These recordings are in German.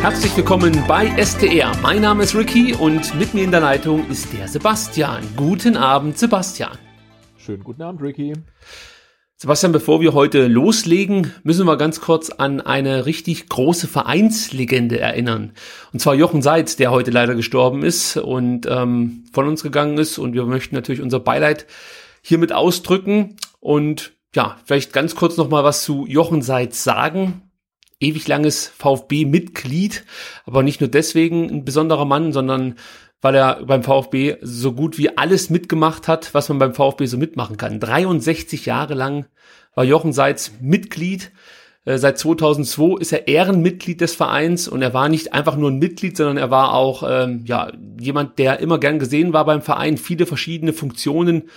Herzlich willkommen bei STR. Mein Name ist Ricky und mit mir in der Leitung ist der Sebastian. Guten Abend, Sebastian. Schönen guten Abend, Ricky. Sebastian, bevor wir heute loslegen, müssen wir ganz kurz an eine richtig große Vereinslegende erinnern. Und zwar Jochen Seitz, der heute leider gestorben ist und ähm, von uns gegangen ist. Und wir möchten natürlich unser Beileid hiermit ausdrücken. Und ja, vielleicht ganz kurz nochmal was zu Jochen Seitz sagen. Ewig langes VfB-Mitglied, aber nicht nur deswegen ein besonderer Mann, sondern weil er beim VfB so gut wie alles mitgemacht hat, was man beim VfB so mitmachen kann. 63 Jahre lang war Jochen Seitz Mitglied. Äh, seit 2002 ist er Ehrenmitglied des Vereins und er war nicht einfach nur ein Mitglied, sondern er war auch ähm, ja jemand, der immer gern gesehen war beim Verein, viele verschiedene Funktionen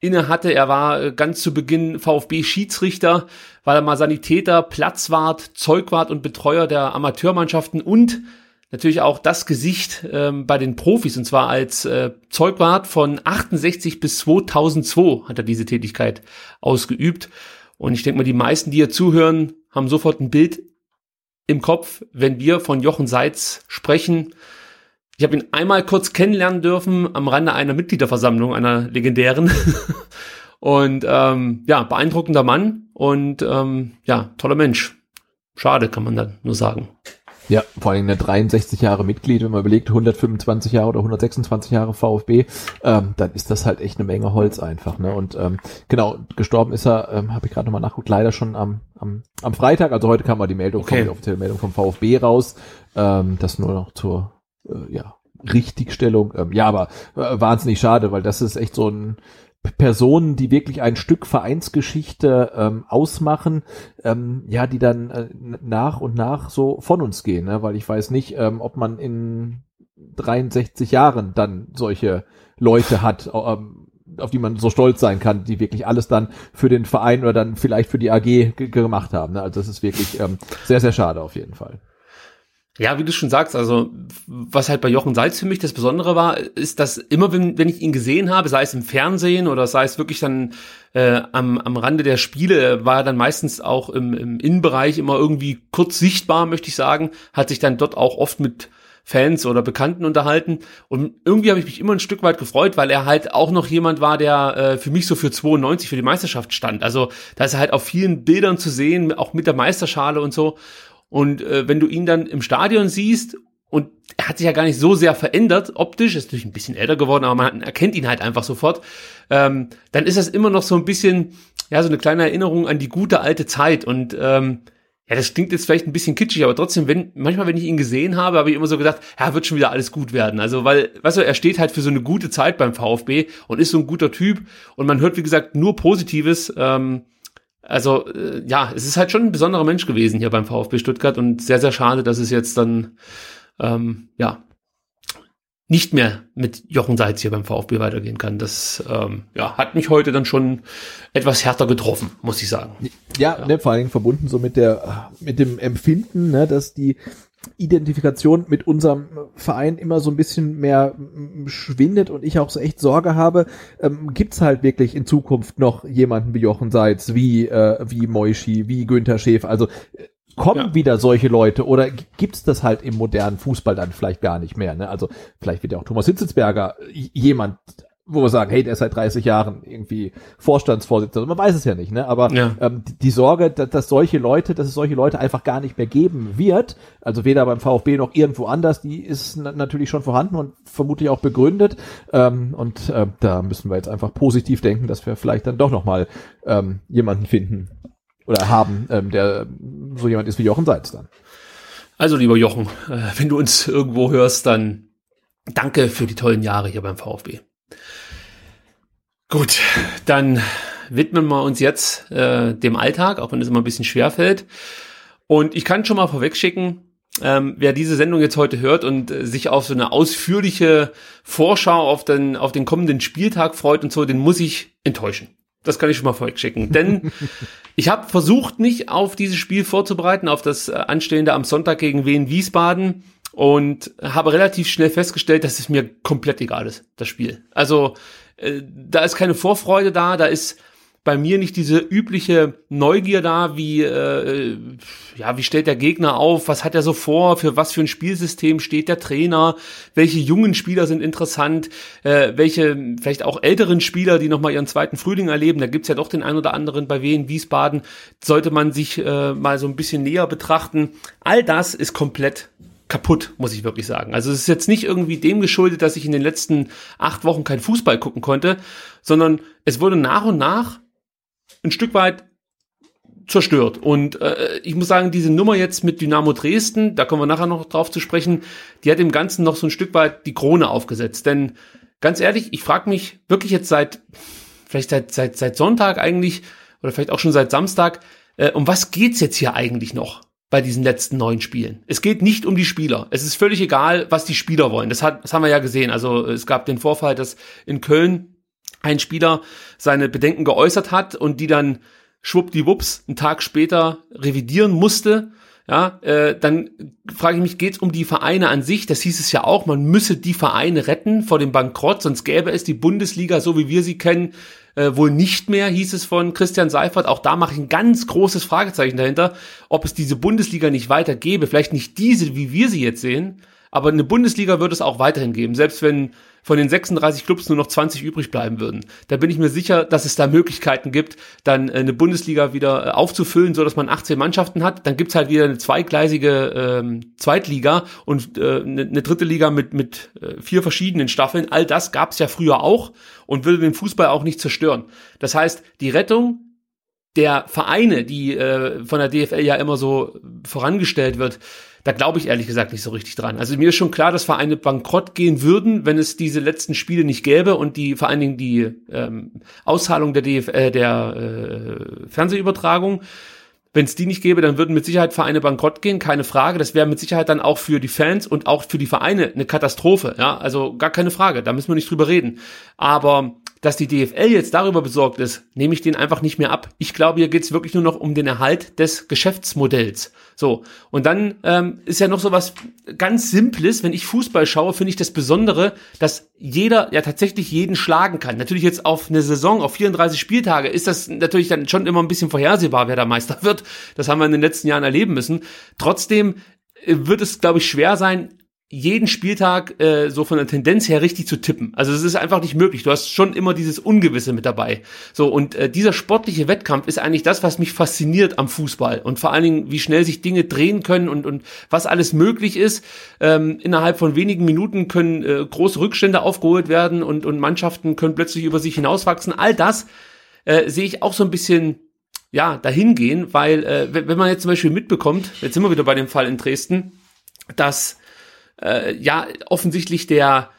inne hatte. Er war äh, ganz zu Beginn VfB-Schiedsrichter, weil er mal Sanitäter, Platzwart, Zeugwart und Betreuer der Amateurmannschaften und natürlich auch das Gesicht ähm, bei den Profis und zwar als äh, Zeugwart von 68 bis 2002 hat er diese Tätigkeit ausgeübt und ich denke mal die meisten, die hier zuhören, haben sofort ein Bild im Kopf, wenn wir von Jochen Seitz sprechen. Ich habe ihn einmal kurz kennenlernen dürfen am Rande einer Mitgliederversammlung, einer legendären. und ähm, ja, beeindruckender Mann und ähm, ja, toller Mensch. Schade, kann man dann nur sagen. Ja, vor allem eine 63 Jahre Mitglied, wenn man überlegt, 125 Jahre oder 126 Jahre VfB, ähm, dann ist das halt echt eine Menge Holz einfach. Ne? Und ähm, genau, gestorben ist er, ähm, habe ich gerade nochmal nachgeguckt, leider schon am, am, am Freitag, also heute kam mal die Meldung, okay. die offizielle Meldung vom VfB raus, ähm, das nur noch zur äh, ja, Richtigstellung. Ähm, ja, aber äh, wahnsinnig schade, weil das ist echt so ein Personen, die wirklich ein Stück Vereinsgeschichte ähm, ausmachen, ähm, ja, die dann äh, nach und nach so von uns gehen, ne? weil ich weiß nicht, ähm, ob man in 63 Jahren dann solche Leute hat, ähm, auf die man so stolz sein kann, die wirklich alles dann für den Verein oder dann vielleicht für die AG gemacht haben. Ne? Also das ist wirklich ähm, sehr, sehr schade auf jeden Fall. Ja, wie du schon sagst, also was halt bei Jochen Salz für mich das Besondere war, ist, dass immer, wenn, wenn ich ihn gesehen habe, sei es im Fernsehen oder sei es wirklich dann äh, am, am Rande der Spiele, war er dann meistens auch im, im Innenbereich immer irgendwie kurz sichtbar, möchte ich sagen, hat sich dann dort auch oft mit Fans oder Bekannten unterhalten. Und irgendwie habe ich mich immer ein Stück weit gefreut, weil er halt auch noch jemand war, der äh, für mich so für 92 für die Meisterschaft stand. Also da ist er halt auf vielen Bildern zu sehen, auch mit der Meisterschale und so. Und äh, wenn du ihn dann im Stadion siehst und er hat sich ja gar nicht so sehr verändert, optisch, ist natürlich ein bisschen älter geworden, aber man erkennt ihn halt einfach sofort, ähm, dann ist das immer noch so ein bisschen, ja, so eine kleine Erinnerung an die gute alte Zeit. Und ähm, ja, das klingt jetzt vielleicht ein bisschen kitschig, aber trotzdem, wenn, manchmal, wenn ich ihn gesehen habe, habe ich immer so gedacht, ja, wird schon wieder alles gut werden. Also, weil, weißt du, er steht halt für so eine gute Zeit beim VfB und ist so ein guter Typ und man hört, wie gesagt, nur Positives. Ähm, also äh, ja, es ist halt schon ein besonderer Mensch gewesen hier beim VfB Stuttgart und sehr, sehr schade, dass es jetzt dann ähm, ja nicht mehr mit Jochen Seitz hier beim VfB weitergehen kann. Das ähm, ja, hat mich heute dann schon etwas härter getroffen, muss ich sagen. Ja, ja. Ne, vor allen Dingen verbunden so mit der mit dem Empfinden, ne, dass die Identifikation mit unserem Verein immer so ein bisschen mehr schwindet und ich auch so echt Sorge habe, ähm, gibt's halt wirklich in Zukunft noch jemanden wie Jochen Seitz, wie, äh, wie Moischi, wie Günther Schäf, also äh, kommen ja. wieder solche Leute oder gibt's das halt im modernen Fußball dann vielleicht gar nicht mehr, ne? Also vielleicht wird ja auch Thomas Hitzelsberger jemand wo wir sagen, hey, der ist seit 30 Jahren irgendwie Vorstandsvorsitzender. Man weiß es ja nicht, ne? Aber Ja. ähm, die, die Sorge, dass, dass solche Leute, dass es solche Leute einfach gar nicht mehr geben wird, also weder beim VfB noch irgendwo anders, die ist na natürlich schon vorhanden und vermutlich auch begründet. Ähm, und äh, da müssen wir jetzt einfach positiv denken, dass wir vielleicht dann doch nochmal ähm, jemanden finden oder haben, ähm, der so jemand ist wie Jochen Seitz dann. Also, lieber Jochen, äh, wenn du uns irgendwo hörst, dann danke für die tollen Jahre hier beim VfB. Gut, dann widmen wir uns jetzt äh, dem Alltag, auch wenn es immer ein bisschen schwer fällt. Und ich kann schon mal vorwegschicken, ähm, wer diese Sendung jetzt heute hört und äh, sich auf so eine ausführliche Vorschau auf den, auf den kommenden Spieltag freut und so, den muss ich enttäuschen. Das kann ich schon mal vorwegschicken. Denn ich habe versucht, mich auf dieses Spiel vorzubereiten, auf das äh, anstehende am Sonntag gegen Wien Wiesbaden und habe relativ schnell festgestellt, dass es mir komplett egal ist, das Spiel. Also äh, da ist keine Vorfreude da, da ist bei mir nicht diese übliche Neugier da, wie äh, ja, wie stellt der Gegner auf, was hat er so vor, für was für ein Spielsystem steht der Trainer, welche jungen Spieler sind interessant, äh, welche vielleicht auch älteren Spieler, die nochmal ihren zweiten Frühling erleben, da gibt's ja doch den einen oder anderen bei Wien Wiesbaden, sollte man sich äh, mal so ein bisschen näher betrachten. All das ist komplett kaputt, muss ich wirklich sagen. Also es ist jetzt nicht irgendwie dem geschuldet, dass ich in den letzten acht Wochen kein Fußball gucken konnte, sondern es wurde nach und nach ein Stück weit zerstört. Und äh, ich muss sagen, diese Nummer jetzt mit Dynamo Dresden, da kommen wir nachher noch drauf zu sprechen, die hat dem Ganzen noch so ein Stück weit die Krone aufgesetzt. Denn ganz ehrlich, ich frage mich wirklich jetzt seit, vielleicht seit, seit, seit Sonntag eigentlich, oder vielleicht auch schon seit Samstag, äh, um was geht's jetzt hier eigentlich noch? Bei diesen letzten neun Spielen. Es geht nicht um die Spieler. Es ist völlig egal, was die Spieler wollen. Das, hat, das haben wir ja gesehen. Also es gab den Vorfall, dass in Köln ein Spieler seine Bedenken geäußert hat und die dann schwuppdiwupps einen Tag später revidieren musste. Ja, äh, dann frage ich mich, geht es um die Vereine an sich? Das hieß es ja auch, man müsse die Vereine retten vor dem Bankrott, sonst gäbe es die Bundesliga, so wie wir sie kennen, äh, wohl nicht mehr, hieß es von Christian Seifert. Auch da mache ich ein ganz großes Fragezeichen dahinter, ob es diese Bundesliga nicht weiter gäbe. Vielleicht nicht diese, wie wir sie jetzt sehen, aber eine Bundesliga wird es auch weiterhin geben, selbst wenn von den 36 Clubs nur noch 20 übrig bleiben würden. Da bin ich mir sicher, dass es da Möglichkeiten gibt, dann äh, eine Bundesliga wieder äh, aufzufüllen, so dass man 18 Mannschaften hat. Dann gibt's halt wieder eine zweigleisige ähm, Zweitliga und äh, eine, eine dritte Liga mit, mit äh, vier verschiedenen Staffeln. All das gab's ja früher auch und würde den Fußball auch nicht zerstören. Das heißt, die Rettung der Vereine, die äh, von der DFL ja immer so vorangestellt wird, da glaube ich ehrlich gesagt nicht so richtig dran. Also mir ist schon klar, dass Vereine bankrott gehen würden, wenn es diese letzten Spiele nicht gäbe und die vor allen Dingen die ähm, Auszahlung der, DF äh, der äh, Fernsehübertragung. Wenn es die nicht gäbe, dann würden mit Sicherheit Vereine bankrott gehen, keine Frage. Das wäre mit Sicherheit dann auch für die Fans und auch für die Vereine eine Katastrophe. Ja, also gar keine Frage, da müssen wir nicht drüber reden. Aber dass die DFL jetzt darüber besorgt ist, nehme ich den einfach nicht mehr ab. Ich glaube, hier geht's wirklich nur noch um den Erhalt des Geschäftsmodells. So, und dann ähm, ist ja noch so was ganz Simples, wenn ich Fußball schaue, finde ich das Besondere, dass jeder ja tatsächlich jeden schlagen kann. Natürlich jetzt auf eine Saison, auf 34 Spieltage, ist das natürlich dann schon immer ein bisschen vorhersehbar, wer da Meister wird. Das haben wir in den letzten Jahren erleben müssen. Trotzdem äh, wird es, glaube ich, schwer sein, jeden Spieltag äh, so von der Tendenz her richtig zu tippen. Also es ist einfach nicht möglich. Du hast schon immer dieses Ungewisse mit dabei. So und äh, dieser sportliche Wettkampf ist eigentlich das, was mich fasziniert am Fußball und vor allen Dingen, wie schnell sich Dinge drehen können und und was alles möglich ist. Ähm, innerhalb von wenigen Minuten können äh, große Rückstände aufgeholt werden und und Mannschaften können plötzlich über sich hinauswachsen. All das äh, sehe ich auch so ein bisschen ja dahin gehen, weil äh, wenn man jetzt zum Beispiel mitbekommt, jetzt sind wir wieder bei dem Fall in Dresden, dass äh, ja offensichtlich der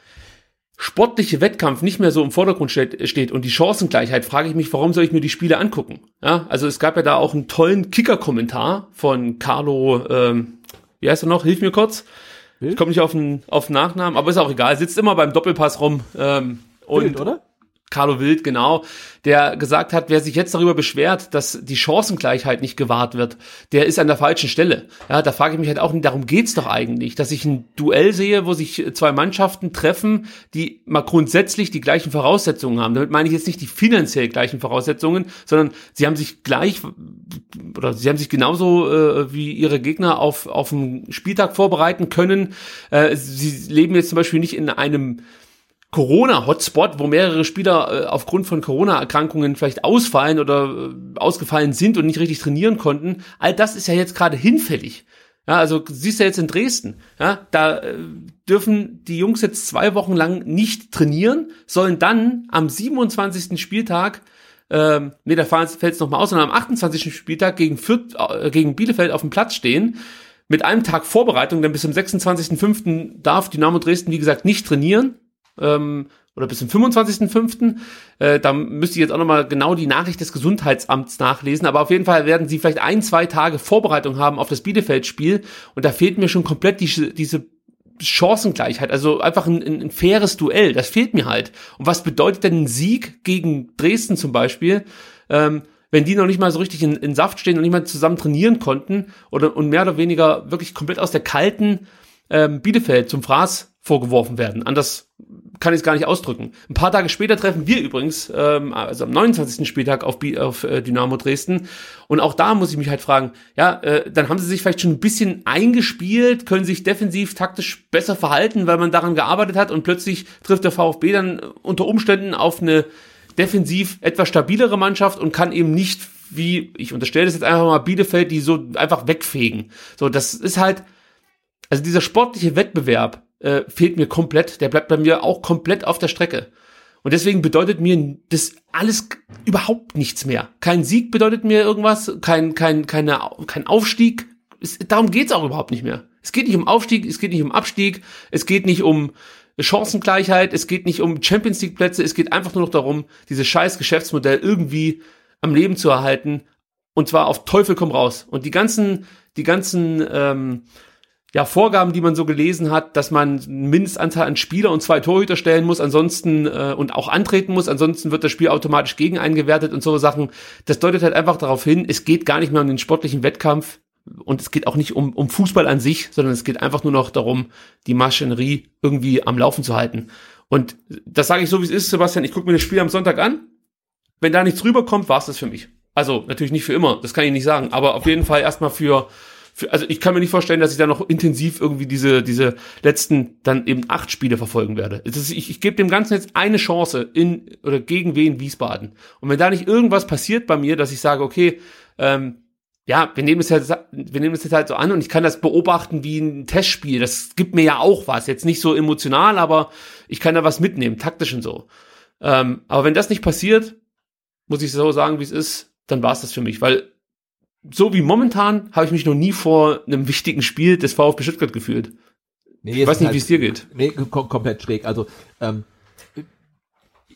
sportliche Wettkampf nicht mehr so im Vordergrund steht, steht und die Chancengleichheit, frage ich mich, warum soll ich mir die Spiele angucken? Ja, also es gab ja da auch einen tollen Kicker-Kommentar von Carlo, ähm, wie heißt er noch? Hilf mir kurz. Ich komme nicht auf den, auf den Nachnamen, aber ist auch egal. Sitzt immer beim Doppelpass rum. Ähm, und Wild, oder? Carlo Wild, genau, der gesagt hat, wer sich jetzt darüber beschwert, dass die Chancengleichheit nicht gewahrt wird, der ist an der falschen Stelle. Ja, da frage ich mich halt auch, darum geht's doch eigentlich, dass ich ein Duell sehe, wo sich zwei Mannschaften treffen, die mal grundsätzlich die gleichen Voraussetzungen haben. Damit meine ich jetzt nicht die finanziell gleichen Voraussetzungen, sondern sie haben sich gleich oder sie haben sich genauso äh, wie ihre Gegner auf auf einen Spieltag vorbereiten können. Äh, sie leben jetzt zum Beispiel nicht in einem Corona-Hotspot, wo mehrere Spieler äh, aufgrund von Corona-Erkrankungen vielleicht ausfallen oder äh, ausgefallen sind und nicht richtig trainieren konnten. All das ist ja jetzt gerade hinfällig. Ja, also siehst du jetzt in Dresden, ja, da äh, dürfen die Jungs jetzt zwei Wochen lang nicht trainieren, sollen dann am 27. Spieltag, ähm, nee, da fällt es nochmal aus, sondern am 28. Spieltag gegen, Fürth, äh, gegen Bielefeld auf dem Platz stehen, mit einem Tag Vorbereitung, denn bis zum 26.05. darf Dynamo Dresden, wie gesagt, nicht trainieren, ähm, oder bis zum 25.05. Äh, da müsste ich jetzt auch nochmal genau die Nachricht des Gesundheitsamts nachlesen, aber auf jeden Fall werden sie vielleicht ein, zwei Tage Vorbereitung haben auf das Bielefeld-Spiel und da fehlt mir schon komplett die, diese Chancengleichheit, also einfach ein, ein, ein faires Duell, das fehlt mir halt. Und was bedeutet denn ein Sieg gegen Dresden zum Beispiel, ähm, wenn die noch nicht mal so richtig in, in Saft stehen und nicht mal zusammen trainieren konnten oder und mehr oder weniger wirklich komplett aus der kalten ähm, Bielefeld zum Fraß vorgeworfen werden. Anders kann ich es gar nicht ausdrücken. Ein paar Tage später treffen wir übrigens, ähm, also am 29. Spieltag auf, auf äh, Dynamo Dresden. Und auch da muss ich mich halt fragen, ja, äh, dann haben sie sich vielleicht schon ein bisschen eingespielt, können sich defensiv taktisch besser verhalten, weil man daran gearbeitet hat und plötzlich trifft der VfB dann unter Umständen auf eine defensiv etwas stabilere Mannschaft und kann eben nicht wie, ich unterstelle das jetzt einfach mal Bielefeld, die so einfach wegfegen. So, das ist halt, also dieser sportliche Wettbewerb, äh, fehlt mir komplett. Der bleibt bei mir auch komplett auf der Strecke. Und deswegen bedeutet mir das alles überhaupt nichts mehr. Kein Sieg bedeutet mir irgendwas, kein, kein, keine, kein Aufstieg. Es, darum geht's auch überhaupt nicht mehr. Es geht nicht um Aufstieg, es geht nicht um Abstieg, es geht nicht um Chancengleichheit, es geht nicht um Champions League Plätze, es geht einfach nur noch darum, dieses scheiß Geschäftsmodell irgendwie am Leben zu erhalten. Und zwar auf Teufel komm raus. Und die ganzen, die ganzen ähm, ja, Vorgaben, die man so gelesen hat, dass man eine Mindestanzahl an Spieler und zwei Torhüter stellen muss, ansonsten äh, und auch antreten muss, ansonsten wird das Spiel automatisch gegen eingewertet und so Sachen. Das deutet halt einfach darauf hin, es geht gar nicht mehr um den sportlichen Wettkampf und es geht auch nicht um, um Fußball an sich, sondern es geht einfach nur noch darum, die Maschinerie irgendwie am Laufen zu halten. Und das sage ich so, wie es ist, Sebastian. Ich gucke mir das Spiel am Sonntag an. Wenn da nichts rüberkommt, war es das für mich. Also natürlich nicht für immer, das kann ich nicht sagen, aber auf jeden Fall erstmal für, also ich kann mir nicht vorstellen, dass ich da noch intensiv irgendwie diese, diese letzten dann eben acht Spiele verfolgen werde. Ist, ich ich gebe dem Ganzen jetzt eine Chance in oder gegen wen Wiesbaden. Und wenn da nicht irgendwas passiert bei mir, dass ich sage, okay, ähm, ja, wir nehmen es jetzt, wir nehmen es jetzt halt so an und ich kann das beobachten wie ein Testspiel. Das gibt mir ja auch was. Jetzt nicht so emotional, aber ich kann da was mitnehmen, taktisch und so. Ähm, aber wenn das nicht passiert, muss ich so sagen, wie es ist, dann war es das für mich, weil so wie momentan habe ich mich noch nie vor einem wichtigen Spiel des VfB Stuttgart gefühlt. Nee, ich weiß nicht, halt, wie es dir geht. Nee, kom komplett schräg. Also ähm,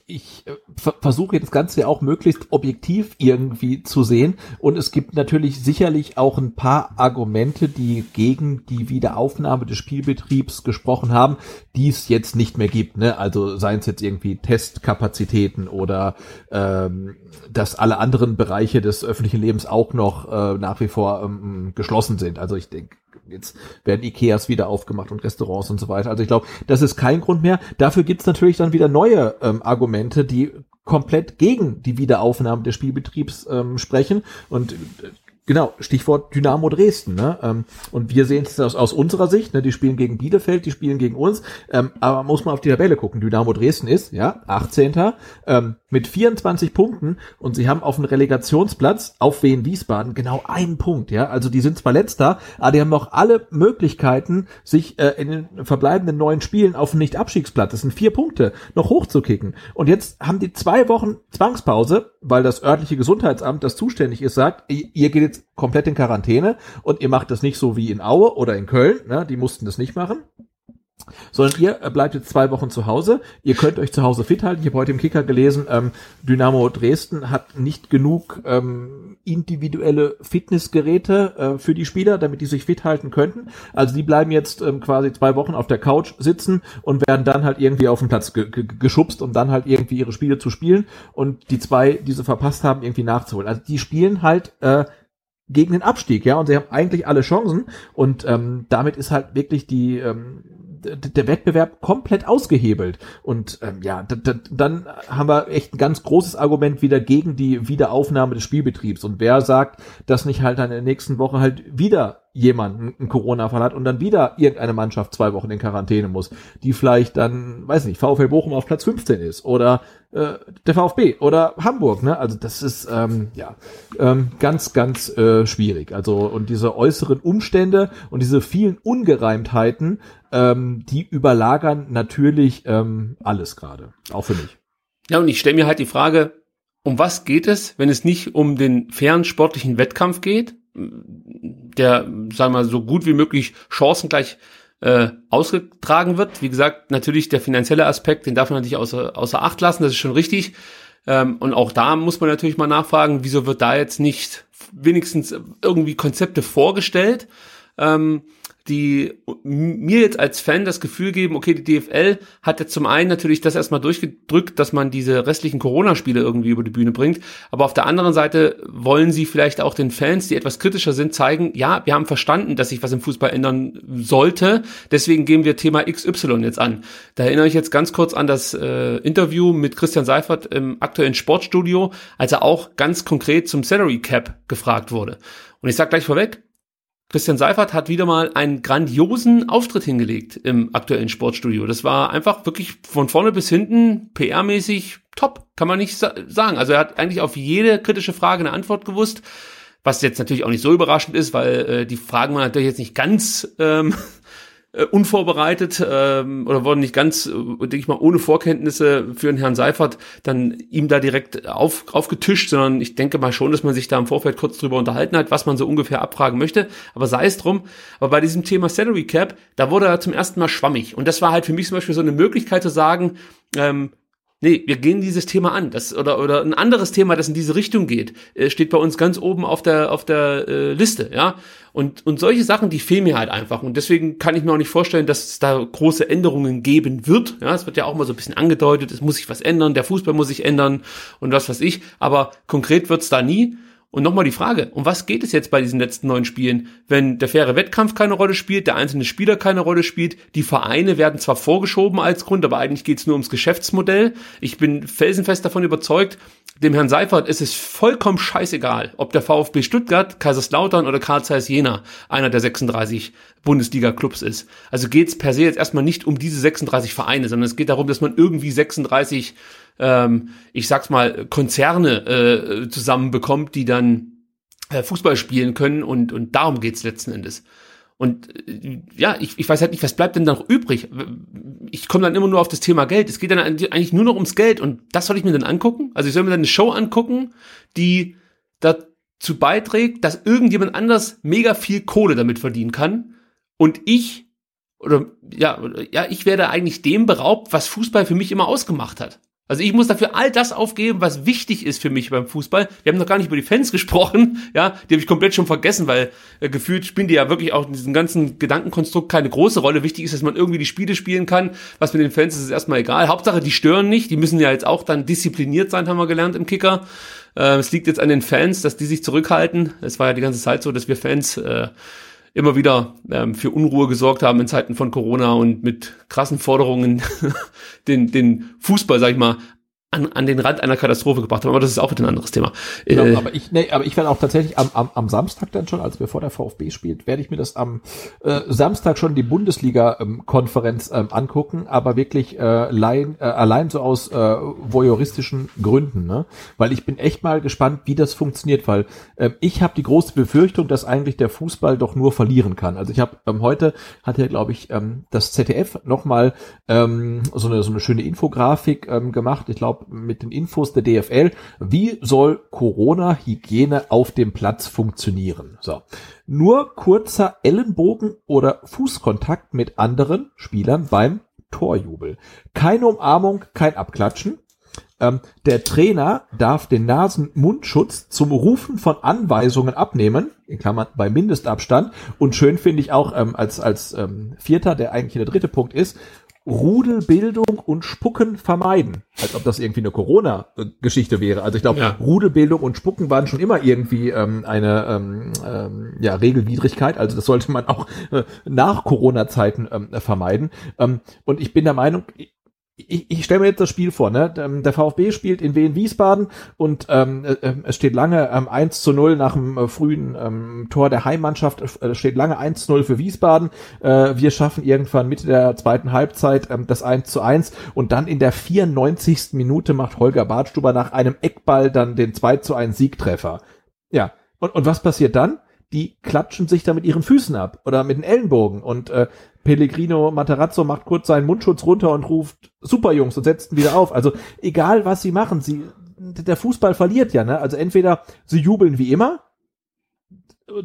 ich äh, versuche das Ganze ja auch möglichst objektiv irgendwie zu sehen. Und es gibt natürlich sicherlich auch ein paar Argumente, die gegen die Wiederaufnahme des Spielbetriebs gesprochen haben, die es jetzt nicht mehr gibt. Ne? Also seien es jetzt irgendwie Testkapazitäten oder ähm, dass alle anderen Bereiche des öffentlichen Lebens auch noch äh, nach wie vor ähm, geschlossen sind. Also ich denke, Jetzt werden Ikeas wieder aufgemacht und Restaurants und so weiter. Also ich glaube, das ist kein Grund mehr. Dafür gibt's natürlich dann wieder neue ähm, Argumente, die komplett gegen die Wiederaufnahme des Spielbetriebs ähm, sprechen. Und äh, Genau, Stichwort Dynamo Dresden. Ne? Ähm, und wir sehen es aus, aus unserer Sicht, ne? die spielen gegen Bielefeld, die spielen gegen uns, ähm, aber muss man auf die Tabelle gucken. Dynamo Dresden ist, ja, 18. Ähm, mit 24 Punkten und sie haben auf dem Relegationsplatz auf Wien Wiesbaden genau einen Punkt. Ja, Also die sind zwar letzter, aber die haben noch alle Möglichkeiten, sich äh, in den verbleibenden neun Spielen auf dem Nicht-Abstiegsplatz, das sind vier Punkte, noch hochzukicken. Und jetzt haben die zwei Wochen Zwangspause, weil das örtliche Gesundheitsamt, das zuständig ist, sagt, ihr geht jetzt komplett in Quarantäne und ihr macht das nicht so wie in Aue oder in Köln, ne, die mussten das nicht machen sondern ihr äh, bleibt jetzt zwei Wochen zu Hause. Ihr könnt euch zu Hause fit halten. Ich habe heute im Kicker gelesen, ähm, Dynamo Dresden hat nicht genug ähm, individuelle Fitnessgeräte äh, für die Spieler, damit die sich fit halten könnten. Also die bleiben jetzt ähm, quasi zwei Wochen auf der Couch sitzen und werden dann halt irgendwie auf den Platz ge ge geschubst, um dann halt irgendwie ihre Spiele zu spielen und die zwei, die sie verpasst haben, irgendwie nachzuholen. Also die spielen halt äh, gegen den Abstieg, ja, und sie haben eigentlich alle Chancen. Und ähm, damit ist halt wirklich die ähm, der Wettbewerb komplett ausgehebelt. Und ähm, ja, dann haben wir echt ein ganz großes Argument wieder gegen die Wiederaufnahme des Spielbetriebs. Und wer sagt, dass nicht halt in der nächsten Woche halt wieder jemand einen Corona-Fall hat und dann wieder irgendeine Mannschaft zwei Wochen in Quarantäne muss, die vielleicht dann, weiß nicht, VfL Bochum auf Platz 15 ist oder äh, der VfB oder Hamburg, ne? Also das ist ähm, ja ähm, ganz, ganz äh, schwierig. Also und diese äußeren Umstände und diese vielen Ungereimtheiten, ähm, die überlagern natürlich ähm, alles gerade, auch für mich. Ja, und ich stelle mir halt die Frage, um was geht es, wenn es nicht um den fairen sportlichen Wettkampf geht, der, sagen wir mal, so gut wie möglich chancengleich äh, ausgetragen wird. Wie gesagt, natürlich der finanzielle Aspekt, den darf man natürlich außer, außer Acht lassen, das ist schon richtig. Ähm, und auch da muss man natürlich mal nachfragen, wieso wird da jetzt nicht wenigstens irgendwie Konzepte vorgestellt, ähm, die mir jetzt als Fan das Gefühl geben, okay, die DFL hat jetzt zum einen natürlich das erstmal durchgedrückt, dass man diese restlichen Corona-Spiele irgendwie über die Bühne bringt, aber auf der anderen Seite wollen sie vielleicht auch den Fans, die etwas kritischer sind, zeigen, ja, wir haben verstanden, dass sich was im Fußball ändern sollte, deswegen gehen wir Thema XY jetzt an. Da erinnere ich jetzt ganz kurz an das äh, Interview mit Christian Seifert im aktuellen Sportstudio, als er auch ganz konkret zum Salary Cap gefragt wurde. Und ich sage gleich vorweg, Christian Seifert hat wieder mal einen grandiosen Auftritt hingelegt im aktuellen Sportstudio. Das war einfach wirklich von vorne bis hinten PR-mäßig top, kann man nicht sagen. Also er hat eigentlich auf jede kritische Frage eine Antwort gewusst, was jetzt natürlich auch nicht so überraschend ist, weil äh, die Fragen waren natürlich jetzt nicht ganz ähm, äh, unvorbereitet ähm, oder wurden nicht ganz, äh, denke ich mal, ohne Vorkenntnisse für den Herrn Seifert dann ihm da direkt auf, aufgetischt, sondern ich denke mal schon, dass man sich da im Vorfeld kurz drüber unterhalten hat, was man so ungefähr abfragen möchte. Aber sei es drum. Aber bei diesem Thema Salary Cap, da wurde er zum ersten Mal schwammig. Und das war halt für mich zum Beispiel so eine Möglichkeit zu sagen, ähm, Nee, wir gehen dieses Thema an. Das, oder, oder ein anderes Thema, das in diese Richtung geht, äh, steht bei uns ganz oben auf der, auf der äh, Liste, ja. Und, und solche Sachen, die fehlen mir halt einfach. Und deswegen kann ich mir auch nicht vorstellen, dass es da große Änderungen geben wird. Ja, es wird ja auch mal so ein bisschen angedeutet, es muss sich was ändern, der Fußball muss sich ändern und was weiß ich. Aber konkret wird's da nie. Und nochmal die Frage, um was geht es jetzt bei diesen letzten neun Spielen, wenn der faire Wettkampf keine Rolle spielt, der einzelne Spieler keine Rolle spielt, die Vereine werden zwar vorgeschoben als Grund, aber eigentlich geht es nur ums Geschäftsmodell. Ich bin felsenfest davon überzeugt, dem Herrn Seifert ist es vollkommen scheißegal, ob der VfB Stuttgart, Kaiserslautern oder Karl Zeiss Jena einer der 36 Bundesliga-Clubs ist. Also geht es per se jetzt erstmal nicht um diese 36 Vereine, sondern es geht darum, dass man irgendwie 36 ähm, ich sag's mal, Konzerne äh, zusammenbekommt, die dann äh, Fußball spielen können und, und darum geht's letzten Endes. Und äh, ja, ich, ich weiß halt nicht, was bleibt denn da noch übrig? Ich komme dann immer nur auf das Thema Geld. Es geht dann eigentlich nur noch ums Geld und das soll ich mir dann angucken? Also ich soll mir dann eine Show angucken, die dazu beiträgt, dass irgendjemand anders mega viel Kohle damit verdienen kann und ich oder ja, ja, ich werde eigentlich dem beraubt, was Fußball für mich immer ausgemacht hat. Also ich muss dafür all das aufgeben, was wichtig ist für mich beim Fußball. Wir haben noch gar nicht über die Fans gesprochen, ja, die habe ich komplett schon vergessen, weil äh, gefühlt spielen die ja wirklich auch in diesem ganzen Gedankenkonstrukt keine große Rolle. Wichtig ist, dass man irgendwie die Spiele spielen kann. Was mit den Fans ist, ist erstmal egal. Hauptsache, die stören nicht. Die müssen ja jetzt auch dann diszipliniert sein, haben wir gelernt im Kicker. Äh, es liegt jetzt an den Fans, dass die sich zurückhalten. Es war ja die ganze Zeit so, dass wir Fans äh, immer wieder ähm, für Unruhe gesorgt haben in Zeiten von Corona und mit krassen Forderungen den, den Fußball, sag ich mal, an, an den Rand einer Katastrophe gebracht haben. Aber das ist auch wieder ein anderes Thema. Genau, äh, aber ich, nee, aber ich werde auch tatsächlich am, am, am Samstag dann schon, als bevor der VfB spielt, werde ich mir das am äh, Samstag schon die Bundesliga-Konferenz ähm, angucken, aber wirklich äh, allein, äh, allein so aus äh, voyeuristischen Gründen, ne? Weil ich bin echt mal gespannt, wie das funktioniert, weil äh, ich habe die große Befürchtung, dass eigentlich der Fußball doch nur verlieren kann. Also ich habe ähm, heute hat ja, glaube ich, ähm, das ZDF nochmal ähm, so eine so eine schöne Infografik ähm, gemacht. Ich glaube mit den Infos der DFL. Wie soll Corona-Hygiene auf dem Platz funktionieren? So. Nur kurzer Ellenbogen oder Fußkontakt mit anderen Spielern beim Torjubel. Keine Umarmung, kein Abklatschen. Ähm, der Trainer darf den Nasen-Mundschutz zum Rufen von Anweisungen abnehmen, in Klammern bei Mindestabstand. Und schön finde ich auch ähm, als, als ähm, Vierter, der eigentlich der dritte Punkt ist, Rudelbildung und Spucken vermeiden. Als ob das irgendwie eine Corona-Geschichte wäre. Also ich glaube, Ja. Rudelbildung und Spucken waren schon immer irgendwie ähm, eine ähm, ähm, ja, Regelwidrigkeit. Also das sollte man auch äh, nach Corona-Zeiten ähm, vermeiden. Ähm, und ich bin der Meinung, ich, ich stelle mir jetzt das Spiel vor, ne? Ähm, Der VfB spielt in Wien Wiesbaden und ähm, äh, äh, es steht lange ähm, 1 zu 0 nach dem äh, frühen ähm, Tor der Heimmannschaft, äh, steht lange 1 zu 0 für Wiesbaden. Äh, wir schaffen irgendwann Mitte der zweiten Halbzeit ähm, das 1 zu 1 und dann in der 94. Minute macht Holger Badstuber nach einem Eckball dann den 2 zu 1 Siegtreffer. Ja, und, und was passiert dann? Die klatschen sich da mit ihren Füßen ab oder mit den Ellenbogen und äh, Pellegrino Materazzo macht kurz seinen Mundschutz runter und ruft Super Jungs und setzt ihn wieder auf. Also egal was sie machen, sie der Fußball verliert ja, ne? Also entweder sie jubeln wie immer,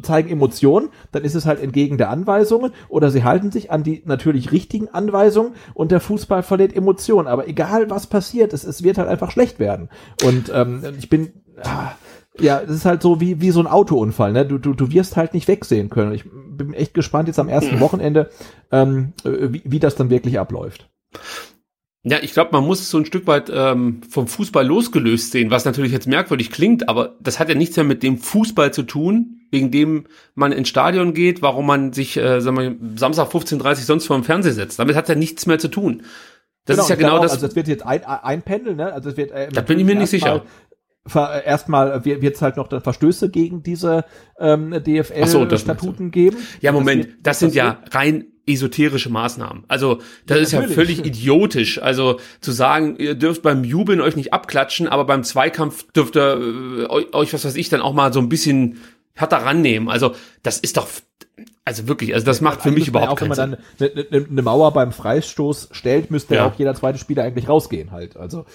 zeigen Emotionen, dann ist es halt entgegen der Anweisungen oder sie halten sich an die natürlich richtigen Anweisungen und der Fußball verliert Emotionen. Aber egal was passiert, es, es wird halt einfach schlecht werden. Und ähm, ich bin ah, ja, es ist halt so wie, wie so ein Autounfall, ne? Du, du, du wirst halt nicht wegsehen können. Ich bin echt gespannt jetzt am ersten Wochenende, ähm, äh, wie, wie das dann wirklich abläuft. Ja, ich glaube, man muss es so ein Stück weit ähm, vom Fußball losgelöst sehen, was natürlich jetzt merkwürdig klingt, aber das hat ja nichts mehr mit dem Fußball zu tun, wegen dem man ins Stadion geht, warum man sich, äh, sagen wir, Samstag 15.30 sonst vor dem Fernseher setzt. Damit hat ja nichts mehr zu tun. Das ist ja genau auch, das. Also es wird jetzt ein, einpendeln, ne? Also es wird äh, Da bin ich mir nicht sicher. Erstmal wird es halt noch Verstöße gegen diese ähm, Ach so, das DFL-Statuten geben. ja, Moment, wird- das sind ja wird- rein esoterische Maßnahmen. Also das ist ja völlig idiotisch. Also zu sagen, ihr dürft beim Jubeln euch nicht abklatschen, aber beim Zweikampf dürft ihr äh, euch, was weiß ich, dann auch mal so ein bisschen härter rannehmen. Also das ist doch, also wirklich, also das macht für mich ja überhaupt auch, keinen wenn Sinn. man dann eine, eine Mauer beim Freistoß stellt, müsste Ja. ja auch jeder zweite Spieler eigentlich rausgehen halt. Also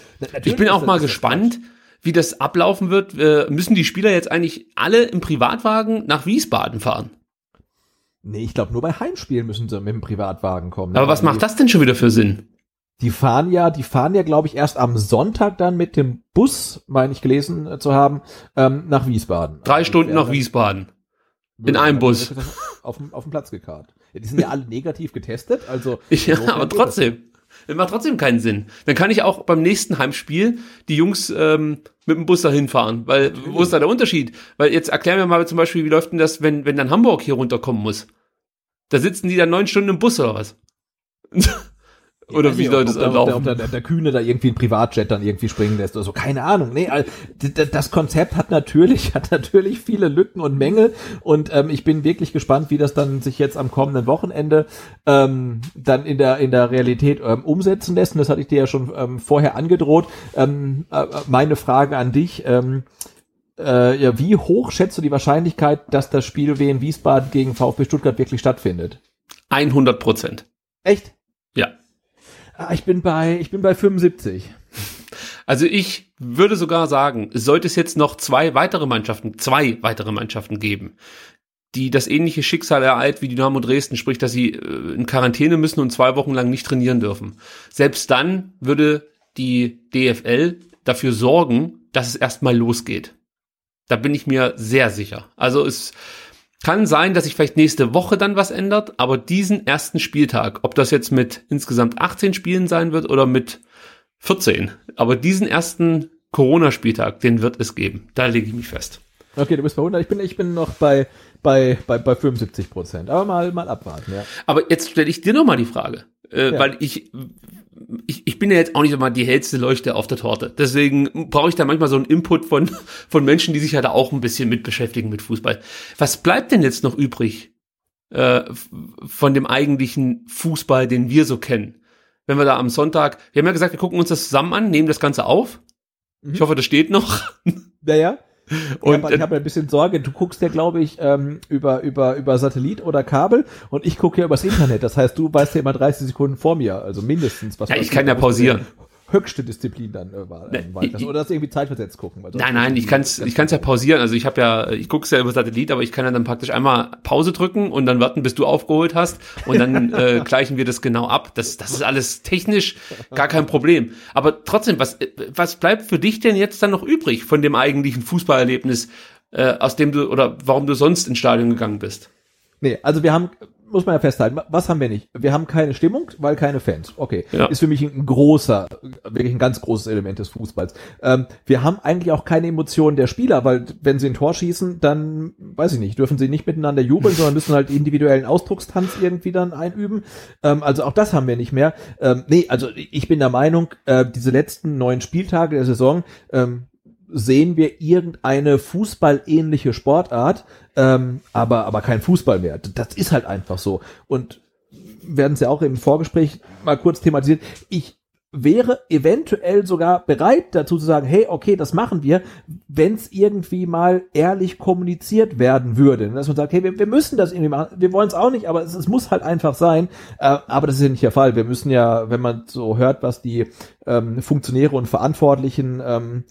Ich bin auch mal gespannt, wie das ablaufen wird. Äh, müssen die Spieler jetzt eigentlich alle im Privatwagen nach Wiesbaden fahren? Nee, ich glaube, nur bei Heimspielen müssen sie mit dem Privatwagen kommen. Aber was die, macht das denn schon wieder für Sinn? Die fahren ja, die fahren ja, glaube ich, erst am Sonntag dann mit dem Bus, meine ich gelesen äh, zu haben, ähm, nach Wiesbaden. Drei Also, Stunden nach Wiesbaden. in einem Bus. Auf dem, auf dem Platz gekarrt. Ja, die sind ja alle negativ getestet, also. Ja, aber trotzdem. Das macht trotzdem keinen Sinn. Dann kann ich auch beim nächsten Heimspiel die Jungs ähm, mit dem Bus dahin fahren. Weil, wo ist da der Unterschied? Weil jetzt erklär mir mal zum Beispiel, wie läuft denn das, wenn, wenn dann Hamburg hier runterkommen muss? Da sitzen die dann neun Stunden im Bus oder was? oder wie soll das ob der, ob laufen? der, der, der Kühne da irgendwie ein Privatjet dann irgendwie springen lässt oder so, keine Ahnung. Nee, das Konzept hat natürlich, hat natürlich viele Lücken und Mängel und ähm, ich bin wirklich gespannt, wie das dann sich jetzt am kommenden Wochenende ähm, dann in der in der Realität ähm, umsetzen lässt. Und das hatte ich dir ja schon ähm, vorher angedroht. Ähm, äh, meine Frage an dich. Ähm, äh, ja, wie hoch schätzt du die Wahrscheinlichkeit, dass das Spiel Wien Wiesbaden gegen VfB Stuttgart wirklich stattfindet? 100 Prozent. Echt? Ja. Ah, ich bin bei ich bin bei 75. Also ich würde sogar sagen, sollte es jetzt noch zwei weitere Mannschaften, zwei weitere Mannschaften geben, die das ähnliche Schicksal ereilt wie Dynamo Dresden, sprich, dass sie äh, in Quarantäne müssen und zwei Wochen lang nicht trainieren dürfen. Selbst dann würde die DFL dafür sorgen, dass es erstmal losgeht. Da bin ich mir sehr sicher. Also es kann sein, dass sich vielleicht nächste Woche dann was ändert, aber diesen ersten Spieltag, ob das jetzt mit insgesamt 18 Spielen sein wird oder mit 14, aber diesen ersten Corona-Spieltag, den wird es geben. Da lege ich mich fest. Okay, du bist bei 100. Ich bin, ich bin noch bei, bei, bei, bei 75 Prozent. Aber mal, mal abwarten, ja. Aber jetzt stelle ich dir noch mal die Frage, äh, Ja. weil ich, ich ich bin ja jetzt auch nicht immer die hellste Leuchte auf der Torte. Deswegen brauche ich da manchmal so einen Input von von Menschen, die sich ja da auch ein bisschen mit beschäftigen mit Fußball. Was bleibt denn jetzt noch übrig äh, von dem eigentlichen Fußball, den wir so kennen? Wenn wir da am Sonntag, wir haben ja gesagt, wir gucken uns das zusammen an, nehmen das Ganze auf. Ich hoffe, das steht noch. Ja, ja. Und, Und ich habe ein bisschen Sorge. Du guckst ja, glaube ich, ähm, über, über, über Satellit oder Kabel und ich gucke ja übers Internet. Das heißt, du weißt ja immer 30 Sekunden vor mir, also mindestens. Was Ja, ich kann ja pausieren. Höchste Disziplin dann äh, war, lassen. ich- Oder das irgendwie zeitversetzt gucken. Nein, nein, ich kann's, ich kann's ja pausieren. Also ich habe ja, ich guck's ja über Satellit, aber ich kann ja dann praktisch einmal Pause drücken und dann warten, bis du aufgeholt hast und dann äh, gleichen wir das genau ab. Das, das ist alles technisch gar kein Problem. Aber trotzdem, was, äh, was bleibt für dich denn jetzt dann noch übrig von dem eigentlichen Fußballerlebnis, äh, aus dem du oder warum du sonst ins Stadion gegangen bist? Nee, also wir haben, muss man ja festhalten, was haben wir nicht? Wir haben keine Stimmung, weil keine Fans. Okay, ja. ist für mich ein großer, wirklich ein ganz großes Element des Fußballs. Ähm, wir haben eigentlich auch keine Emotionen der Spieler, weil wenn sie ein Tor schießen, dann, weiß ich nicht, dürfen sie nicht miteinander jubeln, sondern müssen halt individuellen Ausdruckstanz irgendwie dann einüben. Ähm, also auch das haben wir nicht mehr. Ähm, nee, also ich bin der Meinung, äh, diese letzten neun Spieltage der Saison, ähm, sehen wir irgendeine fußballähnliche Sportart, ähm, aber, aber kein Fußball mehr. Das ist halt einfach so. Und werden es ja auch im Vorgespräch mal kurz thematisiert. Ich wäre eventuell sogar bereit dazu zu sagen, hey, okay, das machen wir, wenn es irgendwie mal ehrlich kommuniziert werden würde. Dass man sagt, hey, wir, wir müssen das irgendwie machen, wir wollen es auch nicht, aber es, es, muss halt einfach sein. Äh, aber das ist ja nicht der Fall. Wir müssen ja, wenn man so hört, was die ähm, Funktionäre und Verantwortlichen ähm,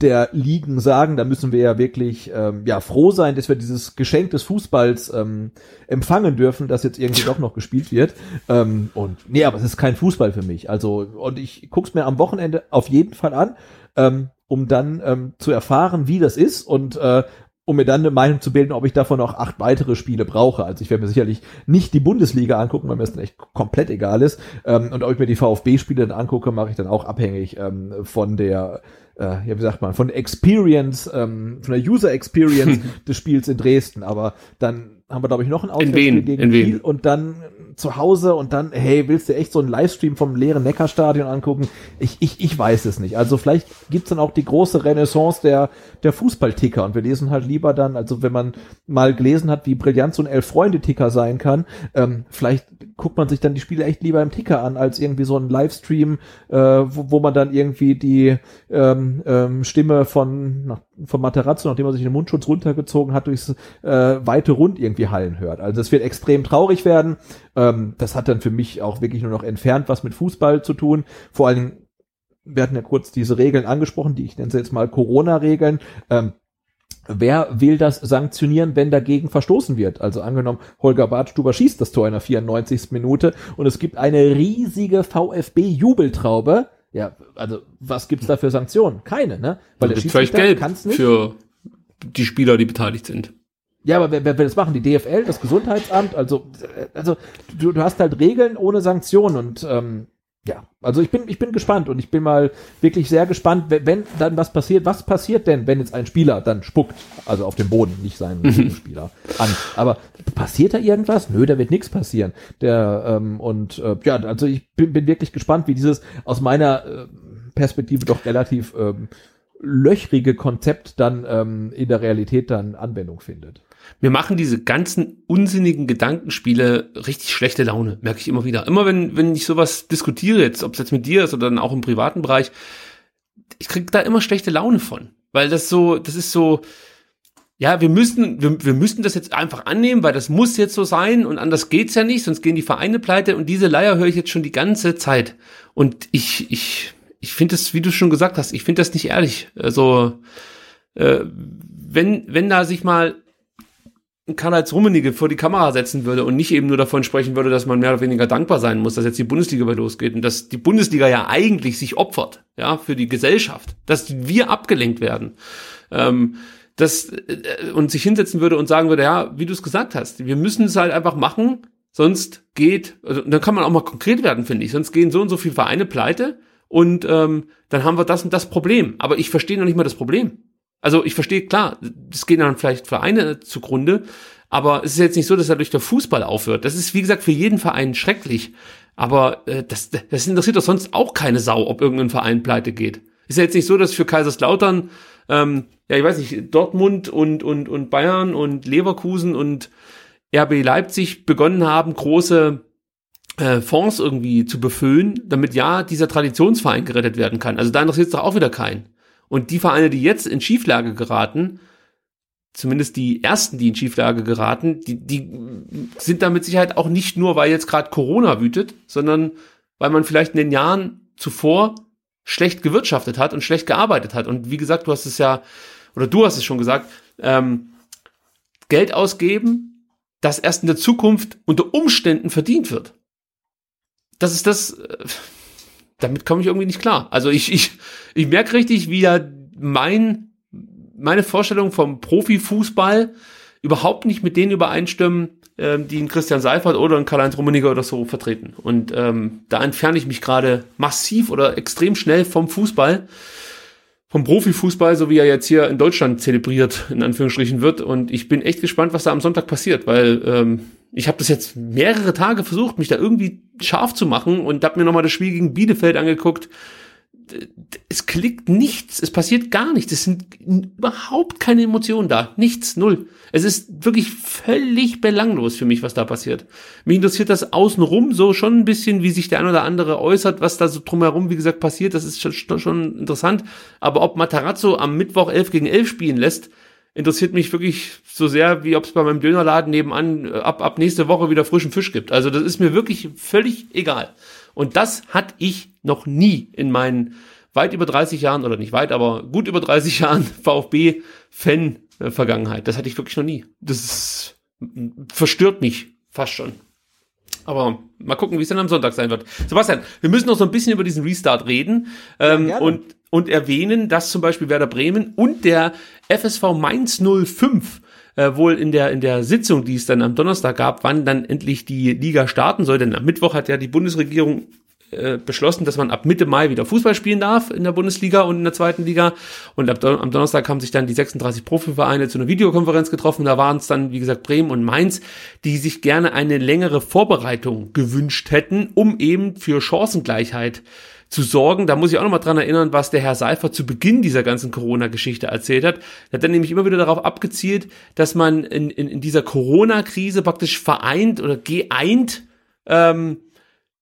der Ligen sagen, da müssen wir ja wirklich ähm, ja froh sein, dass wir dieses Geschenk des Fußballs ähm, empfangen dürfen, das jetzt irgendwie doch noch gespielt wird. Ähm, und nee, aber es ist kein Fußball für mich. Also und ich guck's mir am Wochenende auf jeden Fall an, ähm, um dann ähm, zu erfahren, wie das ist und äh, um mir dann eine Meinung zu bilden, ob ich davon noch acht weitere Spiele brauche. Also ich werde mir sicherlich nicht die Bundesliga angucken, weil mir das dann echt komplett egal ist. Ähm, und ob ich mir die VfB-Spiele dann angucke, mache ich dann auch abhängig ähm, von der ja, wie sagt man, von der Experience, ähm, von der User Experience des Spiels in Dresden. Aber dann haben wir, glaube ich, noch ein Auswärtsspiel gegen Kiel und dann zu Hause und dann, hey, willst du echt so einen Livestream vom leeren Neckarstadion angucken? Ich, ich, ich weiß es nicht. Also vielleicht gibt's dann auch die große Renaissance der, der Fußballticker und wir lesen halt lieber dann, also wenn man mal gelesen hat, wie brillant so ein Elf-Freunde-Ticker sein kann, ähm, vielleicht guckt man sich dann die Spiele echt lieber im Ticker an, als irgendwie so ein Livestream, äh, wo, wo man dann irgendwie die ähm, ähm, Stimme von, na, von Materazzo, nachdem er sich den Mundschutz runtergezogen hat, durchs äh, weite Rund irgendwie hallen hört. Also es wird extrem traurig werden. Ähm, das hat dann für mich auch wirklich nur noch entfernt was mit Fußball zu tun. Vor allen Dingen, wir hatten ja kurz diese Regeln angesprochen, die ich nenne sie jetzt mal Corona-Regeln. Ähm, Wer will das sanktionieren, wenn dagegen verstoßen wird? Also angenommen, Holger Bartstuber schießt das Tor in der 94. Minute und es gibt eine riesige VfB-Jubeltraube. Ja, also was gibt's da für Sanktionen? Keine, ne? Weil der vielleicht Geld für die Spieler, die beteiligt sind. Ja, aber wer, wer will das machen? Die DFL, das Gesundheitsamt? Also, also du, du hast halt Regeln ohne Sanktionen und ähm, ja, also ich bin, ich bin gespannt und ich bin mal wirklich sehr gespannt, wenn, wenn dann was passiert. Was passiert denn, wenn jetzt ein Spieler dann spuckt, also auf dem Boden, nicht seinen mhm. Spieler an? Aber passiert da irgendwas? Nö, da wird nichts passieren. Der ähm, und äh, ja, also ich bin, bin wirklich gespannt, wie dieses aus meiner äh, Perspektive doch relativ ähm, löchrige Konzept dann ähm, in der Realität dann Anwendung findet mir machen diese ganzen unsinnigen Gedankenspiele richtig schlechte Laune, merke ich immer wieder. Immer wenn, wenn ich sowas diskutiere, jetzt, ob es jetzt mit dir ist oder dann auch im privaten Bereich, ich krieg da immer schlechte Laune von. Weil das so, das ist so, ja, wir müssen, wir, wir müssen das jetzt einfach annehmen, weil das muss jetzt so sein und anders geht's ja nicht, sonst gehen die Vereine pleite und diese Leier höre ich jetzt schon die ganze Zeit. Und ich, ich, ich finde das, wie du schon gesagt hast, ich finde das nicht ehrlich. Also, äh, wenn, wenn da sich mal Karl-Heinz Rummenigge vor die Kamera setzen würde und nicht eben nur davon sprechen würde, dass man mehr oder weniger dankbar sein muss, dass jetzt die Bundesliga wieder losgeht und dass die Bundesliga ja eigentlich sich opfert, ja, für die Gesellschaft, dass wir abgelenkt werden, ähm, das, äh, und sich hinsetzen würde und sagen würde, ja, wie du es gesagt hast, wir müssen es halt einfach machen, sonst geht, also, dann kann man auch mal konkret werden, finde ich, sonst gehen so und so viele Vereine pleite und ähm, dann haben wir das und das Problem. Aber ich verstehe noch nicht mal das Problem. Also ich verstehe, klar, es gehen dann vielleicht Vereine zugrunde, aber es ist jetzt nicht so, dass er durch der Fußball aufhört. Das ist, wie gesagt, für jeden Verein schrecklich. Aber äh, das, das interessiert doch sonst auch keine Sau, ob irgendein Verein pleite geht. Ist ja jetzt nicht so, dass für Kaiserslautern, ähm, ja, ich weiß nicht, Dortmund und, und, und Bayern und Leverkusen und RB Leipzig begonnen haben, große äh, Fonds irgendwie zu befüllen, damit ja dieser Traditionsverein gerettet werden kann. Also da interessiert es doch auch wieder keinen. Und die Vereine, die jetzt in Schieflage geraten, zumindest die ersten, die in Schieflage geraten, die, die sind da mit Sicherheit auch nicht nur, weil jetzt gerade Corona wütet, sondern weil man vielleicht in den Jahren zuvor schlecht gewirtschaftet hat und schlecht gearbeitet hat. Und wie gesagt, du hast es ja, oder du hast es schon gesagt, ähm, Geld ausgeben, das erst in der Zukunft unter Umständen verdient wird. Das ist das, äh, damit komme ich irgendwie nicht klar. Also ich, ich, ich merke richtig, wie ja mein, meine Vorstellung vom Profifußball überhaupt nicht mit denen übereinstimmen, ähm, die einen Christian Seifert oder einen Karl-Heinz Rummenigge oder so vertreten. Und ähm, da entferne ich mich gerade massiv oder extrem schnell vom Fußball, vom Profifußball, so wie er jetzt hier in Deutschland zelebriert, in Anführungsstrichen wird. Und ich bin echt gespannt, was da am Sonntag passiert, weil ähm, ich habe das jetzt mehrere Tage versucht, mich da irgendwie scharf zu machen und habe mir nochmal das Spiel gegen Bielefeld angeguckt es klickt nichts, es passiert gar nichts, es sind überhaupt keine Emotionen da, nichts, null. Es ist wirklich völlig belanglos für mich, was da passiert. Mich interessiert das außenrum so schon ein bisschen, wie sich der ein oder andere äußert, was da so drumherum, wie gesagt, passiert, das ist schon, schon interessant. Aber ob Matarazzo am Mittwoch 11 gegen 11 spielen lässt, interessiert mich wirklich so sehr, wie ob es bei meinem Dönerladen nebenan äh, ab, ab nächste Woche wieder frischen Fisch gibt. Also das ist mir wirklich völlig egal. Und das hatte ich noch nie in meinen weit über 30 Jahren, oder nicht weit, aber gut über 30 Jahren VfB-Fan-Vergangenheit. Das hatte ich wirklich noch nie. Das ist, verstört mich fast schon. Aber mal gucken, wie es dann am Sonntag sein wird. Sebastian, wir müssen noch so ein bisschen über diesen Restart reden ähm, ja, und, und erwähnen, dass zum Beispiel Werder Bremen und der FSV Mainz 05 äh, wohl in der, in der Sitzung, die es dann am Donnerstag gab, wann dann endlich die Liga starten soll. Denn am Mittwoch hat ja die Bundesregierung äh, beschlossen, dass man ab Mitte Mai wieder Fußball spielen darf in der Bundesliga und in der zweiten Liga. Und ab, am Donnerstag haben sich dann die 36 Profivereine zu einer Videokonferenz getroffen. Da waren es dann, wie gesagt, Bremen und Mainz, die sich gerne eine längere Vorbereitung gewünscht hätten, um eben für Chancengleichheit zu sorgen. Da muss ich auch noch mal dran erinnern, was der Herr Seifer zu Beginn dieser ganzen Corona-Geschichte erzählt hat. Er hat dann nämlich immer wieder darauf abgezielt, dass man in, in, in dieser Corona-Krise praktisch vereint oder geeint ähm,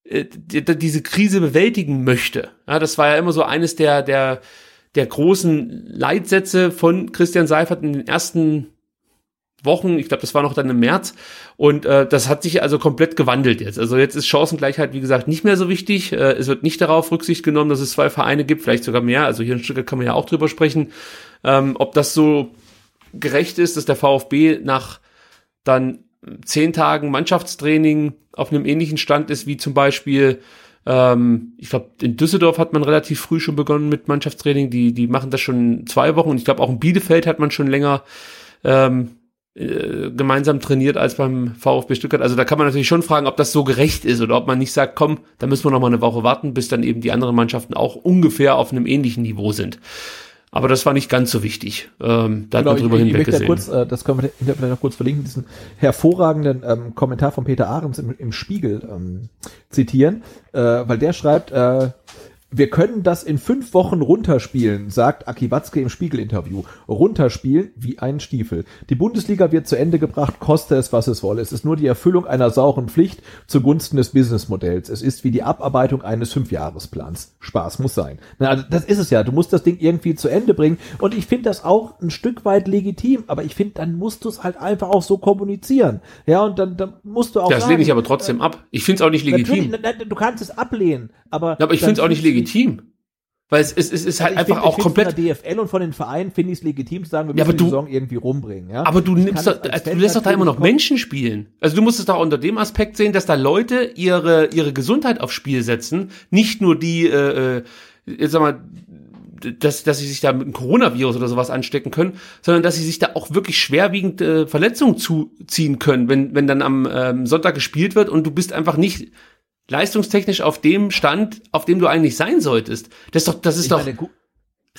äh, diese Krise bewältigen möchte. Ja, das war ja immer so eines der, der, der großen Leitsätze von Christian Seifert in den ersten Wochen, ich glaube, das war noch dann im März. Und äh, das hat sich also komplett gewandelt jetzt. Also jetzt ist Chancengleichheit, wie gesagt, nicht mehr so wichtig. Äh, es wird nicht darauf Rücksicht genommen, dass es zwei Vereine gibt, vielleicht sogar mehr. Also hier in Stuttgart kann man ja auch drüber sprechen, ähm, ob das so gerecht ist, dass der VfB nach dann zehn Tagen Mannschaftstraining auf einem ähnlichen Stand ist wie zum Beispiel ähm, ich glaube, in Düsseldorf hat man relativ früh schon begonnen mit Mannschaftstraining. Die, die machen das schon zwei Wochen und ich glaube auch in Bielefeld hat man schon länger ähm, äh, gemeinsam trainiert als beim VfB Stuttgart. Also da kann man natürlich schon fragen, ob das so gerecht ist oder ob man nicht sagt, komm, da müssen wir noch mal eine Woche warten, bis dann eben die anderen Mannschaften auch ungefähr auf einem ähnlichen Niveau sind. Aber das war nicht ganz so wichtig. Ähm, da genau, hat man drüber ich, ich kurz, äh, das können wir vielleicht noch kurz verlinken, diesen hervorragenden ähm, Kommentar von Peter Ahrens im, im Spiegel ähm, zitieren, äh, weil der schreibt, äh, wir können das in fünf Wochen runterspielen, sagt Aki Watzke im Spiegel-Interview. Runterspielen wie ein Stiefel. Die Bundesliga wird zu Ende gebracht, koste es, was es wolle. Es ist nur die Erfüllung einer sauren Pflicht zugunsten des Businessmodells. Es ist wie die Abarbeitung eines Fünfjahresplans. Spaß muss sein. Na, also das ist es ja. Du musst das Ding irgendwie zu Ende bringen. Und ich finde das auch ein Stück weit legitim. Aber ich finde, dann musst du es halt einfach auch so kommunizieren. Ja, und dann, dann musst du auch. Das lehne ich aber trotzdem äh, ab. Ich finde es auch nicht legitim. Du kannst es ablehnen, aber. Ja, aber ich finde es auch nicht legitim legitim. Weil es, es, es ist halt also einfach find, auch komplett. Von der DFL und von den Vereinen finde ich es legitim zu sagen, wir müssen ja, die Saison irgendwie rumbringen. Ja? Aber du nimmst, da, du lässt doch da immer noch Menschen spielen. Also du musst es doch unter dem Aspekt sehen, dass da Leute ihre ihre Gesundheit aufs Spiel setzen, nicht nur die, äh, äh jetzt sag mal, dass, dass sie sich da mit einem Coronavirus oder sowas anstecken können, sondern dass sie sich da auch wirklich schwerwiegend äh, Verletzungen zuziehen können, wenn, wenn dann am ähm, Sonntag gespielt wird und du bist einfach nicht leistungstechnisch auf dem Stand, auf dem du eigentlich sein solltest. Das ist doch, das ist ich doch. Meine,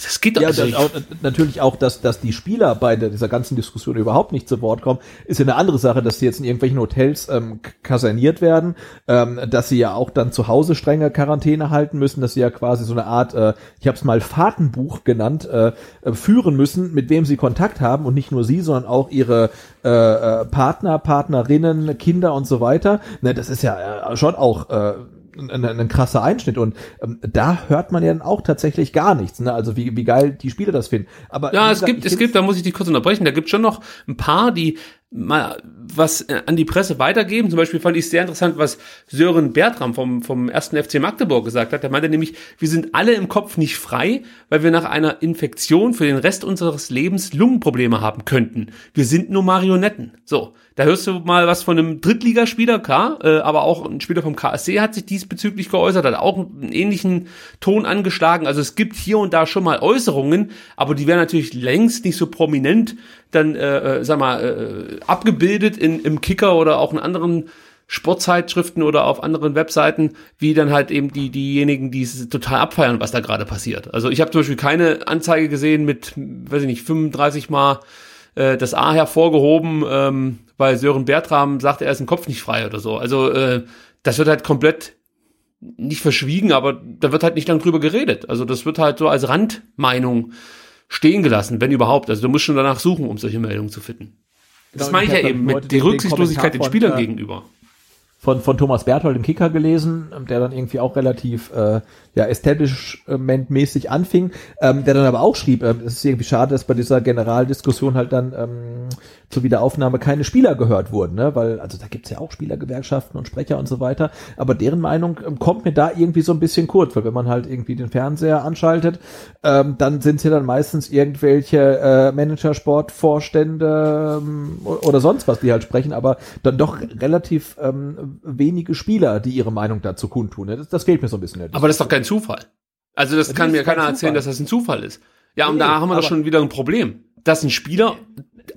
das geht doch ja, nicht. Auch, natürlich auch, dass, dass die Spieler bei dieser ganzen Diskussion überhaupt nicht zu Wort kommen, ist ja eine andere Sache, dass sie jetzt in irgendwelchen Hotels ähm, kaserniert werden, ähm, dass sie ja auch dann zu Hause strenge Quarantäne halten müssen, dass sie ja quasi so eine Art, äh, ich habe es mal Fahrtenbuch genannt, äh, äh, führen müssen, mit wem sie Kontakt haben und nicht nur sie, sondern auch ihre äh, äh, Partner, Partnerinnen, Kinder und so weiter. Ne, das ist ja äh, schon auch äh, ein, ein krasser Einschnitt und ähm, da hört man ja dann auch tatsächlich gar nichts. Ne? Also wie, wie geil die Spieler das finden. Aber ja, es gibt, es gibt, da muss ich dich kurz unterbrechen. Da gibt schon noch ein paar, die mal was äh, an die Presse weitergeben. Zum Beispiel fand ich sehr interessant, was Sören Bertram vom, vom ersten FC Magdeburg gesagt hat. Er meinte nämlich, wir sind alle im Kopf nicht frei, weil wir nach einer Infektion für den Rest unseres Lebens Lungenprobleme haben könnten. Wir sind nur Marionetten. So. Da hörst du mal was von einem Drittligaspieler, klar, äh, aber auch ein Spieler vom KSC hat sich diesbezüglich geäußert, hat auch einen ähnlichen Ton angeschlagen. Also es gibt hier und da schon mal Äußerungen, aber die werden natürlich längst nicht so prominent dann, äh, äh, sag mal, äh, abgebildet in, im Kicker oder auch in anderen Sportzeitschriften oder auf anderen Webseiten, wie dann halt eben die diejenigen, die es total abfeiern, was da gerade passiert. Also ich habe zum Beispiel keine Anzeige gesehen mit, weiß ich nicht, 35 Mal äh, das A hervorgehoben, ähm, weil Sören Bertram sagt, er ist im Kopf nicht frei oder so. Also äh, das wird halt komplett nicht verschwiegen, aber da wird halt nicht lang drüber geredet. Also das wird halt so als Randmeinung stehen gelassen, wenn überhaupt. Also du musst schon danach suchen, um solche Meldungen zu finden. Das Genau, meine ich ja eben mit der den- den Rücksichtslosigkeit den Kommentar Spielern gegenüber. Von, von Thomas Berthold im Kicker gelesen, ähm, der dann irgendwie auch relativ äh, ja, establishment-mäßig anfing, ähm, der dann aber auch schrieb, ähm, es ist irgendwie schade, dass bei dieser Generaldiskussion halt dann ähm, zur Wiederaufnahme keine Spieler gehört wurden, ne? weil, also da gibt's ja auch Spielergewerkschaften und Sprecher und so weiter, aber deren Meinung ähm, kommt mir da irgendwie so ein bisschen kurz, weil wenn man halt irgendwie den Fernseher anschaltet, ähm, dann sind's ja dann meistens irgendwelche äh, Manager, Sportvorstände ähm, oder sonst was, die halt sprechen, aber dann doch relativ ähm, wenige Spieler, die ihre Meinung dazu kundtun. Ne? Das, das fehlt mir so ein bisschen. Aber das ist doch kein Zufall. Also das kann mir kein keiner erzählen, Zufall. dass das ein Zufall ist. Ja, und Nee, da haben wir doch schon wieder ein Problem. Dass ein Spieler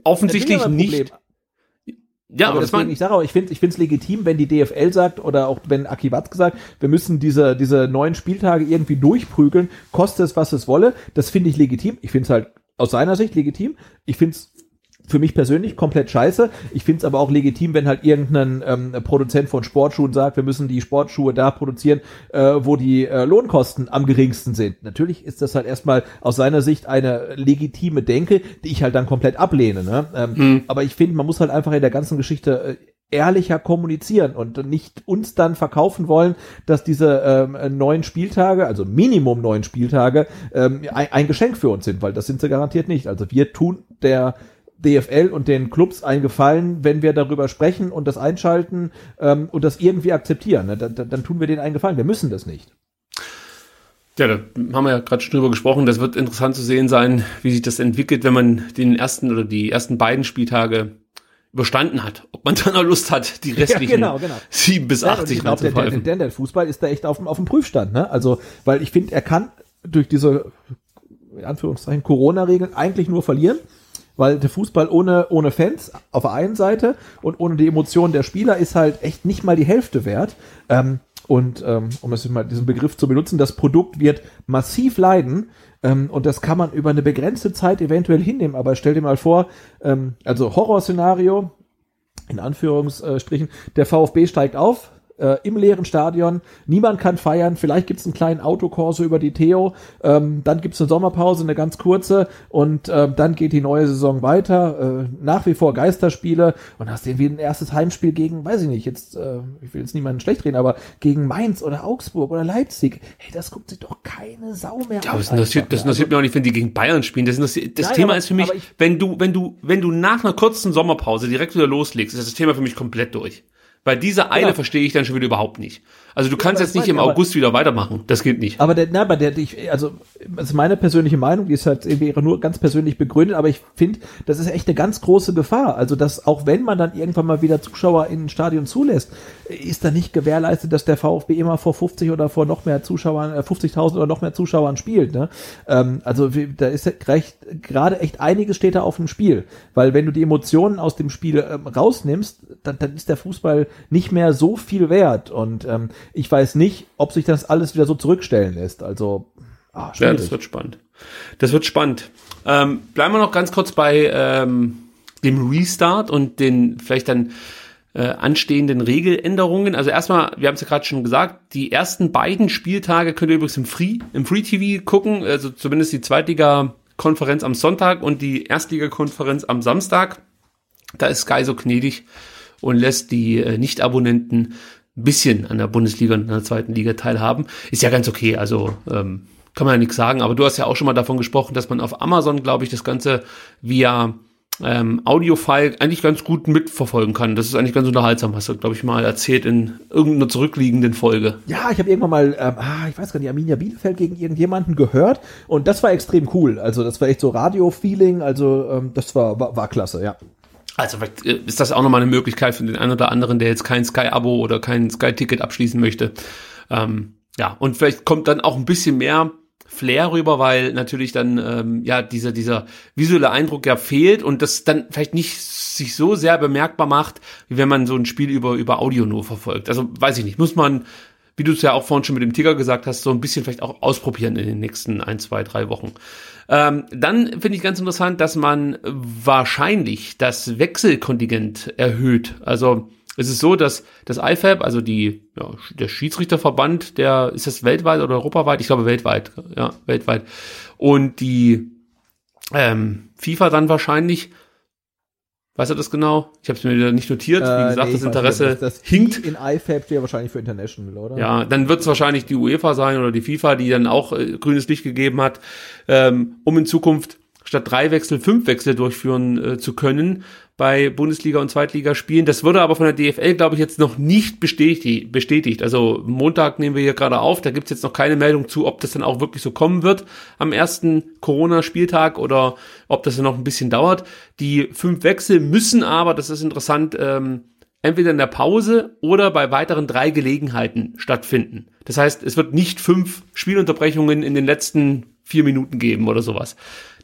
offensichtlich nicht. Ja, aber aber das deswegen, ich sage auch, ich finde ich finde es legitim, wenn die DFL sagt oder auch wenn Aki Watzke sagt, wir müssen diese, diese neuen Spieltage irgendwie durchprügeln, koste es, was es wolle. Das finde ich legitim. Ich finde es halt aus seiner Sicht legitim. Ich finde es für mich persönlich komplett scheiße. Ich finde es aber auch legitim, wenn halt irgendein ähm, Produzent von Sportschuhen sagt, wir müssen die Sportschuhe da produzieren, äh, wo die äh, Lohnkosten am geringsten sind. Natürlich ist das halt erstmal aus seiner Sicht eine legitime Denke, die ich halt dann komplett ablehne. Ne? Ähm, Aber ich finde, man muss halt einfach in der ganzen Geschichte äh, ehrlicher kommunizieren und nicht uns dann verkaufen wollen, dass diese ähm, neun Spieltage, also Minimum neun Spieltage, ähm, ein, ein Geschenk für uns sind, weil das sind sie garantiert nicht. Also wir tun der DFL und den Clubs einen Gefallen, wenn wir darüber sprechen und das einschalten ähm, und das irgendwie akzeptieren. Ne? Dann, dann, tun wir denen einen Gefallen. Wir müssen das nicht. ja, da haben wir ja gerade schon drüber gesprochen. Das wird interessant zu sehen sein, wie sich das entwickelt, wenn man den ersten oder die ersten beiden Spieltage überstanden hat. Ob man dann noch Lust hat, die restlichen genau, genau. sieben bis Ja, und 80 ich glaube, der, der, der Fußball ist da echt auf dem, auf dem Prüfstand. Ne? Also, weil ich finde, er kann durch diese, in Anführungszeichen, Corona-Regeln eigentlich nur verlieren, weil der Fußball ohne, ohne Fans auf der einen Seite und ohne die Emotionen der Spieler ist halt echt nicht mal die Hälfte wert. Ähm, und ähm, um es mal diesen Begriff zu benutzen, das Produkt wird massiv leiden. Ähm, und das kann man über eine begrenzte Zeit eventuell hinnehmen. Aber stell dir mal vor, ähm, also Horrorszenario, in Anführungsstrichen, der VfB steigt auf äh, im leeren Stadion, niemand kann feiern, vielleicht gibt's einen kleinen Autokorso über die Theo, ähm, dann gibt's eine Sommerpause, eine ganz kurze. Und ähm, dann geht die neue Saison weiter, äh, nach wie vor Geisterspiele. Und hast irgendwie ein erstes Heimspiel gegen, weiß ich nicht, jetzt, äh, ich will jetzt niemanden schlecht reden, aber gegen Mainz oder Augsburg oder Leipzig, hey, das guckt sich doch keine Sau mehr Ja, an. das interessiert, das interessiert mich auch nicht, wenn die gegen Bayern spielen. Das, das Nein, Thema aber- ist für mich, ich- wenn du, wenn du, wenn du nach einer kurzen Sommerpause direkt wieder loslegst, ist das Thema für mich komplett durch. Weil diese Eile Genau. verstehe ich dann schon wieder überhaupt nicht. Also du kannst jetzt nicht im August wieder weitermachen. Das geht nicht. Aber der, na, aber der, ich, also, das ist meine persönliche Meinung, die ist halt irgendwie nur ganz persönlich begründet, aber ich finde, das ist echt eine ganz große Gefahr. Also, dass auch wenn man dann irgendwann mal wieder Zuschauer in ein Stadion zulässt, ist da nicht gewährleistet, dass der VfB immer vor 50 oder vor noch mehr Zuschauern, äh, 50.000 oder noch mehr Zuschauern spielt. Ne? Ähm, also, da ist ja recht, gerade echt einiges steht da auf dem Spiel. Weil wenn du die Emotionen aus dem Spiel ähm, rausnimmst, dann, dann ist der Fußball nicht mehr so viel wert. Und ähm, ich weiß nicht, ob sich das alles wieder so zurückstellen lässt. Also, ah, Ja, schwierig. das wird spannend. Das wird spannend. Ähm, bleiben wir noch ganz kurz bei ähm, dem Restart und den vielleicht dann äh, anstehenden Regeländerungen. Also erstmal, wir haben es ja gerade schon gesagt, die ersten beiden Spieltage könnt ihr übrigens im Free, im Free TV gucken, also zumindest die Zweitliga-Konferenz am Sonntag und die Erstliga-Konferenz am Samstag. Da ist Sky so gnädig und lässt die äh, Nicht-Abonnenten ein bisschen an der Bundesliga und an der zweiten Liga teilhaben. Ist ja ganz okay, also ähm, kann man ja nichts sagen, aber du hast ja auch schon mal davon gesprochen, dass man auf Amazon, glaube ich, das Ganze via ähm, Audiofile eigentlich ganz gut mitverfolgen kann. Das ist eigentlich ganz unterhaltsam, hast du, glaube ich, mal erzählt in irgendeiner zurückliegenden Folge. Ja, ich habe irgendwann mal, ähm, ah, ich weiß gar nicht, Arminia Bielefeld gegen irgendjemanden gehört und das war extrem cool. Also das war echt so Radio-Feeling, also ähm, das war, war, war klasse, ja. Also vielleicht äh, ist das auch nochmal eine Möglichkeit für den einen oder anderen, der jetzt kein Sky-Abo oder kein Sky-Ticket abschließen möchte. Ähm, ja, und vielleicht kommt dann auch ein bisschen mehr Flair rüber, weil natürlich dann ähm, ja dieser dieser visuelle Eindruck ja fehlt und das dann vielleicht nicht sich so sehr bemerkbar macht, wie wenn man so ein Spiel über über Audio nur verfolgt. Also weiß ich nicht, muss man wie du es ja auch vorhin schon mit dem Tiger gesagt hast, so ein bisschen vielleicht auch ausprobieren in den nächsten ein, zwei, drei Wochen. Ähm, dann finde ich ganz interessant, dass man wahrscheinlich das Wechselkontingent erhöht. Also es ist so, dass das IFAB, also die, ja, der Schiedsrichterverband, der ist das weltweit oder europaweit? Ich glaube weltweit, ja, weltweit. Und die ähm, FIFA dann wahrscheinlich Weißt du das genau? Ich habe es mir wieder nicht notiert. Wie Äh, gesagt, nee, das weiß Interesse nicht, das, das hinkt. In IFAB steht ja wahrscheinlich für International, oder? Ja, dann wird es wahrscheinlich die UEFA sein oder die FIFA, die dann auch äh, grünes Licht gegeben hat, ähm, um in Zukunft statt drei Wechsel fünf Wechsel durchführen äh, zu können bei Bundesliga und Zweitligaspielen. Das wurde aber von der DFL, glaube ich, jetzt noch nicht bestätigt. bestätigt. Also Montag nehmen wir hier gerade auf, da gibt's jetzt noch keine Meldung zu, ob das dann auch wirklich so kommen wird am ersten Corona-Spieltag oder ob das dann noch ein bisschen dauert. Die fünf Wechsel müssen aber, das ist interessant, ähm, entweder in der Pause oder bei weiteren drei Gelegenheiten stattfinden. Das heißt, es wird nicht fünf Spielunterbrechungen in den letzten vier Minuten geben oder sowas.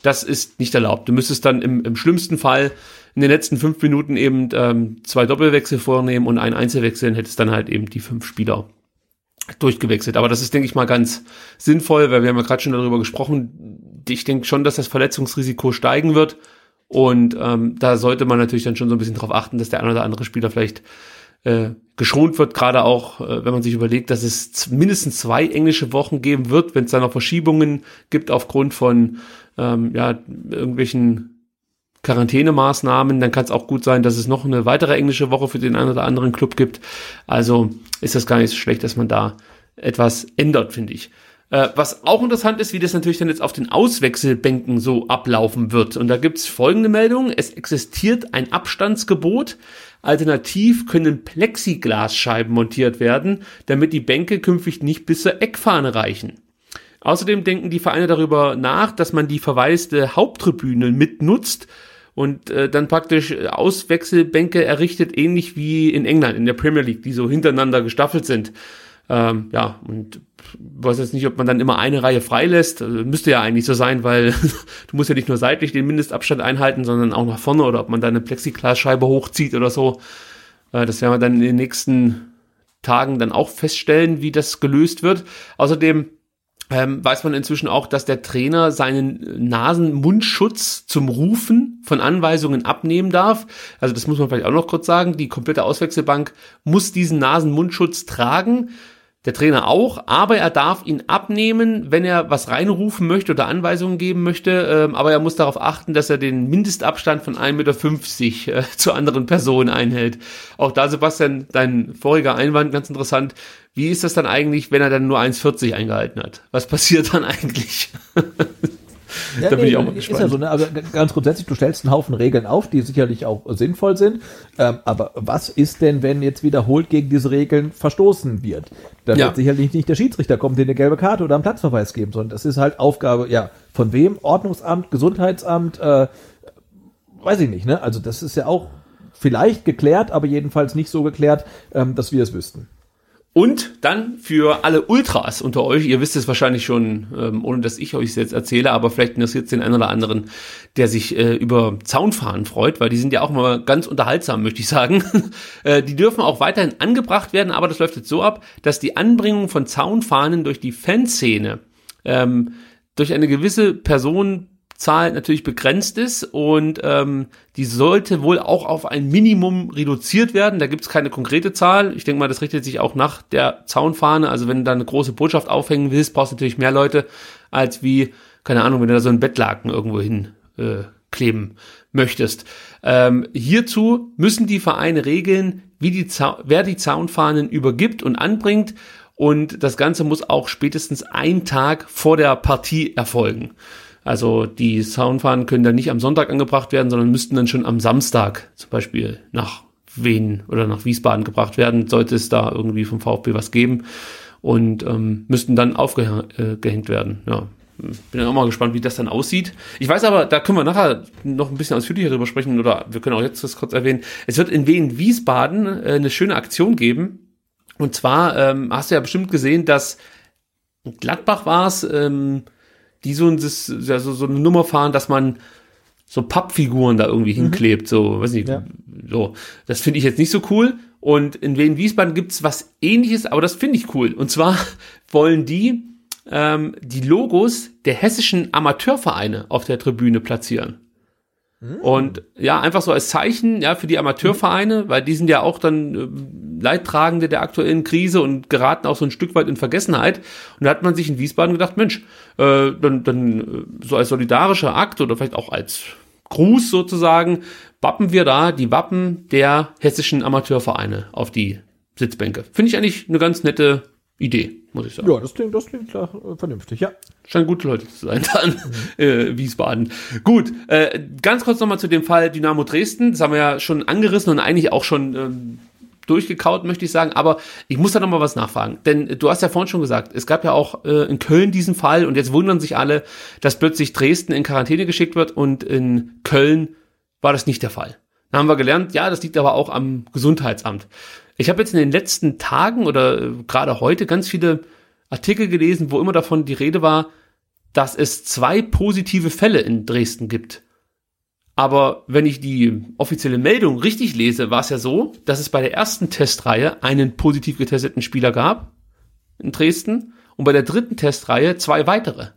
Das ist nicht erlaubt. Du müsstest dann im, im schlimmsten Fall in den letzten fünf Minuten eben ähm, zwei Doppelwechsel vornehmen und einen Einzelwechsel, dann hättest dann halt eben die fünf Spieler durchgewechselt. Aber das ist, denke ich mal, ganz sinnvoll, weil wir haben ja gerade schon darüber gesprochen. Ich denke schon, dass das Verletzungsrisiko steigen wird. Und ähm, da sollte man natürlich dann schon so ein bisschen darauf achten, dass der ein oder andere Spieler vielleicht äh, geschont wird, gerade auch, äh, wenn man sich überlegt, dass es mindestens zwei englische Wochen geben wird, wenn es da noch Verschiebungen gibt aufgrund von ähm, ja, irgendwelchen Quarantänemaßnahmen, dann kann es auch gut sein, dass es noch eine weitere englische Woche für den einen oder anderen Club gibt. Also ist das gar nicht so schlecht, dass man da etwas ändert, finde ich. Äh, was auch interessant ist, wie das natürlich dann jetzt auf den Auswechselbänken so ablaufen wird. Und da gibt's folgende Meldung. Es existiert ein Abstandsgebot. Alternativ können Plexiglasscheiben montiert werden, damit die Bänke künftig nicht bis zur Eckfahne reichen. Außerdem denken die Vereine darüber nach, dass man die verwaiste Haupttribüne mitnutzt und äh, dann praktisch Auswechselbänke errichtet, ähnlich wie in England, in der Premier League, die so hintereinander gestaffelt sind. Ähm, ja, und weiß jetzt nicht, ob man dann immer eine Reihe freilässt. Also, müsste ja eigentlich so sein, weil du musst ja nicht nur seitlich den Mindestabstand einhalten, sondern auch nach vorne oder ob man da eine Plexiglasscheibe hochzieht oder so. Äh, das werden wir dann in den nächsten Tagen dann auch feststellen, wie das gelöst wird. Außerdem ähm, weiß man inzwischen auch, dass der Trainer seinen Nasen-Mundschutz zum Rufen von Anweisungen abnehmen darf. Also das muss man vielleicht auch noch kurz sagen. Die komplette Auswechselbank muss diesen Nasen-Mundschutz tragen. Der Trainer auch, aber er darf ihn abnehmen, wenn er was reinrufen möchte oder Anweisungen geben möchte. Ähm, aber er muss darauf achten, dass er den Mindestabstand von 1,50 Meter äh, zu anderen Personen einhält. Auch da, Sebastian, dein voriger Einwand, ganz interessant. Wie ist das dann eigentlich, wenn er dann nur 1,40 eingehalten hat? Was passiert dann eigentlich? Ja, Da bin ich auch mal ist gespannt. ja so, ne? Also ganz grundsätzlich, du stellst einen Haufen Regeln auf, die sicherlich auch sinnvoll sind. Ähm, aber was ist denn, wenn jetzt wiederholt gegen diese Regeln verstoßen wird? Da Ja. wird sicherlich nicht der Schiedsrichter kommen, den eine gelbe Karte oder einen Platzverweis geben, sondern das ist halt Aufgabe, ja, von wem? Ordnungsamt, Gesundheitsamt, äh, weiß ich nicht, ne? Also das ist ja auch vielleicht geklärt, aber jedenfalls nicht so geklärt, ähm, dass wir es wüssten. Und dann für alle Ultras unter euch, ihr wisst es wahrscheinlich schon, ähm, ohne dass ich euch es jetzt erzähle, aber vielleicht interessiert es den einen oder anderen, der sich äh, über Zaunfahren freut, weil die sind ja auch mal ganz unterhaltsam, möchte ich sagen. äh, die dürfen auch weiterhin angebracht werden, aber das läuft jetzt so ab, dass die Anbringung von Zaunfahnen durch die Fanszene ähm, durch eine gewisse Personenzahl natürlich begrenzt ist und ähm, die sollte wohl auch auf ein Minimum reduziert werden. Da gibt es keine konkrete Zahl. Ich denke mal, das richtet sich auch nach der Zaunfahne. Also wenn du da eine große Botschaft aufhängen willst, brauchst du natürlich mehr Leute, als wie, keine Ahnung, wenn du da so ein Bettlaken irgendwo hin äh, kleben möchtest. Ähm, hierzu müssen die Vereine regeln, wie die wer die Zaunfahnen übergibt und anbringt. Und das Ganze muss auch spätestens ein Tag vor der Partie erfolgen. Also die Soundfahnen können dann nicht am Sonntag angebracht werden, sondern müssten dann schon am Samstag zum Beispiel nach Wien oder nach Wiesbaden gebracht werden, sollte es da irgendwie vom VfB was geben und ähm, müssten dann aufgehängt werden. Ja, bin dann auch mal gespannt, wie das dann aussieht. Ich weiß aber, da können wir nachher noch ein bisschen ausführlicher drüber sprechen oder wir können auch jetzt das kurz erwähnen. Es wird in Wien Wiesbaden äh, eine schöne Aktion geben. Und zwar ähm, hast du ja bestimmt gesehen, dass Gladbach war es, ähm, die so, ein, ja, so, so eine Nummer fahren, dass man so Pappfiguren da irgendwie hinklebt, so, weiß nicht, Ja. so. Das finde ich jetzt nicht so cool. Und in Wien Wiesbaden gibt's was ähnliches, aber das finde ich cool. Und zwar wollen die ähm, die Logos der hessischen Amateurvereine auf der Tribüne platzieren. Und ja, einfach so als Zeichen, ja, für die Amateurvereine, weil die sind ja auch dann äh, Leidtragende der aktuellen Krise und geraten auch so ein Stück weit in Vergessenheit. Und da hat man sich in Wiesbaden gedacht, Mensch, äh, dann, dann äh, so als solidarischer Akt oder vielleicht auch als Gruß sozusagen, wappen wir da die Wappen der hessischen Amateurvereine auf die Sitzbänke. Finde ich eigentlich eine ganz nette Idee, muss ich sagen. Ja, das klingt, das klingt klar, äh, vernünftig, ja. Scheinen gute Leute zu sein dann, äh, Wiesbaden. Gut, äh, ganz kurz nochmal zu dem Fall Dynamo Dresden. Das haben wir ja schon angerissen und eigentlich auch schon ähm, durchgekaut, möchte ich sagen. Aber ich muss da nochmal was nachfragen. Denn du hast ja vorhin schon gesagt, es gab ja auch äh, in Köln diesen Fall und jetzt wundern sich alle, dass plötzlich Dresden in Quarantäne geschickt wird und in Köln war das nicht der Fall. Dann haben wir gelernt, ja, das liegt aber auch am Gesundheitsamt. Ich habe jetzt in den letzten Tagen oder äh, gerade heute ganz viele Artikel gelesen, wo immer davon die Rede war, dass es zwei positive Fälle in Dresden gibt. Aber wenn ich die offizielle Meldung richtig lese, war es ja so, dass es bei der ersten Testreihe einen positiv getesteten Spieler gab in Dresden und bei der dritten Testreihe zwei weitere.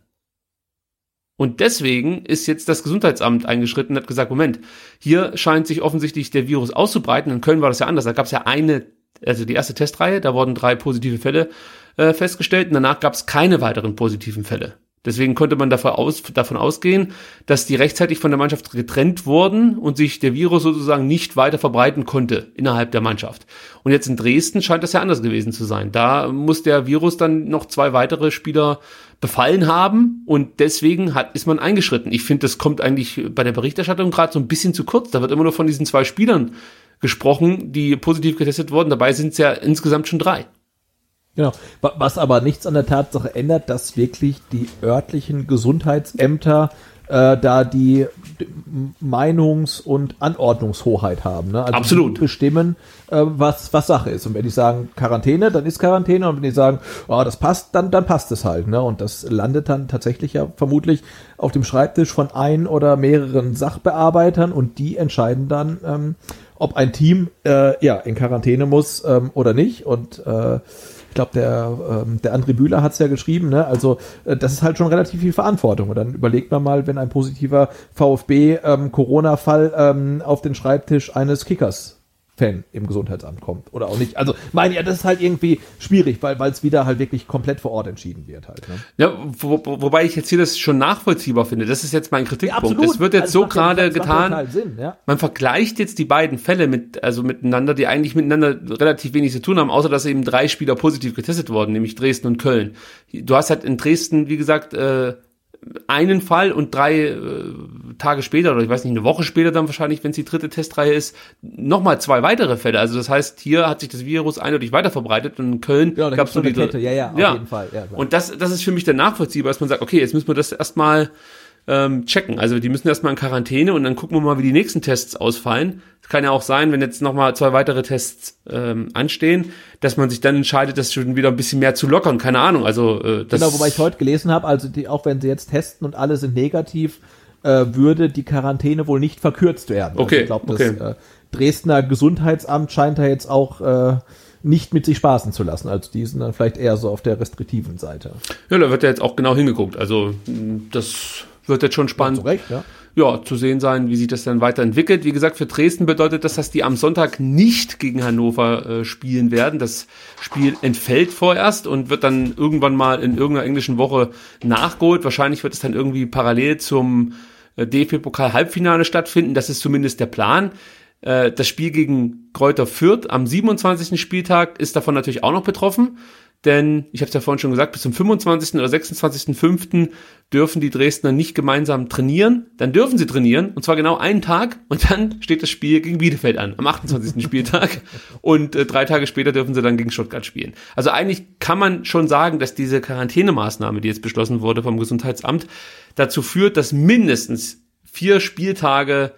Und deswegen ist jetzt das Gesundheitsamt eingeschritten und hat gesagt, Moment, hier scheint sich offensichtlich der Virus auszubreiten. In Köln war das ja anders. Da gab es ja eine, also die erste Testreihe, da wurden drei positive Fälle äh, festgestellt und danach gab es keine weiteren positiven Fälle. Deswegen konnte man davon, aus, davon ausgehen, dass die rechtzeitig von der Mannschaft getrennt wurden und sich der Virus sozusagen nicht weiter verbreiten konnte innerhalb der Mannschaft. Und jetzt in Dresden scheint das ja anders gewesen zu sein. Da muss der Virus dann noch zwei weitere Spieler befallen haben und deswegen hat, ist man eingeschritten. Ich finde, das kommt eigentlich bei der Berichterstattung gerade so ein bisschen zu kurz. Da wird immer nur von diesen zwei Spielern gesprochen, die positiv getestet wurden. Dabei sind es ja insgesamt schon drei. Genau. Wa- Was aber nichts an der Tatsache ändert, dass wirklich die örtlichen Gesundheitsämter äh, da die Meinungs- und Anordnungshoheit haben. Ne? Also Absolut. Bestimmen, äh, was, was Sache ist. Und wenn die sagen Quarantäne, dann ist Quarantäne. Und wenn die sagen, oh, das passt, dann, dann passt es halt. Ne? Und das landet dann tatsächlich ja vermutlich auf dem Schreibtisch von ein oder mehreren Sachbearbeitern und die entscheiden dann, ähm, ob ein Team äh, ja in Quarantäne muss ähm, oder nicht. Und äh, ich glaube, der, ähm, der André Bühler hat es ja geschrieben, ne? Also äh, das ist halt schon relativ viel Verantwortung. Und dann überlegt man mal, wenn ein positiver VfB-Corona-Fall ähm, auf den Schreibtisch eines Kickers Fan im Gesundheitsamt kommt oder auch nicht. Also meine ja, das ist halt irgendwie schwierig, weil es wieder halt wirklich komplett vor Ort entschieden wird halt. Ne? Ja, wo, wo, wobei ich jetzt hier das schon nachvollziehbar finde. Das ist jetzt mein Kritikpunkt. es wird jetzt Also so ja- gerade ja getan. total Sinn, ja. Man vergleicht jetzt die beiden Fälle mit, also miteinander, die eigentlich miteinander relativ wenig zu tun haben, außer dass eben drei Spieler positiv getestet wurden, nämlich Dresden und Köln. Du hast halt in Dresden, wie gesagt, äh, einen Fall und drei äh, Tage später oder ich weiß nicht, eine Woche später dann wahrscheinlich, wenn es die dritte Testreihe ist, nochmal zwei weitere Fälle. Also das heißt, hier hat sich das Virus eindeutig weiter verbreitet und in Köln Ja, gab es so eine die Kette. Ja, ja, auf jeden Fall. Ja, und das, das ist für mich dann nachvollziehbar, dass man sagt, okay, jetzt müssen wir das erstmal ähm, checken. Also die müssen erstmal in Quarantäne und dann gucken wir mal, wie die nächsten Tests ausfallen. Es kann ja auch sein, wenn jetzt nochmal zwei weitere Tests ähm, anstehen, dass man sich dann entscheidet, das schon wieder ein bisschen mehr zu lockern. Keine Ahnung. Also äh, das Genau, wobei ich heute gelesen habe, also die, auch wenn sie jetzt testen und alle sind negativ, äh, würde die Quarantäne wohl nicht verkürzt werden. Okay, Also ich glaube, das okay. äh, Dresdner Gesundheitsamt scheint da jetzt auch äh, nicht mit sich spaßen zu lassen. Also die sind dann vielleicht eher so auf der restriktiven Seite. ja, da wird ja jetzt auch genau hingeguckt. Also das wird jetzt schon spannend. Zu Recht, ja. ja, zu sehen sein, wie sich das dann weiterentwickelt. Wie gesagt, für Dresden bedeutet das, dass die am Sonntag nicht gegen Hannover äh, spielen werden. Das Spiel entfällt vorerst und wird dann irgendwann mal in irgendeiner englischen Woche nachgeholt. Wahrscheinlich wird es dann irgendwie parallel zum DFB-Pokal-Halbfinale stattfinden. Das ist zumindest der Plan. Äh, das Spiel gegen Kräuter Fürth am 27. Spieltag ist davon natürlich auch noch betroffen. Denn, ich habe es ja vorhin schon gesagt, bis zum 25. oder 26.05. dürfen die Dresdner nicht gemeinsam trainieren. Dann dürfen sie trainieren, und zwar genau einen Tag. Und dann steht das Spiel gegen Bielefeld an, am 28. Spieltag. Und äh, drei Tage später dürfen sie dann gegen Stuttgart spielen. Also eigentlich kann man schon sagen, dass diese Quarantänemaßnahme, die jetzt beschlossen wurde vom Gesundheitsamt, dazu führt, dass mindestens vier Spieltage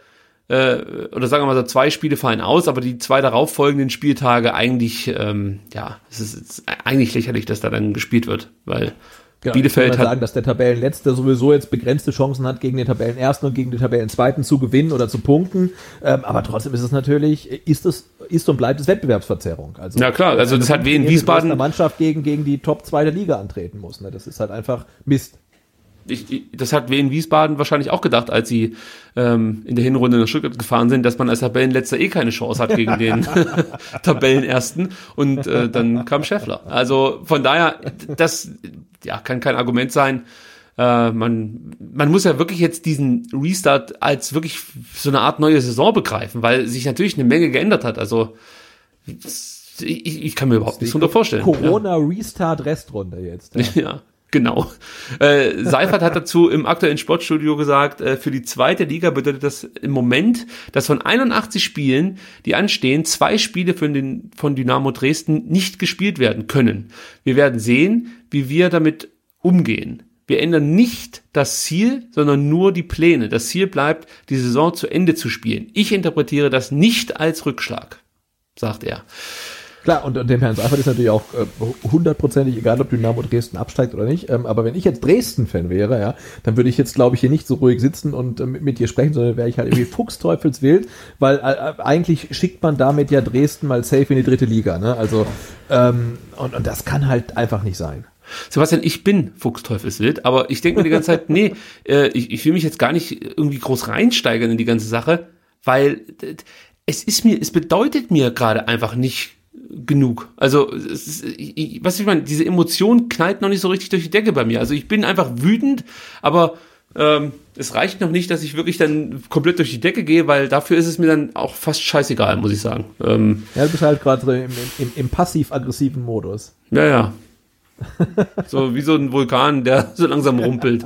äh, oder sagen wir mal so, zwei Spiele fallen aus, aber die zwei darauffolgenden Spieltage eigentlich, ähm, ja, es ist, es ist eigentlich lächerlich, dass da dann gespielt wird, weil Genau, Bielefeld ich kann sagen, dass der Tabellenletzte sowieso jetzt begrenzte Chancen hat, gegen den Tabellenersten und gegen den Tabellenzweiten zu gewinnen oder zu punkten. Ähm, aber trotzdem ist es natürlich, ist es, ist und bleibt es Wettbewerbsverzerrung. Also, Ja, klar, also das hat wie in Wiesbaden- Mannschaft gegen, gegen die Top 2 der Liga antreten muss. Ne? Das ist halt einfach Mist. Ich, ich, das hat Wien Wiesbaden wahrscheinlich auch gedacht, als sie ähm, in der Hinrunde nach Stuttgart gefahren sind, dass man als Tabellenletzter eh keine Chance hat gegen den Tabellenersten. Und äh, dann kam Scheffler. Also von daher, das ja, kann kein Argument sein. Äh, man, man muss ja wirklich jetzt diesen Restart als wirklich so eine Art neue Saison begreifen, weil sich natürlich eine Menge geändert hat. Also ich, ich kann mir überhaupt nichts darunter vorstellen. ja. Corona Restart Restrunde jetzt. Ja. Ja, genau. Äh, Seifert hat dazu im aktuellen Sportstudio gesagt, äh, für die zweite Liga bedeutet das im Moment, dass von 81 Spielen, die anstehen, zwei Spiele von, den, von Dynamo Dresden nicht gespielt werden können. Wir werden sehen, wie wir damit umgehen. Wir ändern nicht das Ziel, sondern nur die Pläne. Das Ziel bleibt, die Saison zu Ende zu spielen. Ich interpretiere das nicht als Rückschlag, sagt er. Klar, und, und dem Herrn Seifert ist natürlich auch äh, hundertprozentig egal, ob Dynamo Dresden absteigt oder nicht. Ähm, aber wenn ich jetzt Dresden-Fan wäre, ja, dann würde ich jetzt, glaube ich, hier nicht so ruhig sitzen und äh, mit, mit dir sprechen, sondern wäre ich halt irgendwie fuchsteufelswild, weil äh, eigentlich schickt man damit ja Dresden mal safe in die dritte Liga. Ne? Also ähm, und, und das kann halt einfach nicht sein. Sebastian, ich bin Fuchsteufelswild, aber ich denke mir die ganze Zeit, nee, äh, ich, ich will mich jetzt gar nicht irgendwie groß reinsteigern in die ganze Sache, weil äh, es ist mir, es bedeutet mir gerade einfach nicht genug. Also, ist, ich, was ich meine, diese Emotion knallt noch nicht so richtig durch die Decke bei mir. Also ich bin einfach wütend, aber ähm, es reicht noch nicht, dass ich wirklich dann komplett durch die Decke gehe, weil dafür ist es mir dann auch fast scheißegal, muss ich sagen. Ähm, Ja, du bist halt gerade im, im, im passiv-aggressiven Modus. ja, ja. So wie so ein Vulkan, der so langsam rumpelt.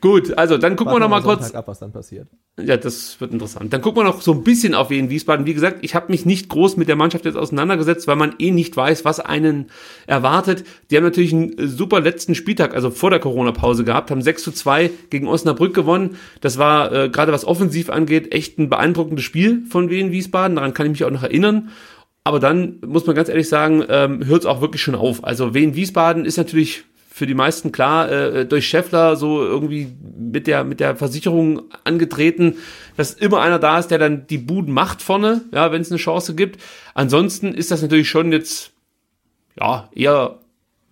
Gut, also dann gucken wir noch mal kurz. Ab, was dann passiert. Ja, das wird interessant. Dann gucken wir noch so ein bisschen auf Wien Wiesbaden. Wie gesagt, ich habe mich nicht groß mit der Mannschaft jetzt auseinandergesetzt, weil man eh nicht weiß, was einen erwartet. Die haben natürlich einen super letzten Spieltag, also vor der Corona-Pause gehabt, haben 6 zu 2 gegen Osnabrück gewonnen. Das war äh, gerade was offensiv angeht, echt ein beeindruckendes Spiel von Wien Wiesbaden. Daran kann ich mich auch noch erinnern. Aber dann muss man ganz ehrlich sagen, ähm, hört es auch wirklich schon auf. Also Wien Wiesbaden ist natürlich für die meisten klar äh, durch Scheffler so irgendwie mit der mit der Versicherung angetreten, dass immer einer da ist, der dann die Buden macht vorne, ja, wenn es eine Chance gibt. Ansonsten ist das natürlich schon jetzt ja eher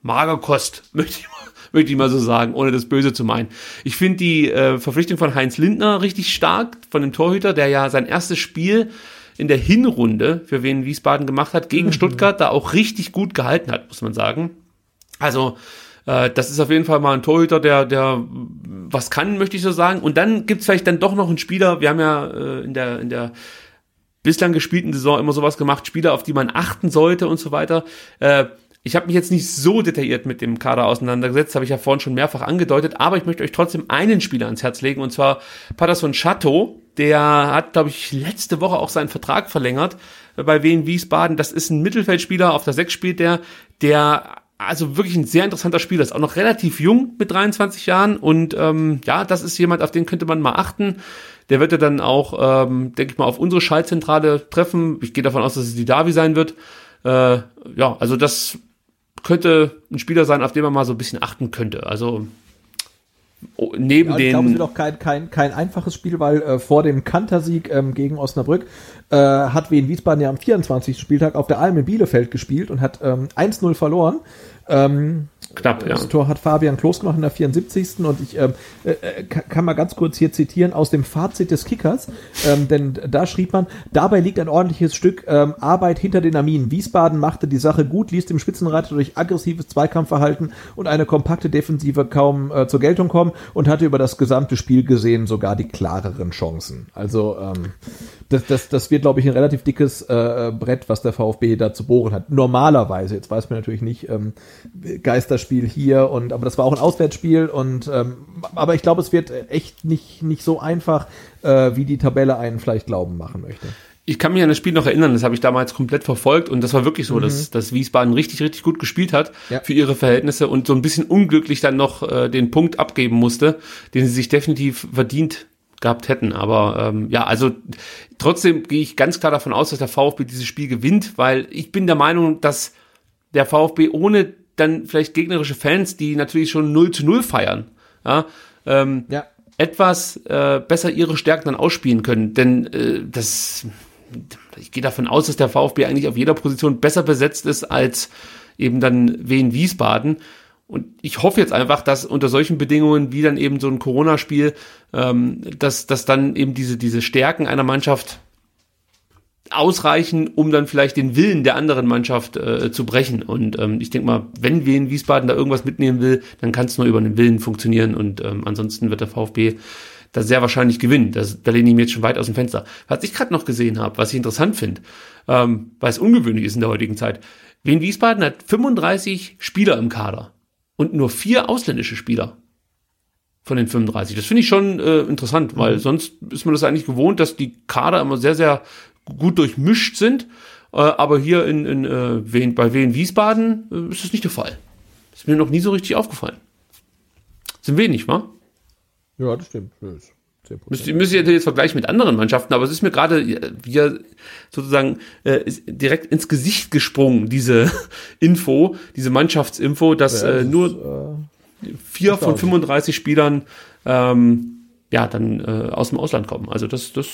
Magerkost, möchte ich mal, möchte ich mal so sagen, ohne das Böse zu meinen. Ich finde die äh, Verpflichtung von Heinz Lindner richtig stark, von dem Torhüter, der ja sein erstes Spiel in der Hinrunde für Wien Wiesbaden gemacht hat, gegen Stuttgart, da auch richtig gut gehalten hat, muss man sagen. Also, äh, das ist auf jeden Fall mal ein Torhüter, der, der was kann, möchte ich so sagen. Und dann gibt's vielleicht dann doch noch einen Spieler, wir haben ja äh, in der, in der bislang gespielten Saison immer sowas gemacht, Spieler, auf die man achten sollte und so weiter. Äh, ich habe mich jetzt nicht so detailliert mit dem Kader auseinandergesetzt, habe ich ja vorhin schon mehrfach angedeutet, aber ich möchte euch trotzdem einen Spieler ans Herz legen, und zwar Patterson Chateau. Der hat, glaube ich, letzte Woche auch seinen Vertrag verlängert bei Wien Wiesbaden. Das ist ein Mittelfeldspieler, auf der 6 spielt der, der also wirklich ein sehr interessanter Spieler ist, auch noch relativ jung mit 23 Jahren und ähm, ja, das ist jemand, auf den könnte man mal achten. Der wird ja dann auch, ähm, denke ich mal, auf unsere Schaltzentrale treffen. Ich gehe davon aus, dass es die Davi sein wird. Äh, ja, also das könnte ein Spieler sein, auf den man mal so ein bisschen achten könnte. Also oh, neben Ja, ich den glaube, es wird auch kein, kein, kein einfaches Spiel, weil äh, vor dem Kantersieg ähm, gegen Osnabrück äh, hat Wien Wiesbaden ja am 24. Spieltag auf der Alm in Bielefeld gespielt und hat ähm, 1-0 verloren. Ähm, knapp, ja. Das Tor hat Fabian Klos gemacht in der 74. Und ich ähm, äh, äh, kann mal ganz kurz hier zitieren aus dem Fazit des Kickers, ähm, denn da schrieb man, dabei liegt ein ordentliches Stück ähm, Arbeit hinter den Arminen. Wiesbaden machte die Sache gut, ließ dem Spitzenreiter durch aggressives Zweikampfverhalten und eine kompakte Defensive kaum äh, zur Geltung kommen und hatte über das gesamte Spiel gesehen sogar die klareren Chancen. Also ähm, das, das, das wird, glaube ich, ein relativ dickes äh, Brett, was der VfB da zu bohren hat. Normalerweise, jetzt weiß man natürlich nicht, ähm, Geisterspiel hier und aber das war auch ein Auswärtsspiel und ähm, aber ich glaube, es wird echt nicht, nicht so einfach, äh, wie die Tabelle einen vielleicht glauben machen möchte. Ich kann mich an das Spiel noch erinnern, das habe ich damals komplett verfolgt und das war wirklich so, dass, dass Wiesbaden richtig, richtig gut gespielt hat Ja. für ihre Verhältnisse und so ein bisschen unglücklich dann noch äh, den Punkt abgeben musste, den sie sich definitiv verdient gehabt hätten. Aber ähm, ja, also trotzdem gehe ich ganz klar davon aus, dass der VfB dieses Spiel gewinnt, weil ich bin der Meinung, dass der VfB ohne dann vielleicht gegnerische Fans, die natürlich schon 0 zu 0 feiern, ja, ähm, Ja. etwas äh, besser ihre Stärken dann ausspielen können. Denn äh, das, ich gehe davon aus, dass der VfB eigentlich auf jeder Position besser besetzt ist als eben dann Wien Wiesbaden. Und ich hoffe jetzt einfach, dass unter solchen Bedingungen wie dann eben so ein Corona-Spiel, ähm, dass, dass dann eben diese, diese Stärken einer Mannschaft ausreichen, um dann vielleicht den Willen der anderen Mannschaft äh, zu brechen. Und ähm, ich denke mal, wenn Wien Wiesbaden da irgendwas mitnehmen will, dann kann es nur über den Willen funktionieren. Und ähm, ansonsten wird der VfB da sehr wahrscheinlich gewinnen. Das, da lehne ich mir jetzt schon weit aus dem Fenster. Was ich gerade noch gesehen habe, was ich interessant finde, ähm, weil es ungewöhnlich ist in der heutigen Zeit. Wien Wiesbaden hat 35 Spieler im Kader und nur vier ausländische Spieler von den 35. Das finde ich schon äh, interessant, weil sonst ist man das eigentlich gewohnt, dass die Kader immer sehr, sehr gut durchmischt sind. Äh, aber hier in, in äh, Wien, bei Wien Wiesbaden äh, ist das nicht der Fall. Ist mir noch nie so richtig aufgefallen. Sind wenig, wa? Ja, das stimmt. Das ist 10%. Müsst, müsst ihr jetzt vergleichen mit anderen Mannschaften, aber es ist mir gerade äh, wieder sozusagen äh, direkt ins Gesicht gesprungen, diese Info, diese Mannschaftsinfo, dass Ja, äh, das ist, nur äh, vier von erstaunlich. 35 Spielern ähm, ja dann äh, aus dem Ausland kommen. Also das, das,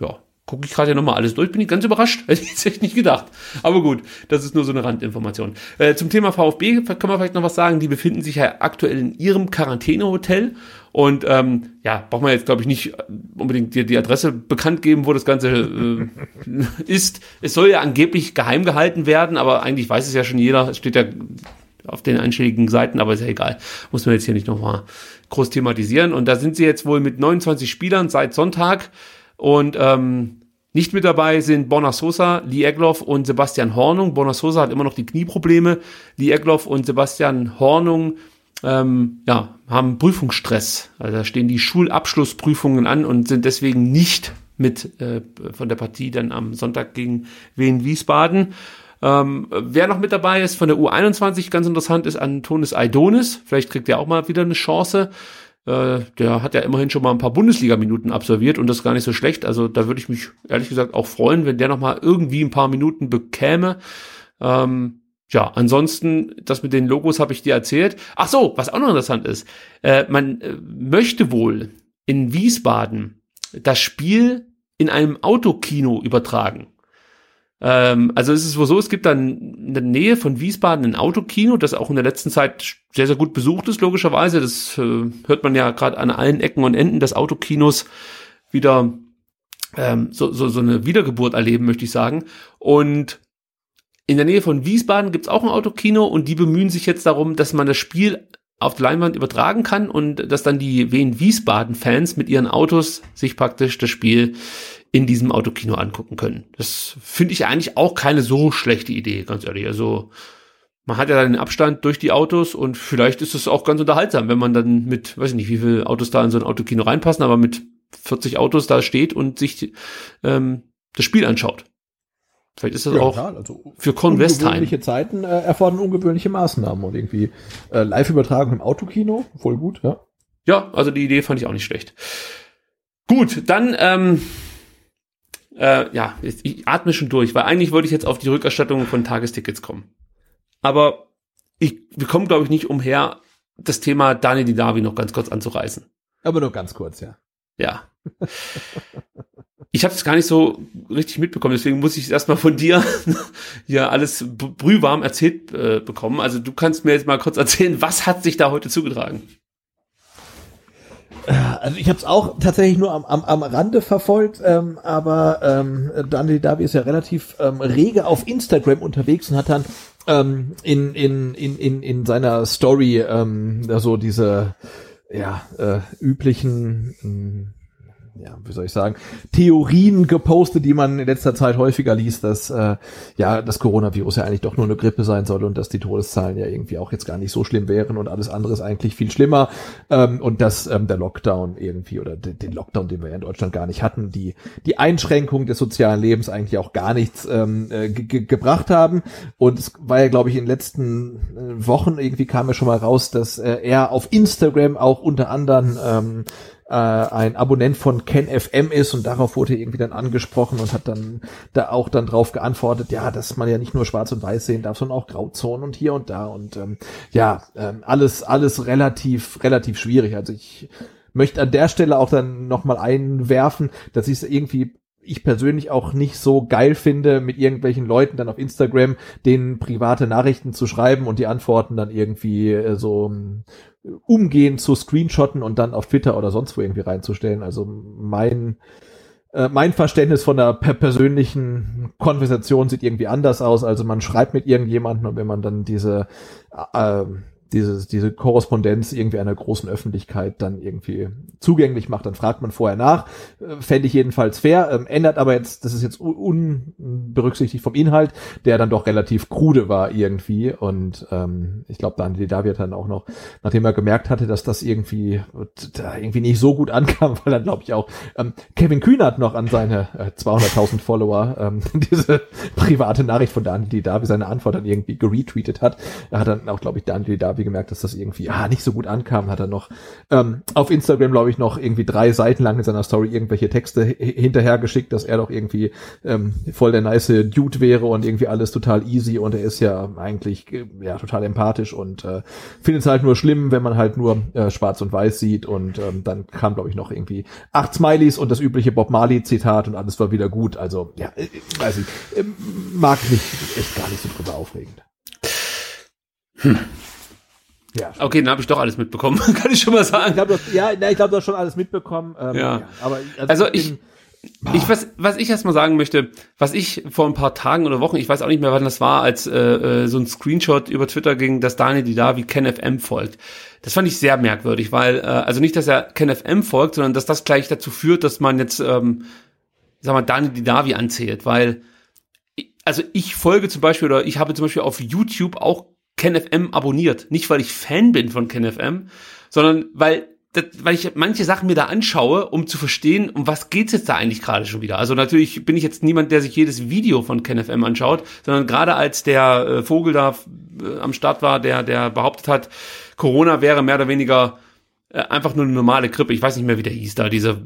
ja, gucke ich gerade ja nochmal alles durch. Bin ich ganz überrascht. Hätte ich echt nicht gedacht. Aber gut, das ist nur so eine Randinformation. Äh, zum Thema VfB kann man vielleicht noch was sagen. Die befinden sich ja aktuell in ihrem Quarantänehotel. Und ähm, ja, braucht man jetzt, glaube ich, nicht unbedingt die, die Adresse bekannt geben, wo das Ganze äh, ist. Es soll ja angeblich geheim gehalten werden, aber eigentlich weiß es ja schon jeder. Es steht ja auf den einschlägigen Seiten, aber ist ja egal. Muss man jetzt hier nicht nochmal groß thematisieren. Und da sind sie jetzt wohl mit 29 Spielern seit Sonntag. Und ähm, nicht mit dabei sind Borna Sosa, Lee Egloff und Sebastian Hornung. Borna Sosa hat immer noch die Knieprobleme. Lee Egloff und Sebastian Hornung ähm, ja, haben Prüfungsstress. Also da stehen die Schulabschlussprüfungen an und sind deswegen nicht mit äh, von der Partie dann am Sonntag gegen Wien Wiesbaden. Ähm, wer noch mit dabei ist von der U21, ganz interessant, ist Antonis Aidonis. Vielleicht kriegt er auch mal wieder eine Chance. Äh, der hat ja immerhin schon mal ein paar Bundesliga-Minuten absolviert und das ist gar nicht so schlecht. Also da würde ich mich ehrlich gesagt auch freuen, wenn der noch mal irgendwie ein paar Minuten bekäme. Ähm, ja, ansonsten, das mit den Logos habe ich dir erzählt. Ach so, was auch noch interessant ist. Äh, man äh, möchte wohl in Wiesbaden das Spiel in einem Autokino übertragen. Ähm, also es ist wohl so, es gibt dann in der Nähe von Wiesbaden ein Autokino, das auch in der letzten Zeit sehr, sehr gut besucht ist, logischerweise. Das äh, hört man ja gerade an allen Ecken und Enden des Autokinos wieder ähm, so, so, so eine Wiedergeburt erleben, möchte ich sagen. Und in der Nähe von Wiesbaden gibt's auch ein Autokino und die bemühen sich jetzt darum, dass man das Spiel auf der Leinwand übertragen kann und dass dann die Wien Wiesbaden Fans mit ihren Autos sich praktisch das Spiel in diesem Autokino angucken können. Das finde ich eigentlich auch keine so schlechte Idee, ganz ehrlich. Also man hat ja dann den Abstand durch die Autos und vielleicht ist es auch ganz unterhaltsam, wenn man dann mit, weiß ich nicht, wie viele Autos da in so ein Autokino reinpassen, aber mit 40 Autos da steht und sich ähm, das Spiel anschaut. Vielleicht ist das Ja, auch klar, also für Convestheim. ungewöhnliche Zeiten äh, erfordern ungewöhnliche Maßnahmen und irgendwie äh, Live-Übertragung im Autokino, voll gut, ja. Ja, also die Idee fand ich auch nicht schlecht. Gut, dann, ähm, äh, ja, ich atme schon durch, weil eigentlich wollte ich jetzt auf die Rückerstattung von Tagestickets kommen. Aber ich, wir kommen, glaube ich, nicht umher, das Thema Daniel Didavi noch ganz kurz anzureißen. Aber nur ganz kurz, ja. Ja. Ich habe es gar nicht so richtig mitbekommen, deswegen muss ich es erstmal von dir hier alles brühwarm erzählt äh, bekommen. Also du kannst mir jetzt mal kurz erzählen, was hat sich da heute zugetragen? Also ich habe es auch tatsächlich nur am, am, am Rande verfolgt, ähm, aber ähm, Daniel Davi ist ja relativ ähm, rege auf Instagram unterwegs und hat dann ähm, in, in, in, in, in seiner Story ähm, so diese ja, äh, üblichen ähm, ja, wie soll ich sagen, Theorien gepostet, die man in letzter Zeit häufiger liest, dass äh, ja das Coronavirus ja eigentlich doch nur eine Grippe sein soll und dass die Todeszahlen ja irgendwie auch jetzt gar nicht so schlimm wären und alles andere ist eigentlich viel schlimmer. Ähm, und dass ähm, der Lockdown irgendwie oder de den Lockdown, den wir ja in Deutschland gar nicht hatten, die die Einschränkung des sozialen Lebens eigentlich auch gar nichts ähm, äh, ge gebracht haben. Und es war ja glaube ich in den letzten äh, Wochen irgendwie kam ja schon mal raus, dass äh, er auf Instagram auch unter anderem ähm, äh, ein Abonnent von Ken FM ist und darauf wurde irgendwie dann angesprochen und hat dann da auch dann drauf geantwortet, ja, dass man ja nicht nur schwarz und weiß sehen darf, sondern auch Grauzonen und hier und da und ähm, ja, ähm, alles, alles relativ, relativ schwierig. Also ich möchte an der Stelle auch dann nochmal einwerfen, dass ich es irgendwie ich persönlich auch nicht so geil finde, mit irgendwelchen Leuten dann auf Instagram denen private Nachrichten zu schreiben und die Antworten dann irgendwie äh, so äh, umgehen zu screenshotten und dann auf Twitter oder sonst wo irgendwie reinzustellen. Also mein äh, mein Verständnis von der per persönlichen Konversation sieht irgendwie anders aus. Also man schreibt mit irgendjemandem und wenn man dann diese äh, diese, diese Korrespondenz irgendwie einer großen Öffentlichkeit dann irgendwie zugänglich macht, dann fragt man vorher nach. Äh, fände ich jedenfalls fair, ähm, ändert aber jetzt, das ist jetzt unberücksichtigt vom Inhalt, der dann doch relativ krude war irgendwie und ähm, ich glaube, Daniel David dann auch noch, nachdem er gemerkt hatte, dass das irgendwie da irgendwie nicht so gut ankam, weil dann glaube ich auch ähm, Kevin Kühnert noch an seine äh, 200.000 Follower ähm, diese private Nachricht von Daniel David, seine Antwort dann irgendwie geretweetet hat. Er hat dann auch, glaube ich, Daniel David irgendwie gemerkt, dass das irgendwie ah, nicht so gut ankam, hat er noch ähm, auf Instagram, glaube ich, noch irgendwie drei Seiten lang in seiner Story irgendwelche Texte hinterher dass er doch irgendwie ähm, voll der nice Dude wäre und irgendwie alles total easy und er ist ja eigentlich äh, ja total empathisch und äh, findet es halt nur schlimm, wenn man halt nur äh, schwarz und weiß sieht und ähm, dann kam, glaube ich, noch irgendwie acht Smileys und das übliche Bob Marley Zitat und alles war wieder gut. Also ja, äh, weiß ich, äh, mag mich echt gar nicht so drüber aufregend. Hm. Ja, okay, dann habe ich doch alles mitbekommen, kann ich schon mal sagen. Ich glaub, hast, ja, ich glaube, du hast schon alles mitbekommen. Ähm, ja. ja. aber also, also ich, ich was, was ich erstmal sagen möchte, was ich vor ein paar Tagen oder Wochen, ich weiß auch nicht mehr, wann das war, als äh, äh so ein Screenshot über Twitter ging, dass Daniel Didavi KenFM folgt. Das fand ich sehr merkwürdig, weil äh, also nicht, dass er KenFM folgt, sondern dass das gleich dazu führt, dass man jetzt, ähm, sag mal, Daniel Didavi anzählt, weil also ich folge zum Beispiel oder ich habe zum Beispiel auf YouTube auch KenFM abonniert. Nicht, weil ich Fan bin von KenFM, sondern weil das, weil ich manche Sachen mir da anschaue, um zu verstehen, um was geht's jetzt da eigentlich gerade schon wieder. Also natürlich bin ich jetzt niemand, der sich jedes Video von KenFM anschaut, sondern gerade als der äh, Vogel da äh, am Start war, der, der behauptet hat, Corona wäre mehr oder weniger äh, einfach nur eine normale Grippe. Ich weiß nicht mehr, wie der hieß da, dieser,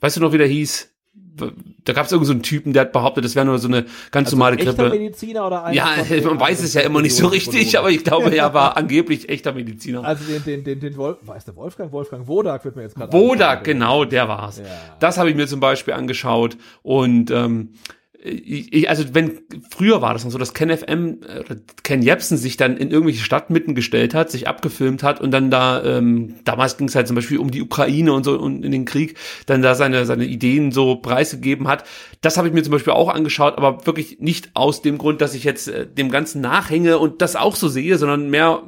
weißt du noch, wie der hieß? Da gab es irgendeinen so einen Typen, der hat behauptet, das wäre nur so eine ganz also normale Grippe. Mediziner oder ja, man weiß es ja immer nicht so richtig, aber ich glaube, er war angeblich echter Mediziner. Also den, den, den, den Wolf, weiß der Wolfgang? Wolfgang Wodak wird mir jetzt gerade Wodak, genau, der war's. Ja. Das habe ich mir zum Beispiel angeschaut und ähm, ich, also wenn früher war das noch so, dass Ken FM oder Ken Jepsen sich dann in irgendwelche Stadtmitten gestellt hat, sich abgefilmt hat und dann da ähm, damals ging es halt zum Beispiel um die Ukraine und so und in den Krieg dann da seine seine Ideen so preisgegeben hat. Das habe ich mir zum Beispiel auch angeschaut, aber wirklich nicht aus dem Grund, dass ich jetzt äh, dem Ganzen nachhänge und das auch so sehe, sondern mehr,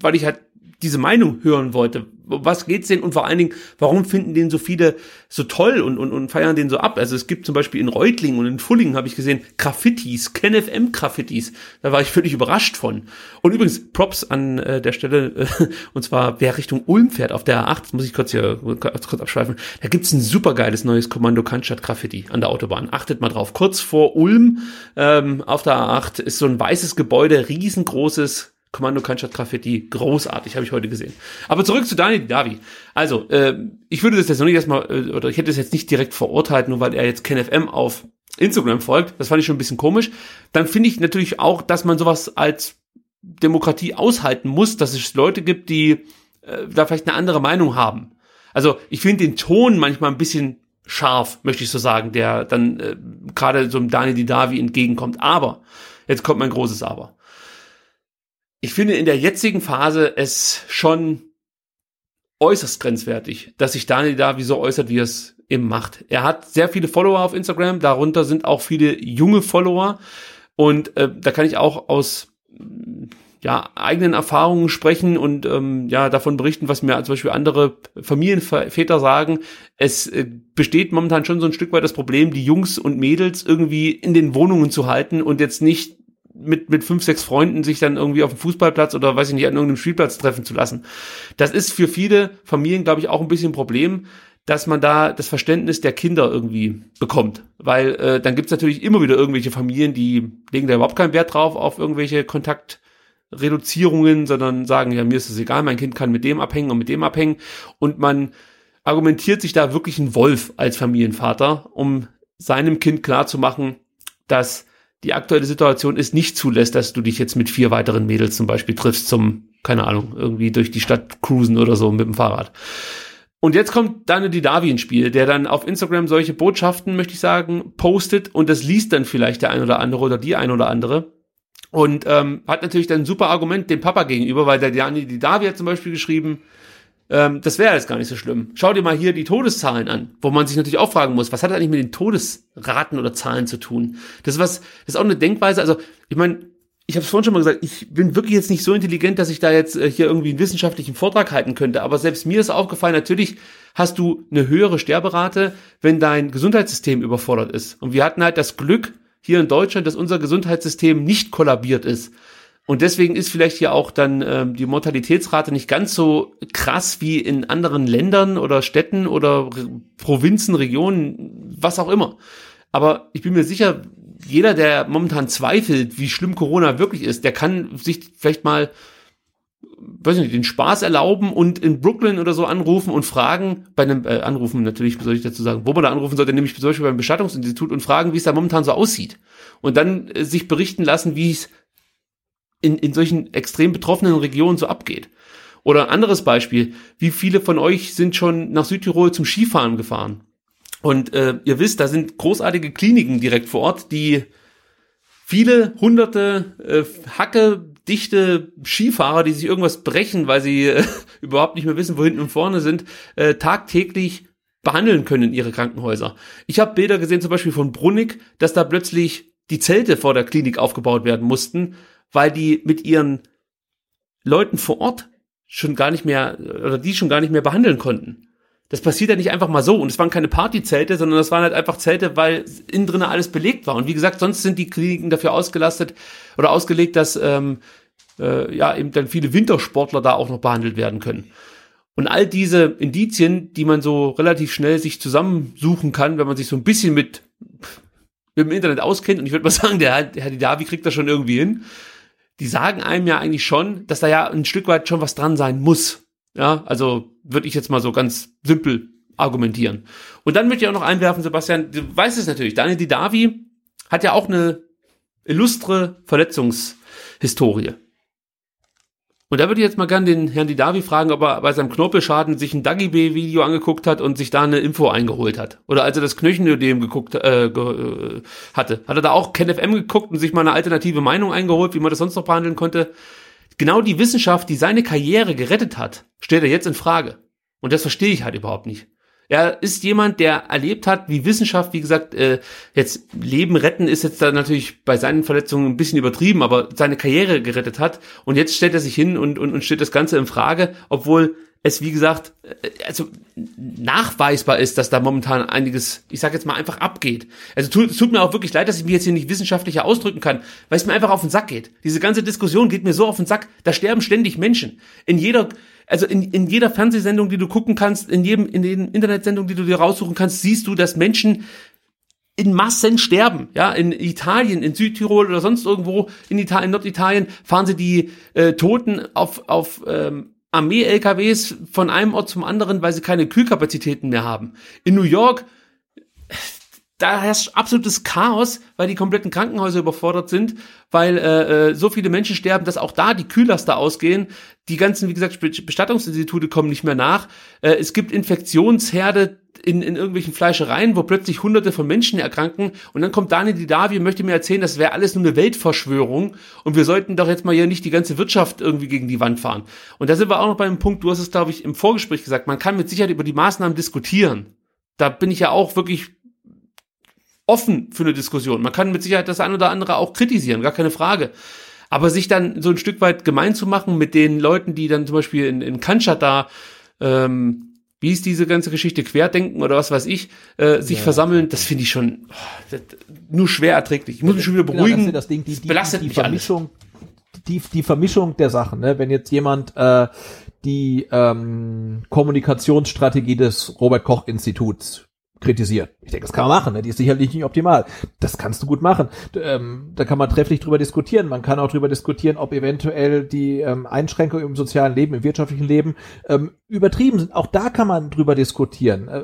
weil ich halt diese Meinung hören wollte. Was geht's denn und vor allen Dingen, warum finden den so viele so toll und, und, und feiern den so ab? Also es gibt zum Beispiel in Reutlingen und in Fullingen habe ich gesehen Graffitis, KenFM Graffitis. Da war ich völlig überrascht von. Und übrigens Props an äh, der Stelle, äh, und zwar wer Richtung Ulm fährt auf der A8, muss ich kurz hier kurz, kurz abschweifen. Da gibt's ein supergeiles neues Kommando Cannstatt Graffiti an der Autobahn. Achtet mal drauf. Kurz vor Ulm ähm, auf der A8 ist so ein weißes Gebäude, riesengroßes Kommando Cannstatt Graffiti, großartig, habe ich heute gesehen. Aber zurück zu Daniel Davi. Also, äh, ich würde das jetzt noch nicht erstmal, äh, oder ich hätte es jetzt nicht direkt verurteilt, nur weil er jetzt KenFM auf Instagram folgt. Das fand ich schon ein bisschen komisch. Dann finde ich natürlich auch, dass man sowas als Demokratie aushalten muss, dass es Leute gibt, die äh, da vielleicht eine andere Meinung haben. Also, ich finde den Ton manchmal ein bisschen scharf, möchte ich so sagen, der dann äh, gerade so einem Daniel Didavi entgegenkommt. Aber, jetzt kommt mein großes Aber ich finde in der jetzigen Phase es schon äußerst grenzwertig, dass sich Daniel da wie so äußert, wie er es eben macht. Er hat sehr viele Follower auf Instagram, darunter sind auch viele junge Follower und äh, da kann ich auch aus ja, eigenen Erfahrungen sprechen und ähm, ja davon berichten, was mir zum Beispiel andere Familienväter sagen. Es äh, besteht momentan schon so ein Stück weit das Problem, die Jungs und Mädels irgendwie in den Wohnungen zu halten und jetzt nicht mit, mit fünf, sechs Freunden sich dann irgendwie auf dem Fußballplatz oder weiß ich nicht, an irgendeinem Spielplatz treffen zu lassen. Das ist für viele Familien, glaube ich, auch ein bisschen ein Problem, dass man da das Verständnis der Kinder irgendwie bekommt. Weil äh, dann gibt's natürlich immer wieder irgendwelche Familien, die legen da überhaupt keinen Wert drauf auf irgendwelche Kontaktreduzierungen, sondern sagen, ja, mir ist es egal, mein Kind kann mit dem abhängen und mit dem abhängen. Und man argumentiert sich da wirklich ein Wolf als Familienvater, um seinem Kind klarzumachen, dass die aktuelle Situation ist nicht zulässt, dass du dich jetzt mit vier weiteren Mädels zum Beispiel triffst zum, keine Ahnung, irgendwie durch die Stadt cruisen oder so mit dem Fahrrad. Und jetzt kommt Daniel Didavi ins Spiel, der dann auf Instagram solche Botschaften, möchte ich sagen, postet und das liest dann vielleicht der ein oder andere oder die ein oder andere. Und ähm, hat natürlich dann ein super Argument dem Papa gegenüber, weil der Daniel Didavi hat zum Beispiel geschrieben, ähm, das wäre jetzt gar nicht so schlimm. Schau dir mal hier die Todeszahlen an, wo man sich natürlich auch fragen muss, was hat eigentlich mit den Todesraten oder Zahlen zu tun? Das ist was, das ist auch eine Denkweise, also ich meine, ich habe es vorhin schon mal gesagt, ich bin wirklich jetzt nicht so intelligent, dass ich da jetzt äh, hier irgendwie einen wissenschaftlichen Vortrag halten könnte. Aber selbst mir ist aufgefallen, natürlich hast du eine höhere Sterberate, wenn dein Gesundheitssystem überfordert ist. Und wir hatten halt das Glück hier in Deutschland, dass unser Gesundheitssystem nicht kollabiert ist. Und deswegen ist vielleicht hier auch dann ähm, die Mortalitätsrate nicht ganz so krass wie in anderen Ländern oder Städten oder Re Provinzen, Regionen, was auch immer. Aber ich bin mir sicher, jeder, der momentan zweifelt, wie schlimm Corona wirklich ist, der kann sich vielleicht mal, weiß nicht, den Spaß erlauben und in Brooklyn oder so anrufen und fragen, bei einem, äh, anrufen natürlich, soll ich dazu sagen, wo man da anrufen sollte, nämlich zum Beispiel beim Bestattungsinstitut und fragen, wie es da momentan so aussieht. Und dann äh, sich berichten lassen, wie es in, in solchen extrem betroffenen Regionen so abgeht. Oder ein anderes Beispiel, wie viele von euch sind schon nach Südtirol zum Skifahren gefahren? Und äh, ihr wisst, da sind großartige Kliniken direkt vor Ort, die viele hunderte äh, Hacke dichte Skifahrer, die sich irgendwas brechen, weil sie äh, überhaupt nicht mehr wissen, wo hinten und vorne sind, äh, tagtäglich behandeln können in ihre Krankenhäuser. Ich habe Bilder gesehen, zum Beispiel von Brunnig, dass da plötzlich die Zelte vor der Klinik aufgebaut werden mussten, weil die mit ihren Leuten vor Ort schon gar nicht mehr oder die schon gar nicht mehr behandeln konnten. Das passiert ja nicht einfach mal so. Und es waren keine Partyzelte, sondern das waren halt einfach Zelte, weil innen drinnen alles belegt war. Und wie gesagt, sonst sind die Kliniken dafür ausgelastet oder ausgelegt, dass ähm, äh, ja eben dann viele Wintersportler da auch noch behandelt werden können. Und all diese Indizien, die man so relativ schnell sich zusammensuchen kann, wenn man sich so ein bisschen mit, mit dem Internet auskennt, und ich würde mal sagen, der Herr Didavi kriegt das schon irgendwie hin, die sagen einem ja eigentlich schon, dass da ja ein Stück weit schon was dran sein muss. Ja, also würde ich jetzt mal so ganz simpel argumentieren. Und dann möchte ich auch noch einwerfen, Sebastian, du weißt es natürlich, Daniel Didavi hat ja auch eine illustre Verletzungshistorie. Und da würde ich jetzt mal gern den Herrn Didavi fragen, ob er bei seinem Knorpelschaden sich ein Dagi B-Video angeguckt hat und sich da eine Info eingeholt hat. Oder als er das Knöchenödem geguckt äh, ge, äh, hatte. Hat er da auch KenFM geguckt und sich mal eine alternative Meinung eingeholt, wie man das sonst noch behandeln konnte? Genau die Wissenschaft, die seine Karriere gerettet hat, stellt er jetzt in Frage. Und das verstehe ich halt überhaupt nicht. Er ist jemand, der erlebt hat, wie Wissenschaft, wie gesagt, äh, jetzt Leben retten ist jetzt da natürlich bei seinen Verletzungen ein bisschen übertrieben, aber seine Karriere gerettet hat. Und jetzt stellt er sich hin und, und, und stellt das Ganze in Frage, obwohl es, wie gesagt, äh, also nachweisbar ist, dass da momentan einiges, ich sag jetzt mal, einfach abgeht. Also tut, es tut mir auch wirklich leid, dass ich mich jetzt hier nicht wissenschaftlicher ausdrücken kann, weil es mir einfach auf den Sack geht. Diese ganze Diskussion geht mir so auf den Sack. Da sterben ständig Menschen. In jeder, also in, in jeder Fernsehsendung, die du gucken kannst, in jedem, in den Internetsendungen, die du dir raussuchen kannst, siehst du, dass Menschen in Massen sterben. Ja, in Italien, in Südtirol oder sonst irgendwo in Italien, Norditalien fahren sie die äh, Toten auf, auf ähm, Armee-LKWs von einem Ort zum anderen, weil sie keine Kühlkapazitäten mehr haben. In New York da herrscht absolutes Chaos, weil die kompletten Krankenhäuser überfordert sind, weil äh, äh, so viele Menschen sterben, dass auch da die Kühllaster ausgehen. Die ganzen, wie gesagt, Bestattungsinstitute kommen nicht mehr nach. Äh, es gibt Infektionsherde in, in irgendwelchen Fleischereien, wo plötzlich hunderte von Menschen erkranken. Und dann kommt Daniel Didavi und möchte mir erzählen, das wäre alles nur eine Weltverschwörung und wir sollten doch jetzt mal hier nicht die ganze Wirtschaft irgendwie gegen die Wand fahren. Und da sind wir auch noch beim Punkt, du hast es, glaube ich, im Vorgespräch gesagt, man kann mit Sicherheit über die Maßnahmen diskutieren. Da bin ich ja auch wirklich offen für eine Diskussion. Man kann mit Sicherheit das ein oder andere auch kritisieren, gar keine Frage. Aber sich dann so ein Stück weit gemein zu machen mit den Leuten, die dann zum Beispiel in, in Kanschat da, ähm, wie ist diese ganze Geschichte, Querdenken oder was weiß ich, äh, sich ja. versammeln, das finde ich schon oh, das, nur schwer erträglich. Ich muss mich schon wieder beruhigen. Genau, das, das, Ding, die, das belastet die, die, die Vermischung, Die, die Vermischung der Sachen, ne? wenn jetzt jemand äh, die ähm, Kommunikationsstrategie des Robert Koch Instituts kritisieren. Ich denke, das kann man machen, ne? die ist sicherlich nicht optimal. Das kannst du gut machen. Ähm, da kann man trefflich drüber diskutieren. Man kann auch drüber diskutieren, ob eventuell die ähm, Einschränkungen im sozialen Leben, im wirtschaftlichen Leben ähm, übertrieben sind. Auch da kann man drüber diskutieren. Äh,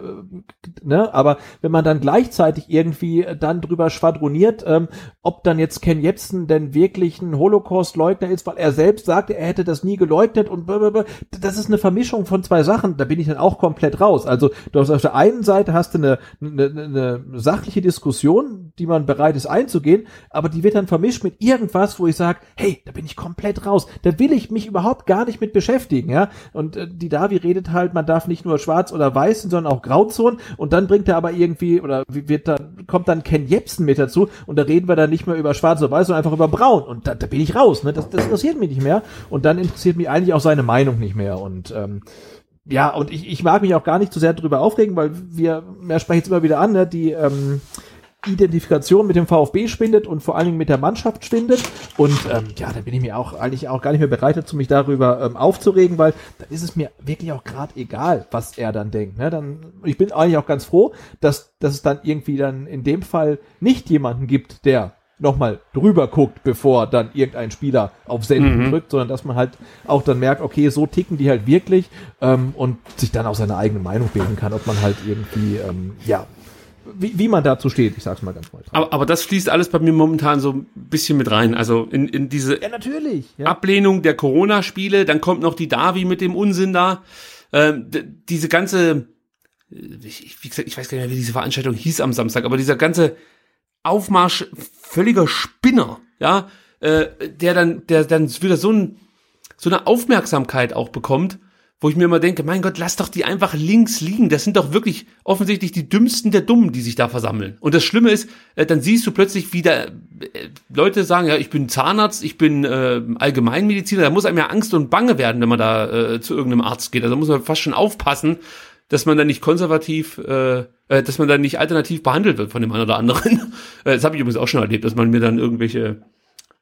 ne? Aber wenn man dann gleichzeitig irgendwie dann drüber schwadroniert, ähm, ob dann jetzt Ken Jebsen denn wirklich ein Holocaust-Leugner ist, weil er selbst sagte, er hätte das nie geleugnet und blablabla. das ist eine Vermischung von zwei Sachen. Da bin ich dann auch komplett raus. Also du hast auf der einen Seite hast du eine, eine, eine sachliche Diskussion, die man bereit ist einzugehen, aber die wird dann vermischt mit irgendwas, wo ich sage, hey, da bin ich komplett raus. Da will ich mich überhaupt gar nicht mit beschäftigen, ja. Und äh, die Davi redet halt, man darf nicht nur schwarz oder weiß, sondern auch Grauzonen. Und dann bringt er aber irgendwie, oder wird dann, kommt dann Ken Jebsen mit dazu und da reden wir dann nicht mehr über schwarz oder weiß, sondern einfach über braun. Und da, da bin ich raus, ne? Das, das interessiert mich nicht mehr. Und dann interessiert mich eigentlich auch seine Meinung nicht mehr. Und ähm, ja, und ich, ich mag mich auch gar nicht zu sehr darüber aufregen, weil wir, wir sprechen jetzt immer wieder an, ne, die ähm, Identifikation mit dem VfB schwindet und vor allen Dingen mit der Mannschaft schwindet. Und ähm, ja, da bin ich mir auch eigentlich auch gar nicht mehr bereit dazu, mich darüber ähm, aufzuregen, weil dann ist es mir wirklich auch gerade egal, was er dann denkt. Ne? Dann, ich bin eigentlich auch ganz froh, dass, dass es dann irgendwie dann in dem Fall nicht jemanden gibt, der nochmal drüber guckt, bevor dann irgendein Spieler auf Senden mhm. drückt, sondern dass man halt auch dann merkt, okay, so ticken die halt wirklich ähm, und sich dann auch seine eigene Meinung bilden kann, ob man halt irgendwie, ähm, ja, wie, wie man dazu steht, ich sag's mal ganz neutral. Aber, aber das fließt alles bei mir momentan so ein bisschen mit rein. Also in, in diese ja, natürlich, ja. Ablehnung der Corona-Spiele, dann kommt noch die Davi mit dem Unsinn da. Ähm, diese ganze, ich, wie gesagt, ich weiß gar nicht mehr, wie diese Veranstaltung hieß am Samstag, aber dieser ganze Aufmarsch völliger Spinner, ja, äh, der dann, der dann wieder so, ein, so eine Aufmerksamkeit auch bekommt, wo ich mir immer denke, mein Gott, lass doch die einfach links liegen. Das sind doch wirklich offensichtlich die dümmsten der Dummen, die sich da versammeln. Und das Schlimme ist, äh, dann siehst du plötzlich wieder äh, Leute sagen, ja, ich bin Zahnarzt, ich bin äh, Allgemeinmediziner, da muss einem ja Angst und Bange werden, wenn man da äh, zu irgendeinem Arzt geht. Also muss man fast schon aufpassen, dass man da nicht konservativ, äh, äh, dass man da nicht alternativ behandelt wird von dem einen oder anderen. Äh, das habe ich übrigens auch schon erlebt, dass man mir dann irgendwelche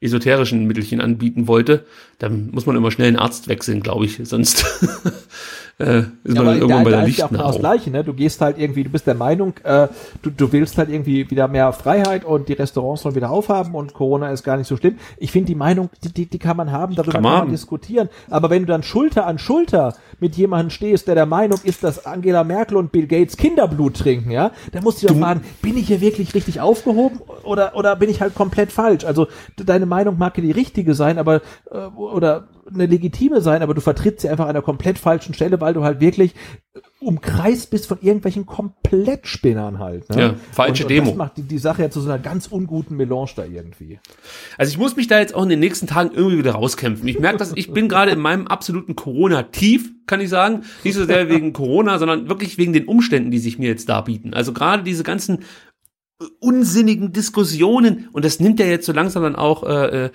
esoterischen Mittelchen anbieten wollte. Dann muss man immer schnell einen Arzt wechseln, glaube ich, sonst äh, ist ja, man dann irgendwann bei der Licht. Ja auch genau das Gleiche, ne? Du gehst halt irgendwie, du bist der Meinung, äh, du, du willst halt irgendwie wieder mehr Freiheit und die Restaurants sollen wieder aufhaben und Corona ist gar nicht so schlimm. Ich finde die Meinung, die, die, die kann man haben, darüber kann man, kann man diskutieren. Aber wenn du dann Schulter an Schulter mit jemandem stehst, der der Meinung ist, dass Angela Merkel und Bill Gates Kinderblut trinken, ja, dann musst du dich fragen, bin ich hier wirklich richtig aufgehoben oder, oder bin ich halt komplett falsch? Also deine Meinung mag ja die richtige sein, aber äh, oder eine legitime sein, aber du vertrittst sie einfach an einer komplett falschen Stelle, weil du halt wirklich umkreist bist von irgendwelchen Komplettspinnern halt. Ne? Ja, falsche und, und Demo. Das macht die, die Sache ja zu so einer ganz unguten Melange da irgendwie. Also ich muss mich da jetzt auch in den nächsten Tagen irgendwie wieder rauskämpfen. Ich merke, dass ich bin gerade in meinem absoluten Corona-Tief, kann ich sagen. Nicht so sehr wegen Corona, sondern wirklich wegen den Umständen, die sich mir jetzt da bieten. Also gerade diese ganzen unsinnigen Diskussionen und das nimmt ja jetzt so langsam dann auch äh, äh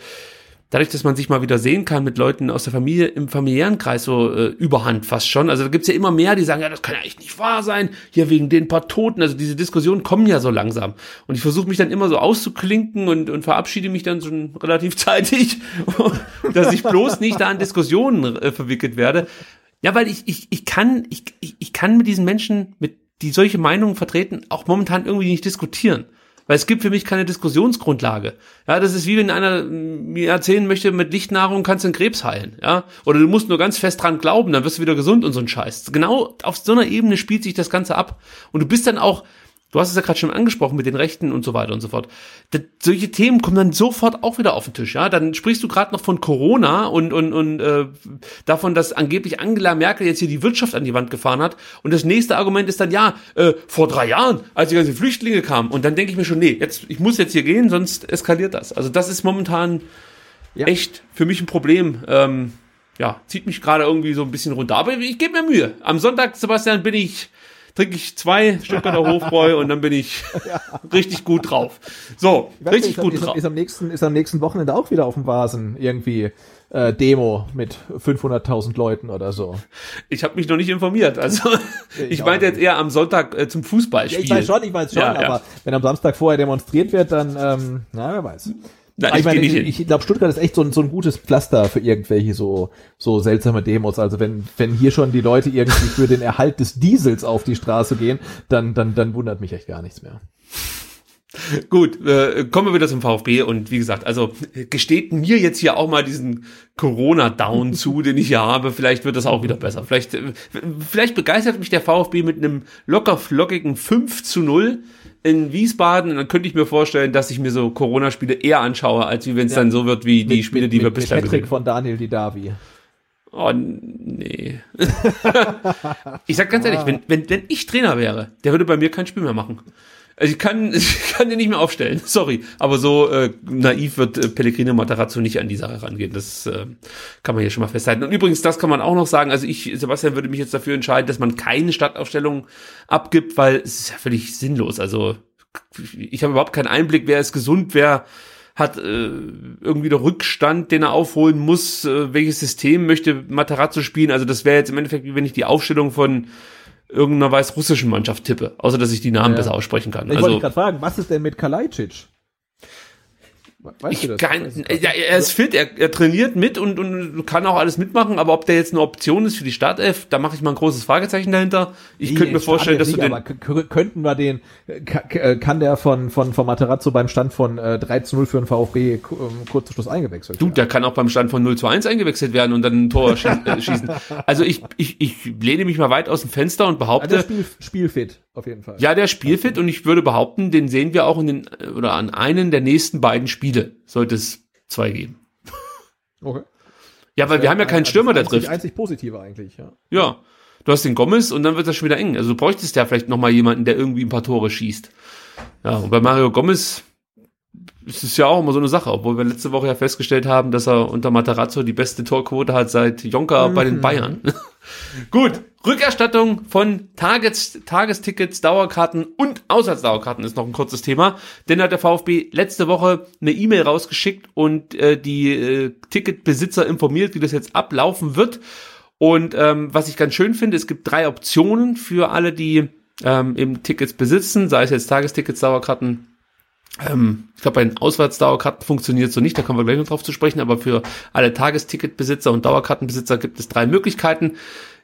dadurch, dass man sich mal wieder sehen kann mit Leuten aus der Familie, im familiären Kreis so äh, überhand fast schon. Also da gibt's ja immer mehr, die sagen, ja, das kann ja echt nicht wahr sein, hier wegen den paar Toten. Also diese Diskussionen kommen ja so langsam. Und ich versuche mich dann immer so auszuklinken und, und verabschiede mich dann schon relativ zeitig, dass ich bloß nicht da in Diskussionen äh, verwickelt werde. Ja, weil ich, ich, ich kann, ich, ich, ich kann mit diesen Menschen, mit die solche Meinungen vertreten, auch momentan irgendwie nicht diskutieren. Weil es gibt für mich keine Diskussionsgrundlage. Ja, das ist wie wenn einer mir erzählen möchte, mit Lichtnahrung kannst du den Krebs heilen. Ja, oder du musst nur ganz fest dran glauben, dann wirst du wieder gesund und so ein Scheiß. Genau auf so einer Ebene spielt sich das Ganze ab. Und du bist dann auch, Du hast es ja gerade schon angesprochen mit den Rechten und so weiter und so fort. Das, solche Themen kommen dann sofort auch wieder auf den Tisch. Ja, dann sprichst du gerade noch von Corona und und und äh, davon, dass angeblich Angela Merkel jetzt hier die Wirtschaft an die Wand gefahren hat. Und das nächste Argument ist dann ja äh, vor drei Jahren, als die ganzen Flüchtlinge kamen. Und dann denke ich mir schon, nee, jetzt ich muss jetzt hier gehen, sonst eskaliert das. Also das ist momentan ja. echt für mich ein Problem. Ähm, ja, zieht mich gerade irgendwie so ein bisschen runter. Aber ich gebe mir Mühe. Am Sonntag, Sebastian, bin ich trinke ich zwei Stücke der Hofbräu und dann bin ich ja. richtig gut drauf. So, richtig nicht, gut ist, drauf. Ist am nächsten, ist am nächsten Wochenende auch wieder auf dem Vasen irgendwie äh, Demo mit 500.000 Leuten oder so. Ich habe mich noch nicht informiert. Also ich, ich meinte jetzt eher am Sonntag äh, zum Fußballspiel. Ja, ich weiß schon, ich weiß schon, ja, aber wenn am Samstag vorher demonstriert wird, dann, ähm, na, wer weiß. Nein, ich meine, ich, glaube, Stuttgart ist echt so ein, so ein gutes Pflaster für irgendwelche so, so seltsame Demos. Also wenn, wenn hier schon die Leute irgendwie für den Erhalt des Diesels auf die Straße gehen, dann, dann, dann wundert mich echt gar nichts mehr. Gut, äh, kommen wir wieder zum VfB und wie gesagt, also gesteht mir jetzt hier auch mal diesen Corona-Down zu, den ich hier habe. Vielleicht wird das auch wieder besser. Vielleicht, äh, vielleicht begeistert mich der VfB mit einem locker flockigen 5 zu 0 in Wiesbaden dann könnte ich mir vorstellen, dass ich mir so Corona-Spiele eher anschaue, als wie wenn es Ja. dann so wird wie die Mit- Spiele, mit, die wir mit, bislang gesehen Hattrick von Daniel Didavi. Oh, nee. ich sag ganz ehrlich, wenn, wenn, wenn ich Trainer wäre, der würde bei mir kein Spiel mehr machen. Also ich kann, ich kann den nicht mehr aufstellen, sorry. Aber so äh, naiv wird äh, Pellegrino Matarazzo nicht an die Sache rangehen. Das äh, kann man hier schon mal festhalten. Und übrigens, das kann man auch noch sagen. Also ich, Sebastian, würde mich jetzt dafür entscheiden, dass man keine Startaufstellung abgibt, weil es ist ja völlig sinnlos. Also ich habe überhaupt keinen Einblick, wer ist gesund, wer hat äh, irgendwie der Rückstand, den er aufholen muss, äh, welches System möchte Matarazzo spielen. Also das wäre jetzt im Endeffekt, wie wenn ich die Aufstellung von irgendeiner weißrussischen Mannschaft tippe, außer dass ich die Namen Ja. besser aussprechen kann. Ich wollte also gerade fragen, was ist denn mit Kalajdzic? Weißt ich du das? kein, ja, er ist fit, er, er trainiert mit und, und kann auch alles mitmachen, aber ob der jetzt eine Option ist für die Startelf, da mache ich mal ein großes Fragezeichen dahinter. Ich Nee, könnte mir vorstellen, dass Startelf du nicht, den, könnten wir den, äh, äh, kann der von, von, von Materazzo beim Stand von äh, 3 zu 0 für den VfB ku- ähm, kurz zu Schluss eingewechselt Du, werden? der kann auch beim Stand von 0 zu 1 eingewechselt werden und dann ein Tor schie äh, schießen. Also ich, ich, ich lehne mich mal weit aus dem Fenster und der behaupte, Spiel, Spielfit, auf jeden Fall. ja, der spielfit und ich würde behaupten, den sehen wir auch in den, äh, oder an einen der nächsten beiden Spiele, sollte es zwei geben. Okay. Ja, weil wir haben ja keinen Stürmer, der das einzig, trifft. einzig positive eigentlich, ja. Ja. Du hast den Gomez und dann wird das schon wieder eng. Also du bräuchtest ja vielleicht nochmal jemanden, der irgendwie ein paar Tore schießt. Ja, und bei Mario Gomez ist es ja auch immer so eine Sache, obwohl wir letzte Woche ja festgestellt haben, dass er unter Matarazzo die beste Torquote hat seit Jonker bei den Bayern. Gut, Rückerstattung von Tages, Tagestickets, Dauerkarten und Auswärtsdauerkarten ist noch ein kurzes Thema. Denn hat der VfB letzte Woche eine E-Mail rausgeschickt und äh, die äh, Ticketbesitzer informiert, wie das jetzt ablaufen wird. Und ähm, was ich ganz schön finde, es gibt drei Optionen für alle, die ähm, eben Tickets besitzen, sei es jetzt Tagestickets, Dauerkarten. Ähm, ich glaube, bei den Auswärtsdauerkarten funktioniert so nicht, da kommen wir gleich noch drauf zu sprechen, aber für alle Tagesticketbesitzer und Dauerkartenbesitzer gibt es drei Möglichkeiten,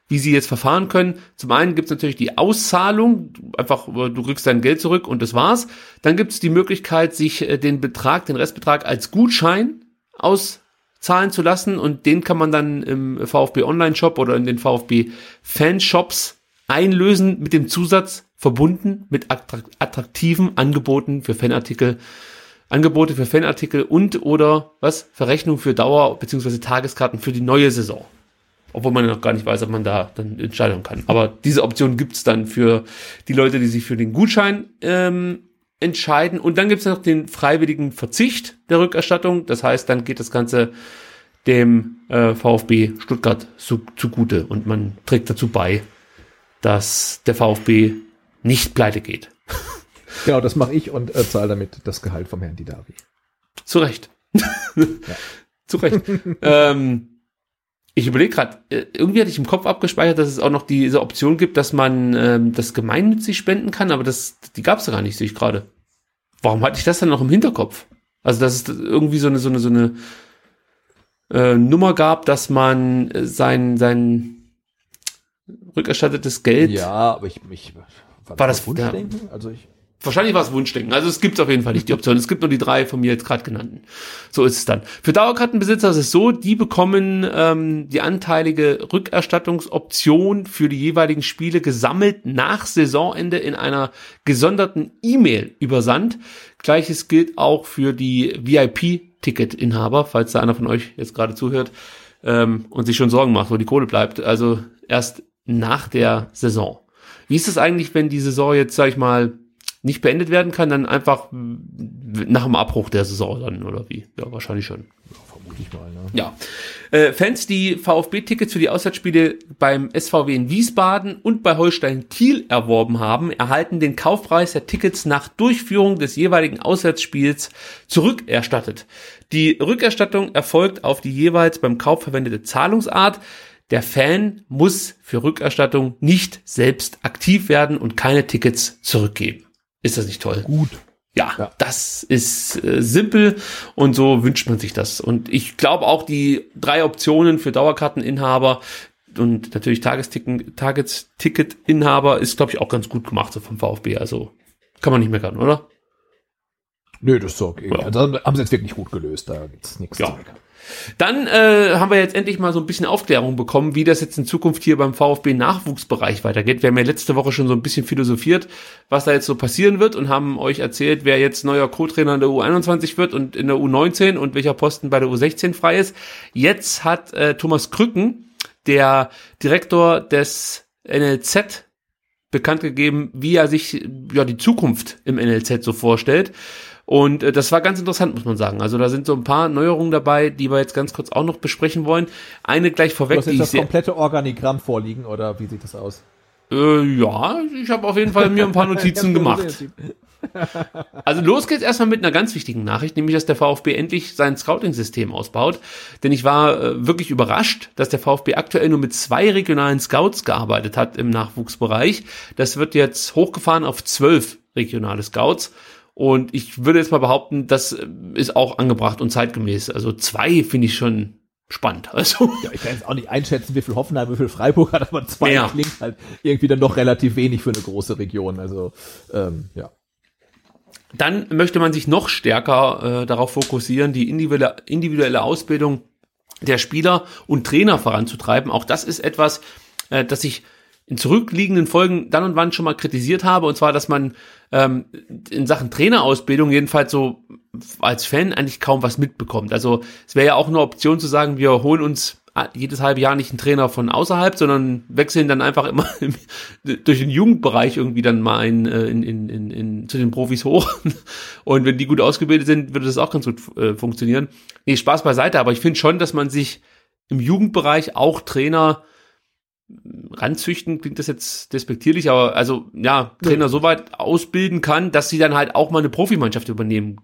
wie sie jetzt verfahren können. Zum einen gibt es natürlich die Auszahlung, einfach du kriegst dein Geld zurück und das war's. Dann gibt es die Möglichkeit, sich äh, den Betrag, den Restbetrag als Gutschein auszahlen zu lassen und den kann man dann im VfB Online Shop oder in den VfB Fanshops einlösen mit dem Zusatz verbunden mit attrakt- attraktiven Angeboten für Fanartikel, Angebote für Fanartikel und oder was Verrechnung für Dauer bzw. Tageskarten für die neue Saison. Obwohl man ja noch gar nicht weiß, ob man da dann entscheiden kann. Aber diese Option gibt's dann für die Leute, die sich für den Gutschein ähm, entscheiden. Und dann gibt's noch den freiwilligen Verzicht der Rückerstattung. Das heißt, dann geht das Ganze dem äh, VfB Stuttgart zu, zugute und man trägt dazu bei, dass der VfB nicht pleite geht. Genau, das mache ich und äh, zahle damit das Gehalt vom Herrn Didavi. Zu Recht. Zu Recht. ähm, ich überlege gerade, äh, irgendwie hatte ich im Kopf abgespeichert, dass es auch noch diese Option gibt, dass man ähm, das gemeinnützig spenden kann, aber das, die gab es gar nicht, sehe ich gerade. Warum hatte ich das dann noch im Hinterkopf? Also, dass es irgendwie so eine, so eine, so eine äh, Nummer gab, dass man äh, sein, sein rückerstattetes Geld Ja, aber ich, ich War das- Wunschdenken? Also ich, Wahrscheinlich war es Wunschdenken. Also es gibt auf jeden Fall nicht die Option. Es gibt nur die drei von mir jetzt gerade genannten. So ist es dann. Für Dauerkartenbesitzer ist es so, die bekommen ähm, die anteilige Rückerstattungsoption für die jeweiligen Spiele gesammelt nach Saisonende in einer gesonderten E-Mail übersandt. Gleiches gilt auch für die VIP-Ticket-Inhaber, falls da einer von euch jetzt gerade zuhört ähm, und sich schon Sorgen macht, wo die Kohle bleibt. Also erst nach der Saison. Wie ist es eigentlich, wenn die Saison jetzt, sag ich mal, nicht beendet werden kann, dann einfach nach dem Abbruch der Saison dann, oder wie? Ja, wahrscheinlich schon. vermute ich mal, ne? Ja. Äh, Fans, die VfB-Tickets für die Auswärtsspiele beim SVW in Wiesbaden und bei Holstein Kiel erworben haben, erhalten den Kaufpreis der Tickets nach Durchführung des jeweiligen Auswärtsspiels zurückerstattet. Die Rückerstattung erfolgt auf die jeweils beim Kauf verwendete Zahlungsart. Der Fan muss für Rückerstattung nicht selbst aktiv werden und keine Tickets zurückgeben. Ist das nicht toll? Gut. ja, ja, das ist äh, simpel und so wünscht man sich das. Und ich glaube auch die drei Optionen für Dauerkarteninhaber und natürlich Tagesticket-Inhaber ist, glaube ich, auch ganz gut gemacht so vom VfB. Also kann man nicht meckern, oder? Nö, das ist okay. Ja. Also haben sie jetzt wirklich gut gelöst, da gibt's nichts ja. zu meckern. Dann äh, haben wir jetzt endlich mal so ein bisschen Aufklärung bekommen, wie das jetzt in Zukunft hier beim VfB Nachwuchsbereich weitergeht. Wir haben ja letzte Woche schon so ein bisschen philosophiert, was da jetzt so passieren wird und haben euch erzählt, wer jetzt neuer Co-Trainer in der U21 wird und in der U19 und welcher Posten bei der U16 frei ist. Jetzt hat äh, Thomas Krücken, der Direktor des NLZ, bekannt gegeben, wie er sich ja die Zukunft im NLZ so vorstellt. Und äh, das war ganz interessant, muss man sagen. Also da sind so ein paar Neuerungen dabei, die wir jetzt ganz kurz auch noch besprechen wollen. Eine gleich vorweg. Du hast das komplette Organigramm vorliegen oder wie sieht das aus? Äh, ja, ich habe auf jeden Fall mir ein paar Notizen gemacht. Also los geht's erstmal mit einer ganz wichtigen Nachricht, nämlich dass der VfB endlich sein Scouting-System ausbaut. Denn ich war äh, wirklich überrascht, dass der VfB aktuell nur mit zwei regionalen Scouts gearbeitet hat im Nachwuchsbereich. Das wird jetzt hochgefahren auf zwölf regionale Scouts. Und ich würde jetzt mal behaupten, das ist auch angebracht und zeitgemäß. Also zwei finde ich schon spannend. Also ja, ich kann jetzt auch nicht einschätzen, wie viel Hoffenheim, wie viel Freiburg hat, aber zwei ja. klingt halt irgendwie dann doch relativ wenig für eine große Region. Also ähm, ja. Dann möchte man sich noch stärker äh, darauf fokussieren, die individuelle, individuelle Ausbildung der Spieler und Trainer voranzutreiben. Auch das ist etwas, äh, das ich in zurückliegenden Folgen dann und wann schon mal kritisiert habe, und zwar, dass man ähm, in Sachen Trainerausbildung jedenfalls so als Fan eigentlich kaum was mitbekommt. Also es wäre ja auch eine Option zu sagen, wir holen uns jedes halbe Jahr nicht einen Trainer von außerhalb, sondern wechseln dann einfach immer durch den Jugendbereich irgendwie dann mal in, äh, in, in, in, in, zu den Profis hoch. Und wenn die gut ausgebildet sind, würde das auch ganz gut äh, funktionieren. Nee, Spaß beiseite, aber ich finde schon, dass man sich im Jugendbereich auch Trainer ranzüchten klingt das jetzt despektierlich, aber also ja, Trainer ja. so weit ausbilden kann, dass sie dann halt auch mal eine Profimannschaft übernehmen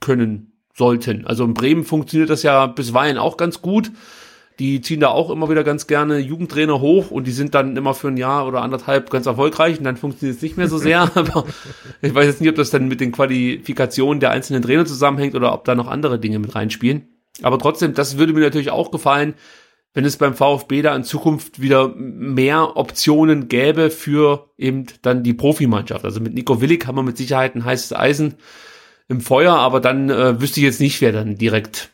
können sollten. Also in Bremen funktioniert das ja bisweilen auch ganz gut. Die ziehen da auch immer wieder ganz gerne Jugendtrainer hoch und die sind dann immer für ein Jahr oder anderthalb ganz erfolgreich und dann funktioniert es nicht mehr so sehr. Aber ich weiß jetzt nicht, ob das dann mit den Qualifikationen der einzelnen Trainer zusammenhängt oder ob da noch andere Dinge mit reinspielen. Aber trotzdem, das würde mir natürlich auch gefallen, wenn es beim VfB da in Zukunft wieder mehr Optionen gäbe für eben dann die Profimannschaft. Also mit Nico Willig haben wir mit Sicherheit ein heißes Eisen im Feuer, aber dann äh, wüsste ich jetzt nicht, wer dann direkt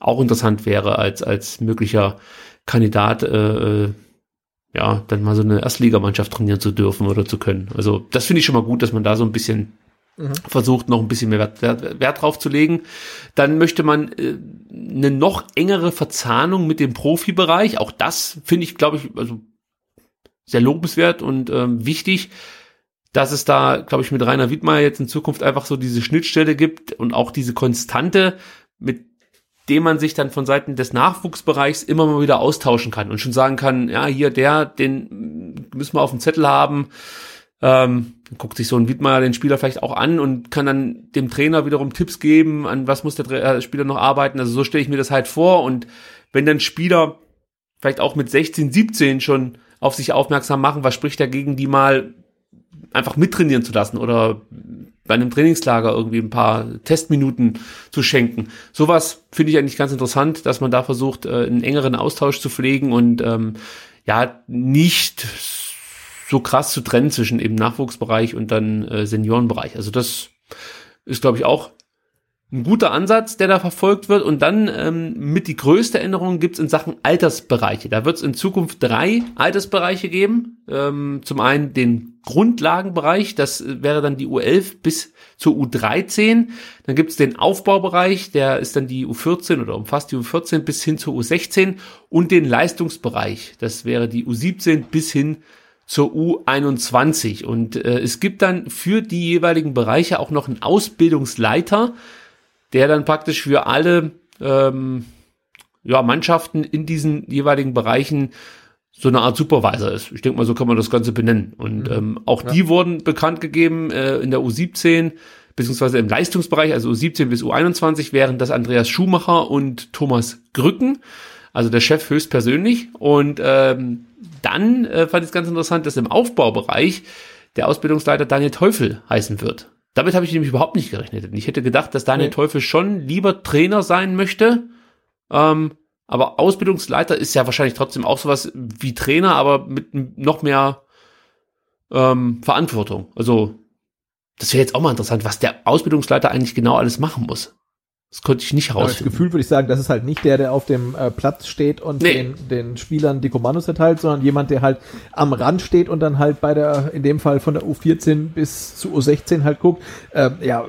auch interessant wäre als als möglicher Kandidat, äh, äh ja, dann mal so eine Erstligamannschaft trainieren zu dürfen oder zu können. Also das finde ich schon mal gut, dass man da so ein bisschen Mhm. versucht noch ein bisschen mehr Wert, Wert, Wert drauf zu legen. Dann möchte man äh, eine noch engere Verzahnung mit dem Profibereich. Auch das finde ich, glaube ich, also sehr lobenswert und ähm, wichtig, dass es da, glaube ich, mit Rainer Wiedmeier jetzt in Zukunft einfach so diese Schnittstelle gibt und auch diese Konstante, mit dem man sich dann von Seiten des Nachwuchsbereichs immer mal wieder austauschen kann und schon sagen kann, ja, hier der, den müssen wir auf dem Zettel haben ähm, guckt sich so ein Wiedmeier den Spieler vielleicht auch an und kann dann dem Trainer wiederum Tipps geben, an was muss der äh, Spieler noch arbeiten. Also so stelle ich mir das halt vor. Und wenn dann Spieler vielleicht auch mit 16, 17 schon auf sich aufmerksam machen, was spricht dagegen, die mal einfach mittrainieren zu lassen oder bei einem Trainingslager irgendwie ein paar Testminuten zu schenken. Sowas finde ich eigentlich ganz interessant, dass man da versucht, äh, einen engeren Austausch zu pflegen und ähm, ja, nicht so krass zu trennen zwischen eben Nachwuchsbereich und dann äh, Seniorenbereich. Also das ist, glaube ich, auch ein guter Ansatz, der da verfolgt wird. Und dann ähm, mit die größte Änderung gibt's in Sachen Altersbereiche. Da wird es in Zukunft drei Altersbereiche geben. Ähm, zum einen den Grundlagenbereich, das wäre dann die U11 bis zur U13. Dann gibt's den Aufbaubereich, der ist dann die U14 oder umfasst die U14 bis hin zur U16. Und den Leistungsbereich, das wäre die U17 bis hin zur U21. Und äh, es gibt dann für die jeweiligen Bereiche auch noch einen Ausbildungsleiter, der dann praktisch für alle ähm, ja, Mannschaften in diesen jeweiligen Bereichen so eine Art Supervisor ist. Ich denke mal, so kann man das Ganze benennen. Und mhm. ähm, auch ja. die wurden bekannt gegeben äh, in der U17, beziehungsweise im Leistungsbereich, also U17 bis U21, wären das Andreas Schumacher und Thomas Grücken, also der Chef höchstpersönlich. Und ähm, dann äh, fand ich es ganz interessant, dass im Aufbaubereich der Ausbildungsleiter Daniel Teufel heißen wird. Damit habe ich nämlich überhaupt nicht gerechnet. Ich hätte gedacht, dass Daniel Nee. Teufel schon lieber Trainer sein möchte. Ähm, aber Ausbildungsleiter ist ja wahrscheinlich trotzdem auch sowas wie Trainer, aber mit noch mehr ähm, Verantwortung. Also, das wäre jetzt auch mal interessant, was der Ausbildungsleiter eigentlich genau alles machen muss. Das konnte ich nicht Aber das herausfinden. Gefühl würde ich sagen, das ist halt nicht der, der auf dem äh, Platz steht und Nee. den, den Spielern die Kommandos erteilt, sondern jemand, der halt am Rand steht und dann halt bei der, in dem Fall von der U14 bis zu U16 halt guckt, ähm, ja,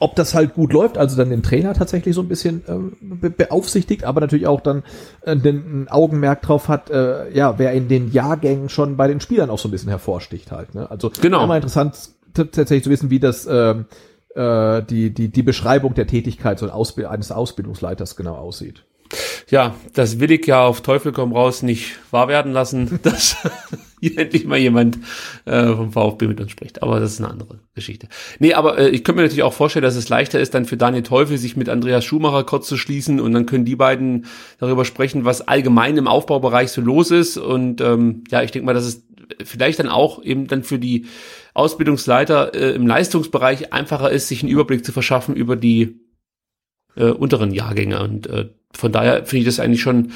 ob, das halt gut läuft, also dann den Trainer tatsächlich so ein bisschen ähm, be beaufsichtigt, aber natürlich auch dann äh, den, ein Augenmerk drauf hat, äh, ja, wer in den Jahrgängen schon bei den Spielern auch so ein bisschen hervorsticht halt. Ne? Also Genau. immer interessant tatsächlich zu wissen, wie das ähm, äh, die, die, die Beschreibung der Tätigkeit so Ausbild eines Ausbildungsleiters genau aussieht. Ja, das will ich ja auf Teufel komm raus nicht wahr werden lassen, dass hier endlich mal jemand äh, vom VfB mit uns spricht. Aber das ist eine andere Geschichte. Nee, aber äh, ich könnte mir natürlich auch vorstellen, dass es leichter ist, dann für Daniel Teufel sich mit Andreas Schumacher kurz zu schließen und dann können die beiden darüber sprechen, was allgemein im Aufbaubereich so los ist. Und ähm, ja, ich denke mal, dass es vielleicht dann auch eben dann für die Ausbildungsleiter äh, im Leistungsbereich einfacher ist, sich einen Überblick zu verschaffen über die äh, unteren Jahrgänge. Und äh, von daher finde ich das eigentlich schon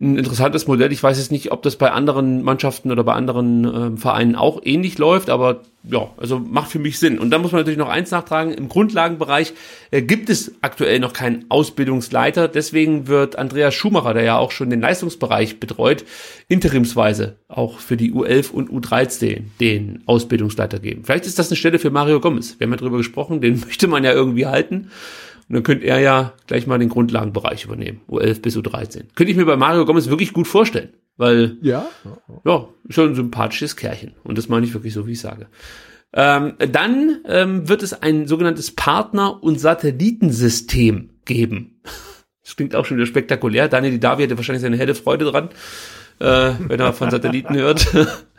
ein interessantes Modell. Ich weiß jetzt nicht, ob das bei anderen Mannschaften oder bei anderen ähm, Vereinen auch ähnlich läuft, aber ja, also macht für mich Sinn. Und dann muss man natürlich noch eins nachtragen, im Grundlagenbereich äh, gibt es aktuell noch keinen Ausbildungsleiter, deswegen wird Andreas Schumacher, der ja auch schon den Leistungsbereich betreut, interimsweise auch für die U11 und U13 den Ausbildungsleiter geben. Vielleicht ist das eine Stelle für Mario Gomez. Wir haben ja drüber gesprochen, den möchte man ja irgendwie halten. Und dann könnte er ja gleich mal den Grundlagenbereich übernehmen, U11 bis U13. Könnte ich mir bei Mario Gomez wirklich gut vorstellen, weil Ja. ja, schon ein sympathisches Kerlchen. Und das meine ich wirklich so, wie ich sage. Ähm, dann ähm, wird es ein sogenanntes Partner- und Satellitensystem geben. Das klingt auch schon wieder spektakulär. Daniel Didavi hätte wahrscheinlich seine helle Freude dran, äh, wenn er von Satelliten hört.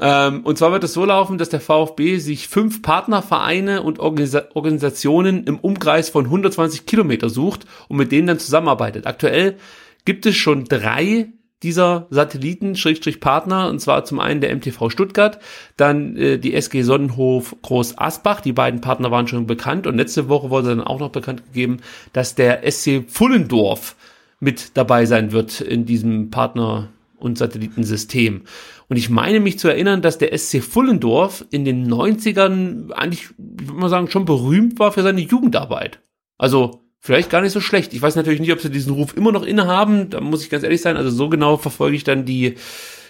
ähm, und zwar wird es so laufen, dass der VfB sich fünf Partnervereine und Organisa Organisationen im Umkreis von 120 Kilometer sucht und mit denen dann zusammenarbeitet. Aktuell gibt es schon drei dieser Satelliten, Schrägstrich Partner, und zwar zum einen der MTV Stuttgart, dann äh, die SG Sonnenhof Groß Asbach, die beiden Partner waren schon bekannt und letzte Woche wurde dann auch noch bekannt gegeben, dass der SC Pfullendorf mit dabei sein wird in diesem Partner- und Satellitensystem. Und ich meine mich zu erinnern, dass der SC Pfullendorf in den 90ern eigentlich, ich würde mal sagen, schon berühmt war für seine Jugendarbeit. Also vielleicht gar nicht so schlecht. Ich weiß natürlich nicht, ob sie diesen Ruf immer noch innehaben. Da muss ich ganz ehrlich sein. Also so genau verfolge ich dann die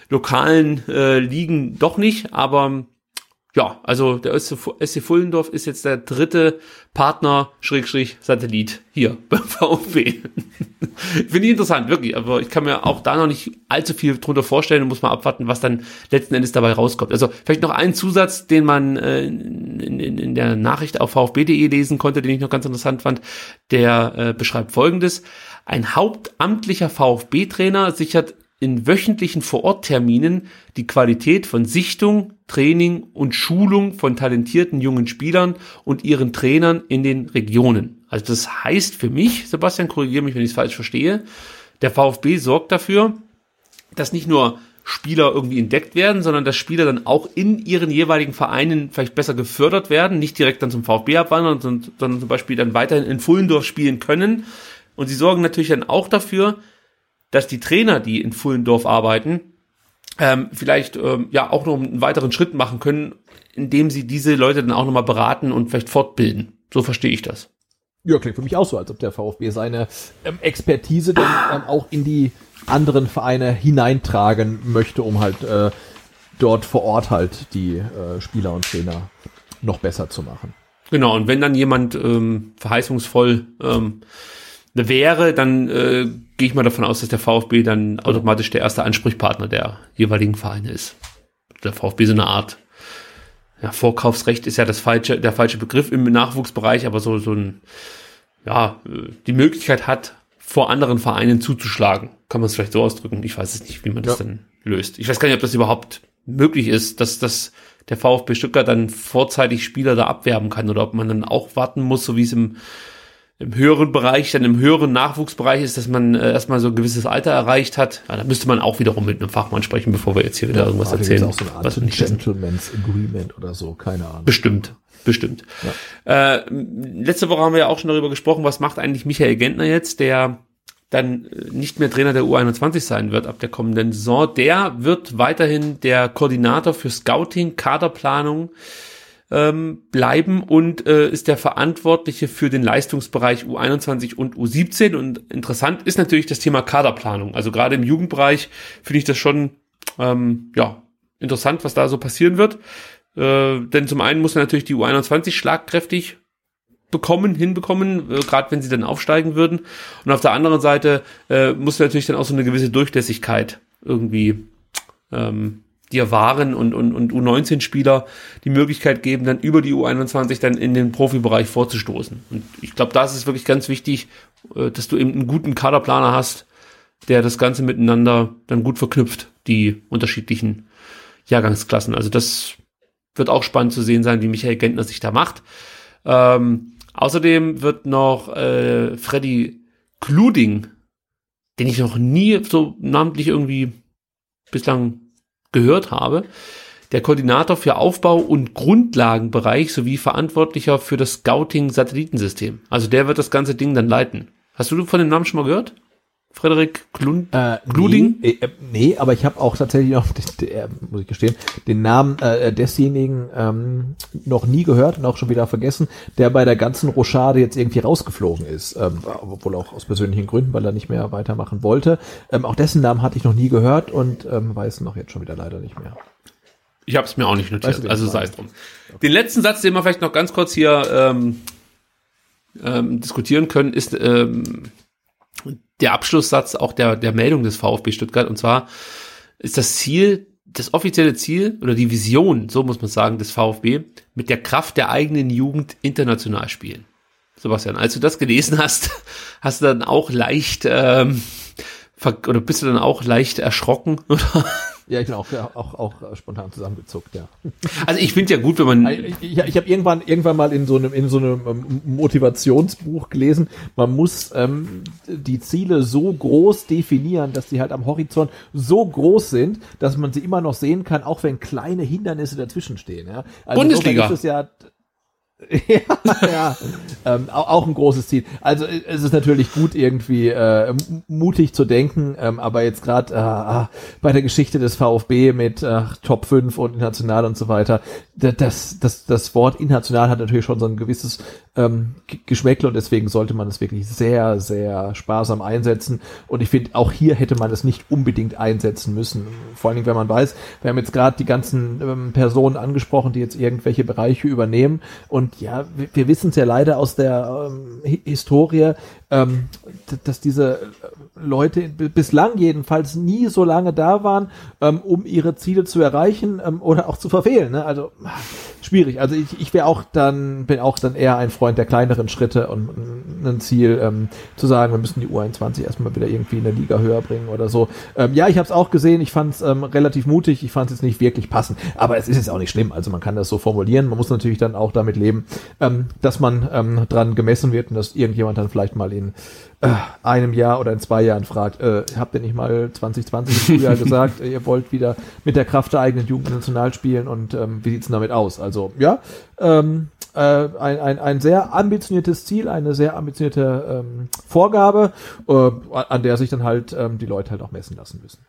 lokalen äh, Ligen doch nicht. Aber ja, also der SC Fullendorf ist jetzt der dritte Partner, Schrägstrich, Satellit hier beim VfB. Finde ich interessant, wirklich. Aber ich kann mir auch da noch nicht allzu viel drunter vorstellen und muss mal abwarten, was dann letzten Endes dabei rauskommt. Also vielleicht noch ein Zusatz, den man äh, in, in, in der Nachricht auf vfb.de lesen konnte, den ich noch ganz interessant fand. Der äh, beschreibt folgendes. Ein hauptamtlicher VfB-Trainer sichert in wöchentlichen Vorortterminen die Qualität von Sichtung, Training und Schulung von talentierten jungen Spielern und ihren Trainern in den Regionen. Also das heißt für mich, Sebastian, korrigiere mich, wenn ich es falsch verstehe, der VfB sorgt dafür, dass nicht nur Spieler irgendwie entdeckt werden, sondern dass Spieler dann auch in ihren jeweiligen Vereinen vielleicht besser gefördert werden, nicht direkt dann zum VfB abwandern, sondern, sondern zum Beispiel dann weiterhin in Fullendorf spielen können. Und sie sorgen natürlich dann auch dafür, dass die Trainer, die in Fullendorf arbeiten, ähm, vielleicht ähm, ja auch noch einen weiteren Schritt machen können, indem sie diese Leute dann auch nochmal beraten und vielleicht fortbilden. So verstehe ich das. Ja, klingt für mich auch so, als ob der VfB seine ähm, Expertise dann ähm, auch in die anderen Vereine hineintragen möchte, um halt äh, dort vor Ort halt die äh, Spieler und Trainer noch besser zu machen. Genau, und wenn dann jemand ähm, verheißungsvoll ähm, wäre, dann äh, gehe ich mal davon aus, dass der VfB dann automatisch der erste Ansprechpartner der jeweiligen Vereine ist. Der VfB so eine Art ja, Vorkaufsrecht ist ja das falsche, der falsche Begriff im Nachwuchsbereich, aber so, so ein, ja, äh, die Möglichkeit hat, vor anderen Vereinen zuzuschlagen. Kann man es vielleicht so ausdrücken? Ich weiß es nicht, wie man das Ja. dann löst. Ich weiß gar nicht, ob das überhaupt möglich ist, dass, dass der VfB Stuttgart dann vorzeitig Spieler da abwerben kann oder ob man dann auch warten muss, so wie es im im höheren Bereich, dann im höheren Nachwuchsbereich ist, dass man äh, erstmal so ein gewisses Alter erreicht hat. Ja, da müsste man auch wiederum mit einem Fachmann sprechen, bevor wir jetzt hier wieder irgendwas Ah, da erzählen. auch so eine Art was nicht wissen. Gentleman's Agreement oder so, keine Ahnung. Bestimmt, bestimmt. Äh, letzte Woche haben wir ja auch schon darüber gesprochen, was macht eigentlich Michael Gentner jetzt, der dann äh, nicht mehr Trainer der U21 sein wird ab der kommenden Saison. Der wird weiterhin der Koordinator für Scouting, Kaderplanung ähm, bleiben und äh, ist der Verantwortliche für den Leistungsbereich U21 und U17. Und interessant ist natürlich das Thema Kaderplanung. Also gerade im Jugendbereich finde ich das schon ähm, ja interessant, was da so passieren wird. Äh, denn zum einen muss natürlich die U21 schlagkräftig bekommen, hinbekommen, äh, gerade wenn sie dann aufsteigen würden. Und auf der anderen Seite äh, muss natürlich dann auch so eine gewisse Durchlässigkeit irgendwie ähm, dir wahren und, und, und U19-Spieler die Möglichkeit geben, dann über die U21 dann in den Profibereich vorzustoßen. Und ich glaube, da ist es wirklich ganz wichtig, äh, dass du eben einen guten Kaderplaner hast, der das Ganze miteinander dann gut verknüpft, die unterschiedlichen Jahrgangsklassen. Also das wird auch spannend zu sehen sein, wie Michael Gentner sich da macht. Ähm, außerdem wird noch äh, Freddy Kluding, den ich noch nie so namentlich irgendwie bislang gehört habe, der Koordinator für Aufbau- und Grundlagenbereich sowie Verantwortlicher für das Scouting-Satellitensystem. Also der wird das ganze Ding dann leiten. Hast du von dem Namen schon mal gehört? Frederik Klund? Äh, Gluding? Nee, äh, nee, aber ich habe auch tatsächlich noch, der, muss ich gestehen, den Namen äh, desjenigen ähm, noch nie gehört und auch schon wieder vergessen, der bei der ganzen Rochade jetzt irgendwie rausgeflogen ist, ähm, obwohl auch aus persönlichen Gründen, weil er nicht mehr weitermachen wollte. Ähm, auch dessen Namen hatte ich noch nie gehört und ähm, weiß noch jetzt schon wieder leider nicht mehr. Ich habe es mir auch nicht notiert, Weißt du, also sei es drum. Den letzten Satz, den wir vielleicht noch ganz kurz hier ähm, ähm, diskutieren können, ist ähm, der Abschlusssatz auch der, der Meldung des VfB Stuttgart. Und zwar ist das Ziel, das offizielle Ziel oder die Vision, so muss man sagen, des VfB, mit der Kraft der eigenen Jugend international spielen. Sebastian, als du das gelesen hast, hast du dann auch leicht ähm, oder bist du dann auch leicht erschrocken? Oder? Ja, ich bin auch, auch, auch äh, spontan zusammengezuckt, ja. Also ich finde ja gut, wenn man Ich, ich, ich habe irgendwann irgendwann mal in so einem in so einem ähm, Motivationsbuch gelesen, man muss ähm, die Ziele so groß definieren, dass die halt am Horizont so groß sind, dass man sie immer noch sehen kann, auch wenn kleine Hindernisse dazwischen stehen. Ja? Also Bundesliga. Ist es ja ja, ja. Ähm, auch, ein großes Ziel. Also äh, es ist natürlich gut, irgendwie äh, mutig zu denken, ähm, aber jetzt gerade äh, ah, bei der Geschichte des VfB mit äh, Top 5 und international und so weiter, da- das, das, das Wort international hat natürlich schon so ein gewisses ähm, Geschmäckle und deswegen sollte man es wirklich sehr, sehr sparsam einsetzen. Und ich finde, auch hier hätte man es nicht unbedingt einsetzen müssen. Vor allen Dingen, wenn man weiß, wir haben jetzt gerade die ganzen ähm, Personen angesprochen, die jetzt irgendwelche Bereiche übernehmen. Und ja, wir, wir wissen es ja leider aus der ähm, Hi- Historie, ähm, dass diese äh, Leute bislang jedenfalls nie so lange da waren, ähm, um ihre Ziele zu erreichen ähm, oder auch zu verfehlen. Ne? Also schwierig. Also ich, ich wäre auch dann, bin auch dann eher ein Freund der kleineren Schritte und ein Ziel ähm, zu sagen, wir müssen die U21 erstmal wieder irgendwie in der Liga höher bringen oder so. Ähm, ja, ich habe es auch gesehen, ich fand es ähm, relativ mutig, ich fand es jetzt nicht wirklich passend, aber es ist jetzt auch nicht schlimm. Also man kann das so formulieren, man muss natürlich dann auch damit leben, ähm, dass man ähm, dran gemessen wird und dass irgendjemand dann vielleicht mal in äh, einem Jahr oder in zwei Jahren fragt, äh, habt ihr nicht mal 2020 im Frühjahr gesagt, ihr wollt wieder mit der Kraft der eigenen Jugend national spielen und ähm, wie sieht's denn damit aus? Also ja, ähm, äh, ein, ein, ein sehr ambitioniertes Ziel, eine sehr ambitionierte ähm, Vorgabe, äh, an der sich dann halt ähm, die Leute halt auch messen lassen müssen.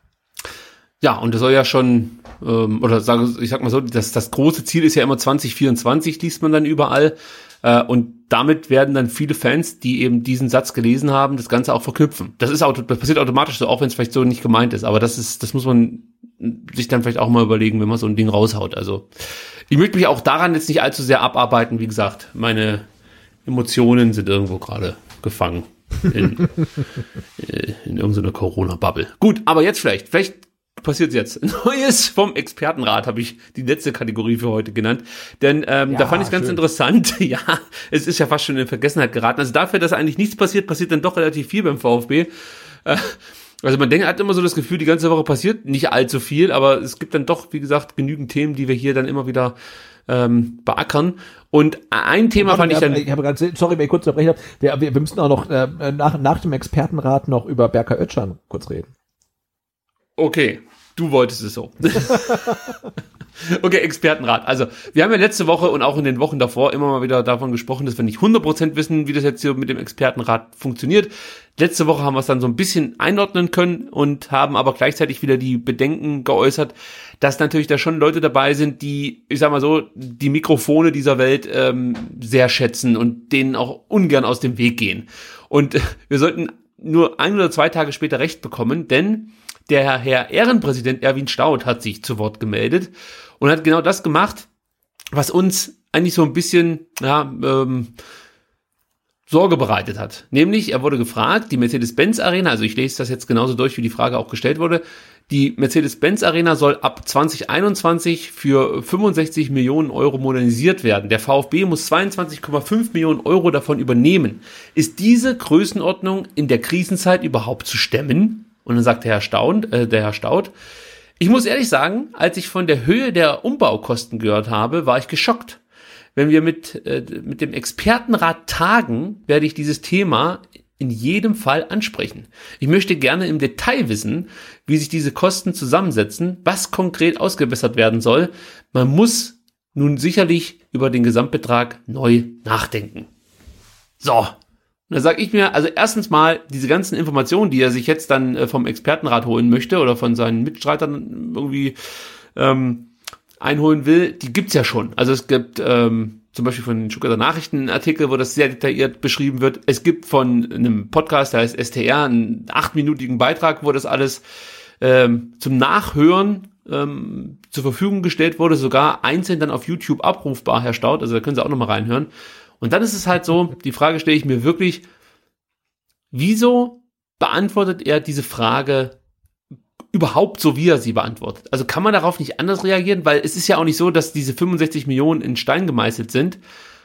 Ja, und das soll ja schon, ähm, oder sage ich sag mal so, das, das große Ziel ist ja immer 2024, liest man dann überall. Äh, und damit werden dann viele Fans, die eben diesen Satz gelesen haben, das Ganze auch verknüpfen. Das ist auto, das passiert automatisch so, auch wenn es vielleicht so nicht gemeint ist. Aber das ist, das muss man sich dann vielleicht auch mal überlegen, wenn man so ein Ding raushaut. Also ich möchte mich auch daran jetzt nicht allzu sehr abarbeiten. Wie gesagt, meine Emotionen sind irgendwo gerade gefangen in, äh, in irgendeiner Corona-Bubble. Gut, aber jetzt vielleicht, vielleicht passiert jetzt. Neues vom Expertenrat habe ich die letzte Kategorie für heute genannt. Denn ähm, da Ja, fand ich ganz schön. interessant. ja, es ist ja fast schon in Vergessenheit geraten. Also dafür, dass eigentlich nichts passiert, passiert dann doch relativ viel beim VfB. Äh, also man denkt, hat immer so das Gefühl, die ganze Woche passiert nicht allzu viel, aber es gibt dann doch, wie gesagt, genügend Themen, die wir hier dann immer wieder ähm, beackern. Und ein Thema fand ich dann. Ich habe gerade, sorry, wenn ich kurz unterbrechen habe. Wir, wir, wir müssen auch noch äh, nach, nach dem Expertenrat noch über Berker Ötschan kurz reden. Okay, du wolltest es so. okay, Expertenrat. Also, wir haben ja letzte Woche und auch in den Wochen davor immer mal wieder davon gesprochen, dass wir nicht 100% wissen, wie das jetzt hier mit dem Expertenrat funktioniert. Letzte Woche haben wir es dann so ein bisschen einordnen können und haben aber gleichzeitig wieder die Bedenken geäußert, dass natürlich da schon Leute dabei sind, die, ich sag mal so, die Mikrofone dieser Welt ähm, sehr schätzen und denen auch ungern aus dem Weg gehen. Und wir sollten nur ein oder zwei Tage später recht bekommen, denn der Herr Ehrenpräsident Erwin Staud hat sich zu Wort gemeldet und hat genau das gemacht, was uns eigentlich so ein bisschen ja, ähm, Sorge bereitet hat. Nämlich, er wurde gefragt, die Mercedes-Benz Arena, also ich lese das jetzt genauso durch, wie die Frage auch gestellt wurde, die Mercedes-Benz Arena soll ab 2021 für 65 Millionen Euro modernisiert werden. Der VfB muss 22,5 Millionen Euro davon übernehmen. Ist diese Größenordnung in der Krisenzeit überhaupt zu stemmen? Und dann sagt der Herr Staud, äh, der Herr Staud, ich muss ehrlich sagen, als ich von der Höhe der Umbaukosten gehört habe, war ich geschockt. Wenn wir mit, äh, mit dem Expertenrat tagen, werde ich dieses Thema in jedem Fall ansprechen. Ich möchte gerne im Detail wissen, wie sich diese Kosten zusammensetzen, was konkret ausgebessert werden soll. Man muss nun sicherlich über den Gesamtbetrag neu nachdenken. So. Und da sage ich mir, also erstens mal, diese ganzen Informationen, die er sich jetzt dann äh, vom Expertenrat holen möchte oder von seinen Mitstreitern irgendwie ähm, einholen will, die gibt's ja schon. Also es gibt ähm, zum Beispiel von den Stuttgarter Nachrichten Artikel, wo das sehr detailliert beschrieben wird. Es gibt von einem Podcast, der heißt STR, einen achtminütigen Beitrag, wo das alles ähm, zum Nachhören ähm, zur Verfügung gestellt wurde, sogar einzeln dann auf YouTube abrufbar, Herr Staud, also da können Sie auch nochmal reinhören. Und dann ist es halt so, die Frage stelle ich mir wirklich, wieso beantwortet er diese Frage überhaupt so, wie er sie beantwortet. Also kann man darauf nicht anders reagieren, weil es ist ja auch nicht so, dass diese 65 Millionen in Stein gemeißelt sind,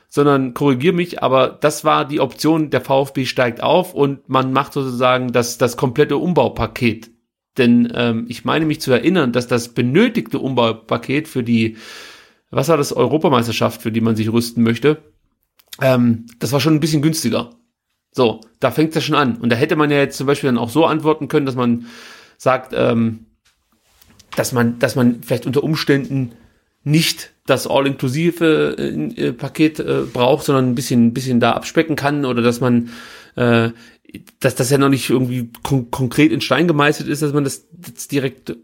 sondern korrigier mich, aber das war die Option, der VfB steigt auf und man macht sozusagen das, das komplette Umbaupaket. Denn ähm, ich meine mich zu erinnern, dass das benötigte Umbaupaket für die, was war das, Europameisterschaft, für die man sich rüsten möchte, ähm, das war schon ein bisschen günstiger. So, da fängt es schon an. Und da hätte man ja jetzt zum Beispiel dann auch so antworten können, dass man sagt, ähm, dass man, dass man vielleicht unter Umständen nicht das all-inklusive äh, Paket äh, braucht, sondern ein bisschen, ein bisschen da abspecken kann oder dass man, äh, dass das ja noch nicht irgendwie kon konkret in Stein gemeißelt ist, dass man das direkt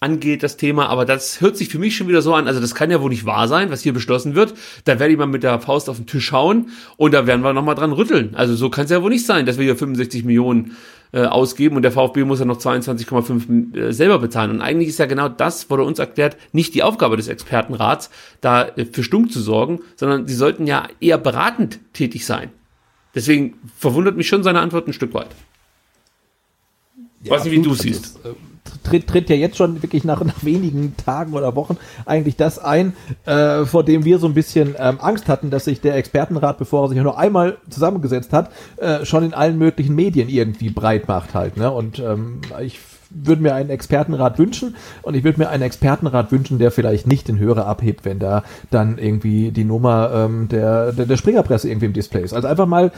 angeht, das Thema, aber das hört sich für mich schon wieder so an, also das kann ja wohl nicht wahr sein, was hier beschlossen wird. Da werde ich mal mit der Faust auf den Tisch hauen und da werden wir nochmal dran rütteln. Also so kann es ja wohl nicht sein, dass wir hier 65 Millionen äh, ausgeben und der VfB muss ja noch 22,5 äh, selber bezahlen. Und eigentlich ist ja genau das, wurde uns erklärt, nicht die Aufgabe des Expertenrats, da äh, für Stunk zu sorgen, sondern sie sollten ja eher beratend tätig sein. Deswegen verwundert mich schon seine Antwort ein Stück weit. Ja, Weiß nicht, wie du siehst. Äh, tritt, tritt ja jetzt schon wirklich nach, nach wenigen Tagen oder Wochen eigentlich das ein, äh, vor dem wir so ein bisschen ähm, Angst hatten, dass sich der Expertenrat, bevor er sich nur einmal zusammengesetzt hat, äh, schon in allen möglichen Medien irgendwie breit macht halt. Ne? Und ähm, ich würde mir einen Expertenrat wünschen und ich würde mir einen Expertenrat wünschen, der vielleicht nicht den Hörer abhebt, wenn da dann irgendwie die Nummer ähm, der, der, der Springerpresse irgendwie im Display ist. Also einfach mal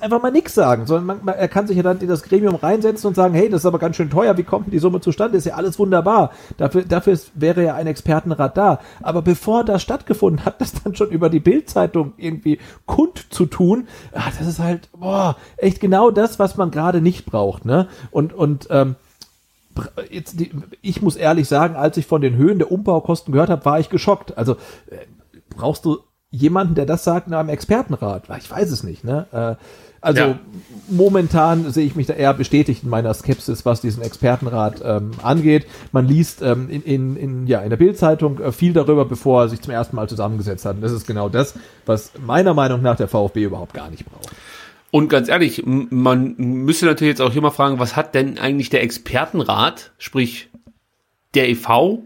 einfach mal nichts sagen, sondern man, man, er kann sich ja dann in das Gremium reinsetzen und sagen, hey, das ist aber ganz schön teuer, wie kommt denn die Summe zustande? Ist ja alles wunderbar. Dafür, dafür ist, wäre ja ein Expertenrat da. Aber bevor das stattgefunden hat, das dann schon über die Bildzeitung irgendwie kund zu tun, ach, das ist halt, boah, echt genau das, was man gerade nicht braucht, ne? Und, und, ähm, Jetzt, die, ich muss ehrlich sagen, als ich von den Höhen der Umbaukosten gehört habe, war ich geschockt. Also äh, brauchst du jemanden, der das sagt in einem Expertenrat? Ich weiß es nicht. Ne? Äh, also ja. momentan sehe ich mich da eher bestätigt in meiner Skepsis, was diesen Expertenrat ähm, angeht. Man liest ähm, in, in, in, ja, in der Bildzeitung äh, viel darüber, bevor er sich zum ersten Mal zusammengesetzt hat. Und das ist genau das, was meiner Meinung nach der VfB überhaupt gar nicht braucht. Und ganz ehrlich, man müsste natürlich jetzt auch hier mal fragen, was hat denn eigentlich der Expertenrat, sprich der EV,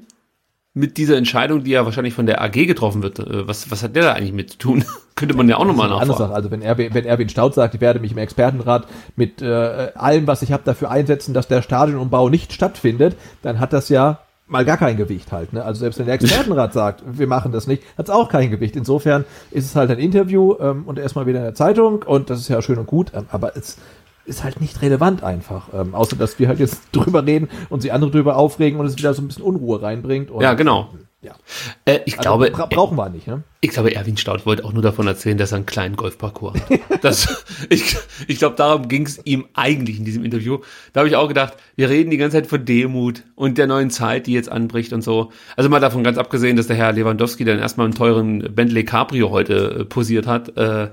mit dieser Entscheidung, die ja wahrscheinlich von der AG getroffen wird, äh, was, was hat der da eigentlich mit zu tun? Könnte man ja auch nochmal nachfragen. Also wenn, Erwin, wenn Erwin Staud sagt, ich werde mich im Expertenrat mit äh, allem, was ich habe, dafür einsetzen, dass der Stadionumbau nicht stattfindet, dann hat das ja mal gar kein Gewicht halt. Ne? Also selbst wenn der Expertenrat sagt, wir machen das nicht, hat es auch kein Gewicht. Insofern ist es halt ein Interview ähm, und erstmal wieder in der Zeitung und das ist ja schön und gut, ähm, aber es ist halt nicht relevant einfach. Ähm, außer dass wir halt jetzt drüber reden und sie andere drüber aufregen und es wieder so ein bisschen Unruhe reinbringt. Ja, genau. Ja. Äh, ich Also, glaube, bra brauchen wir nicht, ne? Ich glaube, Erwin Staud wollte auch nur davon erzählen, dass er einen kleinen Golfparcours hat. Das, ich ich glaube, darum ging es ihm eigentlich in diesem Interview. Da habe ich auch gedacht, wir reden die ganze Zeit von Demut und der neuen Zeit, die jetzt anbricht und so. Also mal davon ganz abgesehen, dass der Herr Lewandowski dann erstmal einen teuren Bentley Cabrio heute äh, posiert hat. Äh,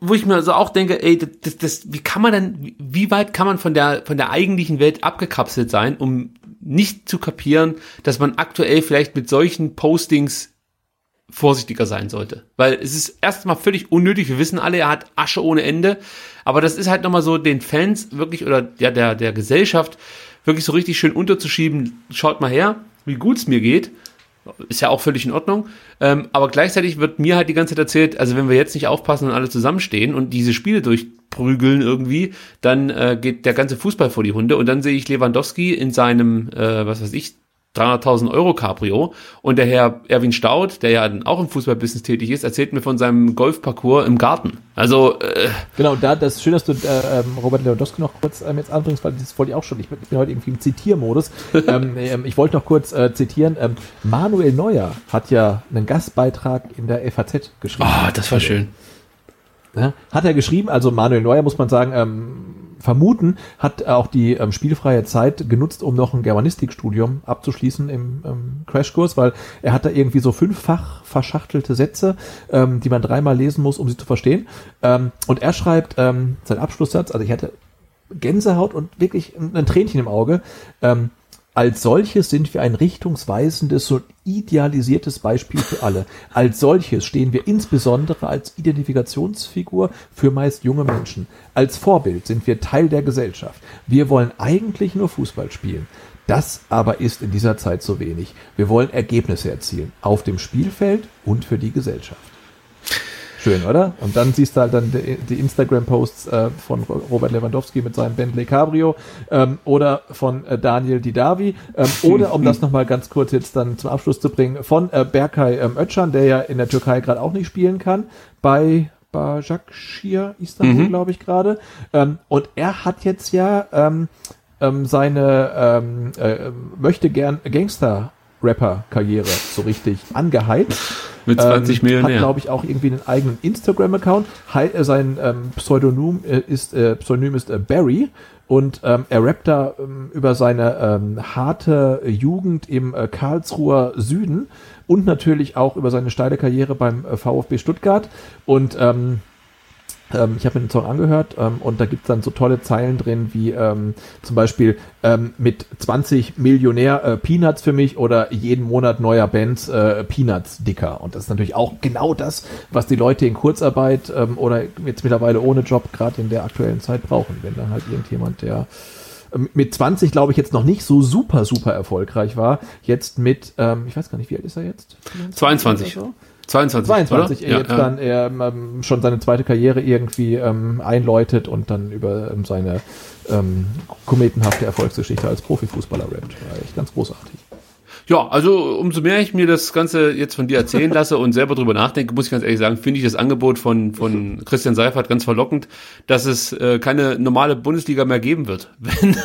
wo- ich mir also auch denke, ey, das, das, wie kann man denn, wie weit kann man von der, von der eigentlichen Welt abgekapselt sein, um nicht zu kapieren, dass man aktuell vielleicht mit solchen Postings vorsichtiger sein sollte. Weil es ist erstmal völlig unnötig. Wir wissen alle, er hat Asche ohne Ende. Aber das ist halt nochmal so den Fans wirklich oder ja, der, der Gesellschaft wirklich so richtig schön unterzuschieben. Schaut mal her, wie gut es mir geht. Ist ja auch völlig in Ordnung. Ähm, aber gleichzeitig wird mir halt die ganze Zeit erzählt, also wenn wir jetzt nicht aufpassen und alle zusammenstehen und diese Spiele durchprügeln irgendwie, dann äh, geht der ganze Fußball vor die Hunde und dann sehe ich Lewandowski in seinem, äh, was weiß ich, 300.000 Euro Cabrio und der Herr Erwin Staud, der ja auch im Fußballbusiness tätig ist, erzählt mir von seinem Golfparcours im Garten. Also äh, Genau, da das ist schön, dass du äh, ähm, Robert Lewandowski noch kurz ähm, jetzt anbringst, weil das wollte ich auch schon. Ich bin, ich bin heute irgendwie im Zitiermodus. ähm, ähm, ich wollte noch kurz äh, zitieren. Ähm, Manuel Neuer hat ja einen Gastbeitrag in der FAZ geschrieben. ah, das war schön. Ja, hat er geschrieben, also Manuel Neuer muss man sagen, ähm, vermuten, hat auch die ähm, spielfreie Zeit genutzt, um noch ein Germanistikstudium abzuschließen im ähm, Crashkurs, weil er hat da irgendwie so fünffach verschachtelte Sätze, ähm, die man dreimal lesen muss, um sie zu verstehen. Ähm, und er schreibt ähm, sein Abschlusssatz, also ich hatte Gänsehaut und wirklich ein, ein Tränchen im Auge. Ähm, als solches sind wir ein richtungsweisendes und idealisiertes Beispiel für alle. Als solches stehen wir insbesondere als Identifikationsfigur für meist junge Menschen. Als Vorbild sind wir Teil der Gesellschaft. Wir wollen eigentlich nur Fußball spielen. Das aber ist in dieser Zeit so wenig. Wir wollen Ergebnisse erzielen. Auf dem Spielfeld und für die Gesellschaft. Schön, oder? Und dann siehst du halt dann die, Instagram-Posts äh, von Robert Lewandowski mit seinem Bentley Cabrio ähm, oder von äh, Daniel Didavi ähm, oder, um das nochmal ganz kurz jetzt dann zum Abschluss zu bringen, von äh, Berkay ähm, Özcan, der ja in der Türkei gerade auch nicht spielen kann, bei Başakşehir Istanbul, Mhm. glaube ich gerade. Und er hat jetzt ja seine möchte gern Gangster-Rapper-Karriere so richtig angeheizt. Mit 20 Ähm, Millionen Hat, glaube ich, auch irgendwie einen eigenen Instagram-Account. Äh, Sein ähm, Pseudonym äh, ist, äh, Pseudonym ist äh, Barry. Und ähm, er rappt da ähm, über seine ähm, harte Jugend im äh, Karlsruher Süden und natürlich auch über seine steile Karriere beim äh, VfB Stuttgart. Und ähm, ähm, ich habe mir den Song angehört ähm, und da gibt's dann so tolle Zeilen drin wie ähm, zum Beispiel ähm, mit 20 Millionär äh, Peanuts für mich oder jeden Monat neuer Bands äh, Peanuts dicker. Und das ist natürlich auch genau das, was die Leute in Kurzarbeit ähm, oder jetzt mittlerweile ohne Job gerade in der aktuellen Zeit brauchen. Wenn dann halt irgendjemand, der ähm, mit 20, glaube ich, jetzt noch nicht so super, super erfolgreich war, jetzt mit, ähm, ich weiß gar nicht, wie alt ist er jetzt? 22. Oder so? 22, 22 oder? er jetzt ja. dann er, ähm, schon seine zweite Karriere irgendwie ähm, einläutet und dann über ähm, seine ähm, kometenhafte Erfolgsgeschichte als Profifußballer rappt. War echt ganz großartig. Ja, also umso mehr ich mir das Ganze jetzt von dir erzählen lasse und selber drüber nachdenke, muss ich ganz ehrlich sagen, finde ich das Angebot von, von Christian Seifert ganz verlockend, dass es äh, keine normale Bundesliga mehr geben wird, wenn,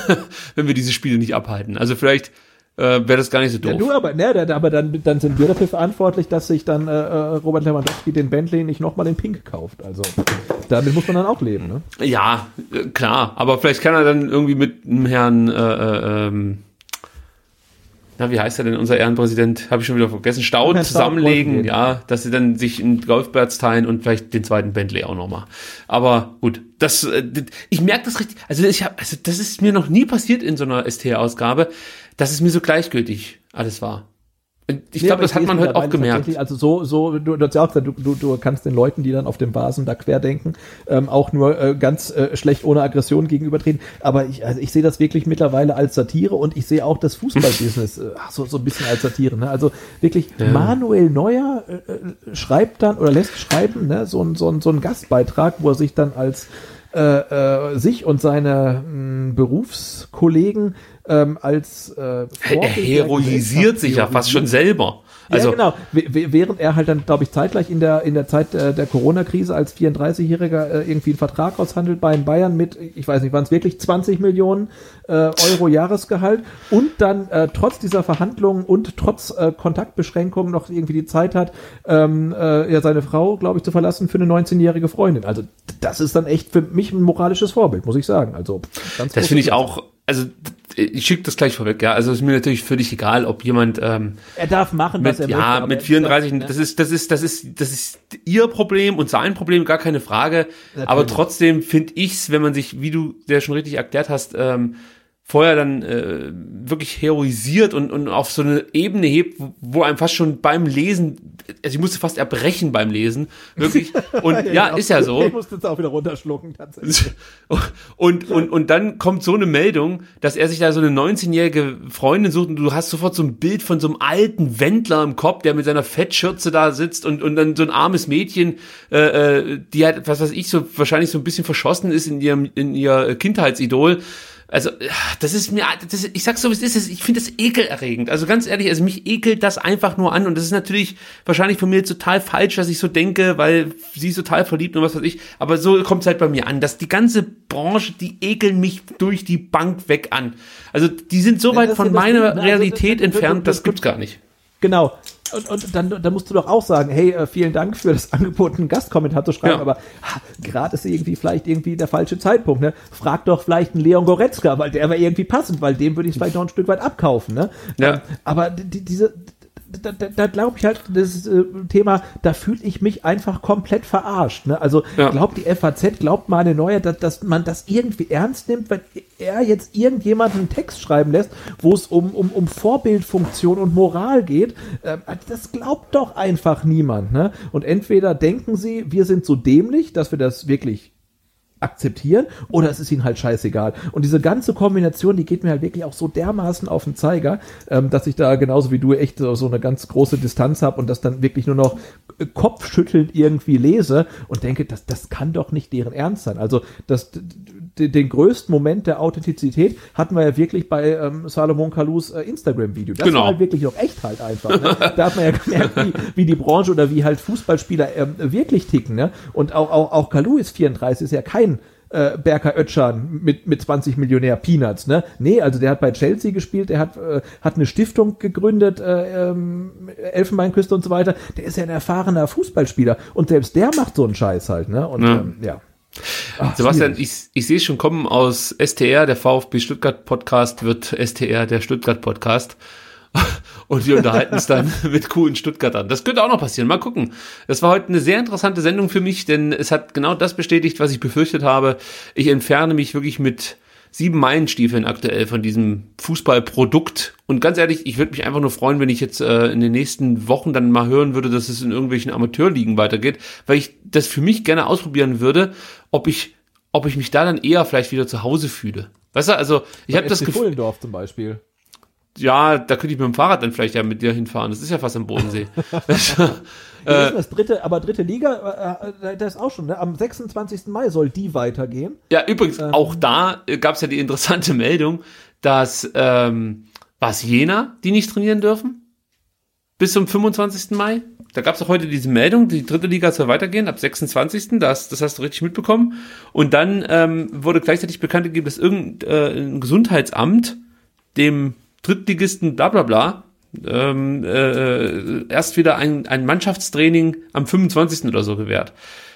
wenn wir diese Spiele nicht abhalten. Also vielleicht äh, wäre das gar nicht so doof. Ja, du aber, ne, aber dann, dann sind wir dafür verantwortlich, dass sich dann äh, äh, Robert Lewandowski den Bentley nicht nochmal in Pink kauft. Also damit muss man dann auch leben. Ne? Ja, äh, klar, aber vielleicht kann er dann irgendwie mit dem Herrn, äh, äh, ähm, na, wie heißt er denn, unser Ehrenpräsident, habe ich schon wieder vergessen, Staud Staud, zusammenlegen, ja, dass sie dann sich einen Golfplatz teilen und vielleicht den zweiten Bentley auch nochmal. Aber gut, das, äh, ich merke das richtig, also ich hab, also das ist mir noch nie passiert in so einer ST-Ausgabe, dass es mir so gleichgültig alles war. Und ich Nee, glaube, das hat man heute auch gemerkt. Also so, so, du, du hast ja auch gesagt, du, du, du kannst den Leuten, die dann auf dem Vasen da querdenken, ähm, auch nur äh, ganz äh, schlecht ohne Aggression gegenübertreten. Aber ich, also ich sehe das wirklich mittlerweile als Satire und ich sehe auch das Fußballbusiness äh, so, so ein bisschen als Satire. Ne? Also wirklich, Manuel Neuer äh, äh, schreibt dann oder lässt schreiben, ne, so ein so ein so ein Gastbeitrag, wo er sich dann als äh, äh, sich und seine mh, Berufskollegen ähm, als äh, Er Vorbild der heroisiert sich ja fast schon selber. Also, ja, genau. Während er halt dann, glaube ich, zeitgleich in der, in der Zeit äh, der Corona-Krise als 34-Jähriger äh, irgendwie einen Vertrag aushandelt bei den Bayern mit, ich weiß nicht, waren es wirklich 20 Millionen äh, Euro Jahresgehalt und dann äh, trotz dieser Verhandlungen und trotz äh, Kontaktbeschränkungen noch irgendwie die Zeit hat, ähm, äh, ja, seine Frau, glaube ich, zu verlassen für eine 19-jährige Freundin. Also das ist dann echt für mich ein moralisches Vorbild, muss ich sagen. Also ganz Das finde ich auch, also ich schicke das gleich vorweg, ja. Also ist mir natürlich völlig egal, ob jemand ähm, Er darf machen, was mit, er möchte. ja, aber mit er- 34, ne? das ist, das ist, das ist, das ist ihr Problem und sein Problem, gar keine Frage. Aber trotzdem finde ich's, wenn man sich, wie du der schon richtig erklärt hast, ähm, vorher dann äh, wirklich heroisiert und, und auf so eine Ebene hebt, wo, einem fast schon beim Lesen, also ich musste fast erbrechen beim Lesen, wirklich. Und ja, ist ja so. Ich musste jetzt auch wieder runterschlucken, tatsächlich. Und, und, und dann kommt so eine Meldung, dass er sich da so eine 19-jährige Freundin sucht und du hast sofort so ein Bild von so einem alten Wendler im Kopf, der mit seiner Fettschürze da sitzt und, und dann so ein armes Mädchen, äh, äh, die halt, was weiß ich, so wahrscheinlich so ein bisschen verschossen ist in ihrem, in ihr Kindheitsidol. Also, das ist mir, das ich sag's so, wie es ist, ich finde das ekelerregend. Also ganz ehrlich, also mich ekelt das einfach nur an und das ist natürlich wahrscheinlich von mir total falsch, dass ich so denke, weil sie ist total verliebt und was weiß ich. Aber so kommt's halt bei mir an, dass die ganze Branche, die ekeln mich durch die Bank weg an. Also die sind so weit von meiner ne? Also Realität entfernt, das- gibt's gar nicht. Genau. Und, und dann, dann musst du doch auch sagen, hey, äh, vielen Dank für das Angebot, einen Gastkommentar zu schreiben, Ja. aber gerade ist irgendwie vielleicht irgendwie der falsche Zeitpunkt. Ne? Frag doch vielleicht einen Leon Goretzka, weil der wäre irgendwie passend, weil dem würde ich vielleicht noch ein Stück weit abkaufen. Ne? Ja. Ähm, aber die, diese, da, da, da glaube ich halt, das äh, Thema, da fühle ich mich einfach komplett verarscht. Ne? Also Ja. glaubt die FAZ, glaubt meine Neue, dass, dass man das irgendwie ernst nimmt, wenn er jetzt irgendjemanden einen Text schreiben lässt, wo es um, um, um Vorbildfunktion und Moral geht. Ähm, das glaubt doch einfach niemand. Ne? Und entweder denken sie, wir sind so dämlich, dass wir das wirklich akzeptieren oder es ist ihnen halt scheißegal. Und diese ganze Kombination, die geht mir halt wirklich auch so dermaßen auf den Zeiger, ähm, dass ich da genauso wie du echt so, eine ganz große Distanz habe und das dann wirklich nur noch äh, kopfschüttelnd irgendwie lese und denke, das, das kann doch nicht deren Ernst sein. Also das, d- d- den größten Moment der Authentizität hatten wir ja wirklich bei ähm, Salomon Kalus äh, Instagram-Video. Das Genau. war halt wirklich noch echt halt einfach. Ne? Da hat man ja gemerkt, wie, wie die Branche oder wie halt Fußballspieler ähm, wirklich ticken. Ne? Und auch, auch, auch Kalu ist 34, ist ja kein äh, Berker Ötschan mit, mit 20 Millionär Peanuts, ne? Nee, also der hat bei Chelsea gespielt, der hat, äh, hat eine Stiftung gegründet, äh, ähm, Elfenbeinküste und so weiter. Der ist ja ein erfahrener Fußballspieler und selbst der macht so einen Scheiß halt, ne? Und Ja. ähm, ja. Ach, Sebastian, schwierig. ich, ich sehe schon kommen aus STR, der VfB Stuttgart Podcast wird STR, der Stuttgart Podcast. Und wir unterhalten uns dann mit coolen Stuttgartern. Das könnte auch noch passieren. Mal gucken. Das war heute eine sehr interessante Sendung für mich, denn es hat genau das bestätigt, was ich befürchtet habe. Ich entferne mich wirklich mit sieben Meilenstiefeln aktuell von diesem Fußballprodukt. Und ganz ehrlich, ich würde mich einfach nur freuen, wenn ich jetzt äh, in den nächsten Wochen dann mal hören würde, dass es in irgendwelchen Amateurligen weitergeht, weil ich das für mich gerne ausprobieren würde, ob ich, ob ich mich da dann eher vielleicht wieder zu Hause fühle. Weißt du, also ich habe das Gefühl, Fullendorf zum Beispiel. ja, da könnte ich mit dem Fahrrad dann vielleicht ja mit dir hinfahren. Das ist ja fast am Bodensee. Ja, das dritte, aber dritte Liga, äh, äh, das ist auch schon, ne? Am 26. Mai soll die weitergehen. Ja, übrigens, auch da gab es ja die interessante Meldung, dass ähm, was Jena, die nicht trainieren dürfen, bis zum 25. Mai. Da gab es auch heute diese Meldung, die dritte Liga soll weitergehen, ab 26. Das, das hast du richtig mitbekommen. Und dann ähm, wurde gleichzeitig bekannt gegeben, dass irgendein äh, Gesundheitsamt dem Drittligisten bla bla bla ähm, äh, erst wieder ein, ein Mannschaftstraining am 25. oder so gewährt.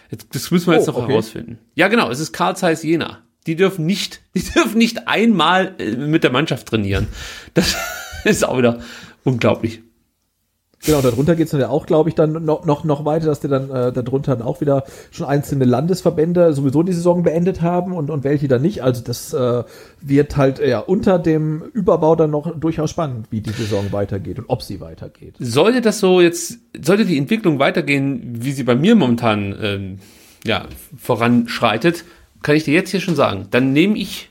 Jetzt, das müssen wir jetzt Oh, noch okay. herausfinden. Ja, genau, es ist Karl Zeiss Jena. Die dürfen nicht, die dürfen nicht einmal äh, mit der Mannschaft trainieren. Das ist auch wieder unglaublich. Genau, darunter geht's dann ja auch, glaube ich, dann noch, noch, noch weiter, dass der dann äh, darunter dann auch wieder schon einzelne Landesverbände sowieso die Saison beendet haben und, und welche dann nicht. Also das äh, wird halt ja unter dem Überbau dann noch durchaus spannend, wie die Saison weitergeht und ob sie weitergeht. Sollte das so jetzt, sollte die Entwicklung weitergehen, wie sie bei mir momentan ähm, ja, voranschreitet, kann ich dir jetzt hier schon sagen, dann nehme ich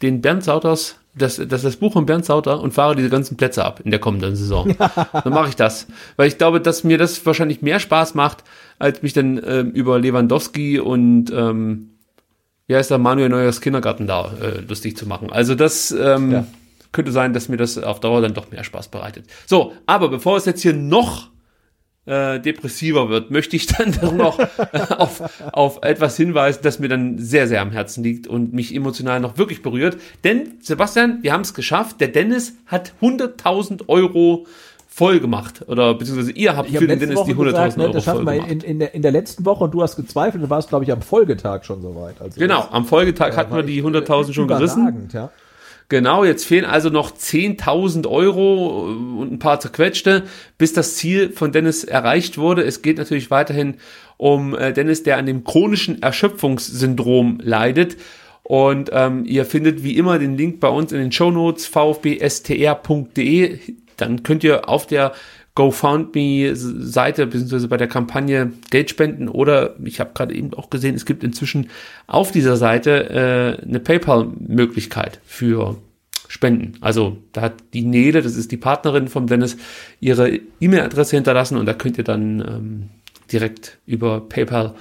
den Bernd Sauters, das, das, das Buch von Bernd Sauter und fahre diese ganzen Plätze ab in der kommenden Saison. dann mache ich das. Weil ich glaube, dass mir das wahrscheinlich mehr Spaß macht, als mich dann ähm, über Lewandowski und ähm, wie heißt der, Manuel Neuers Kindergarten da äh, lustig zu machen. Also das ähm, Ja. könnte sein, dass mir das auf Dauer dann doch mehr Spaß bereitet. So, aber bevor es jetzt hier noch äh, depressiver wird, möchte ich dann doch noch äh, auf, auf etwas hinweisen, das mir dann sehr, sehr am Herzen liegt und mich emotional noch wirklich berührt. Denn, Sebastian, wir haben es geschafft. Der Dennis hat 100.000 Euro voll gemacht. Oder beziehungsweise ihr habt Ich für habe den Dennis Woche die 100.000 gesagt, ne, Euro das voll schaffen wir gemacht. in, in, der, in der letzten Woche und du hast gezweifelt, du warst, glaube ich, am Folgetag schon soweit. Also Genau, am Folgetag das, hatten äh, wir die echt, 100.000 äh, schon gerissen. Ja. Genau, jetzt fehlen also noch 10.000 Euro und ein paar zerquetschte, bis das Ziel von Dennis erreicht wurde. Es geht natürlich weiterhin um äh, Dennis, der an dem chronischen Erschöpfungssyndrom leidet. Und ähm, ihr findet wie immer den Link bei uns in den Shownotes vfbstr.de. Dann könnt ihr auf der GoFundMe-Seite beziehungsweise bei der Kampagne Geld spenden oder ich habe gerade eben auch gesehen, es gibt inzwischen auf dieser Seite äh, eine PayPal-Möglichkeit für Spenden. Also da hat die Nele, das ist die Partnerin von Dennis, ihre E-Mail-Adresse hinterlassen und da könnt ihr dann ähm, direkt über PayPal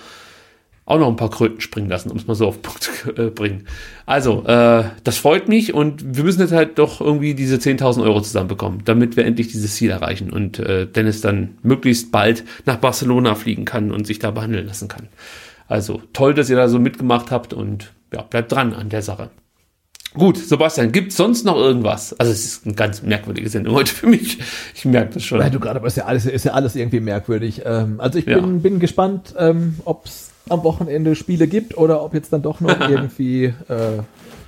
auch noch ein paar Kröten springen lassen, um es mal so auf den Punkt äh, bringen. Also, äh, das freut mich und wir müssen jetzt halt doch irgendwie diese 10.000 Euro zusammenbekommen, damit wir endlich dieses Ziel erreichen und äh, Dennis dann möglichst bald nach Barcelona fliegen kann und sich da behandeln lassen kann. Also toll, dass ihr da so mitgemacht habt und ja, bleibt dran an der Sache. Gut, Sebastian, gibt's sonst noch irgendwas? Also es ist eine ganz merkwürdige Sendung heute für mich. Ich merke das schon. Weil du gerade, aber ist ja alles, ist ja alles irgendwie merkwürdig. Ähm, also ich Ja. bin, bin gespannt, ähm, ob es am Wochenende Spiele gibt oder ob jetzt dann doch noch irgendwie, äh,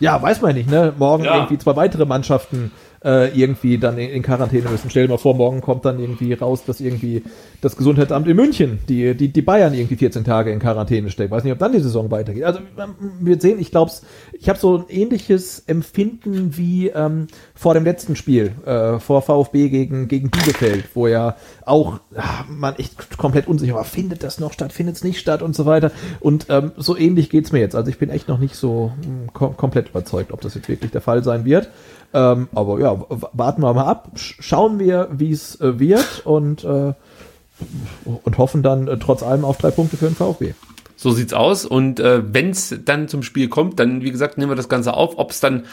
ja, weiß man nicht, ne? Morgen Ja. irgendwie zwei weitere Mannschaften äh, irgendwie dann in, in Quarantäne müssen. Stell dir mal vor, morgen kommt dann irgendwie raus, dass irgendwie das Gesundheitsamt in München die, die, die Bayern irgendwie 14 Tage in Quarantäne steckt. Weiß nicht, ob dann die Saison weitergeht. Also ähm, wir sehen, ich glaube, ich habe so ein ähnliches Empfinden wie ähm, vor dem letzten Spiel, äh, vor VfB gegen, gegen Bielefeld, wo ja auch ah, man echt komplett unsicher war, findet das noch statt, findet es nicht statt und so weiter. Und ähm, so ähnlich geht's mir jetzt. Also ich bin echt noch nicht so mh, kom komplett überzeugt, ob das jetzt wirklich der Fall sein wird. Ähm, aber ja, warten wir mal ab, sch schauen wir, wie es äh, wird und, äh, und hoffen dann äh, trotz allem auf drei Punkte für den VfB. So sieht's aus. Und äh, wenn es dann zum Spiel kommt, dann, wie gesagt, nehmen wir das Ganze auf. Ob es dann,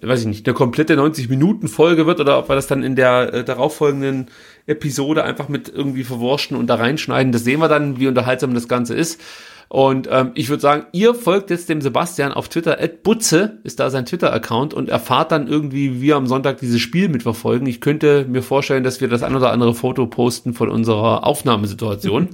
weiß ich nicht, eine komplette 90-Minuten-Folge wird oder ob wir das dann in der äh, darauffolgenden Episode einfach mit irgendwie verwurschten und da reinschneiden, das sehen wir dann, wie unterhaltsam das Ganze ist. Und ähm, ich würde sagen, ihr folgt jetzt dem Sebastian auf Twitter, Butze ist da sein Twitter-Account und erfahrt dann irgendwie, wie wir am Sonntag dieses Spiel mitverfolgen. Ich könnte mir vorstellen, dass wir das ein oder andere Foto posten von unserer Aufnahmesituation.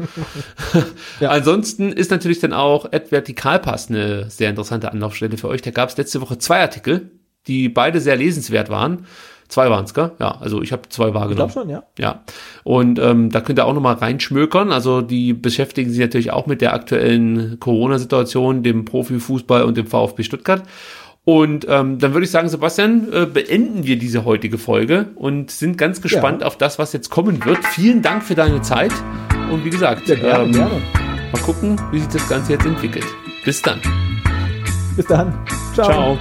Ansonsten ist natürlich dann auch Ed Vertikalpass eine sehr interessante Anlaufstelle für euch. Da gab es letzte Woche zwei Artikel, die beide sehr lesenswert waren. Zwei waren es, gell? Ja, also ich habe zwei Ich wahrgenommen. glaube schon, ja. Ja, und ähm, da könnt ihr auch nochmal reinschmökern. Also die beschäftigen sich natürlich auch mit der aktuellen Corona-Situation, dem Profifußball und dem VfB Stuttgart. Und ähm, dann würde ich sagen, Sebastian, äh, beenden wir diese heutige Folge und sind ganz gespannt Ja. auf das, was jetzt kommen wird. Vielen Dank für deine Zeit. Und wie gesagt, Ja, gerne, ähm, gerne. mal gucken, wie sich das Ganze jetzt entwickelt. Bis dann. Bis dann. Ciao.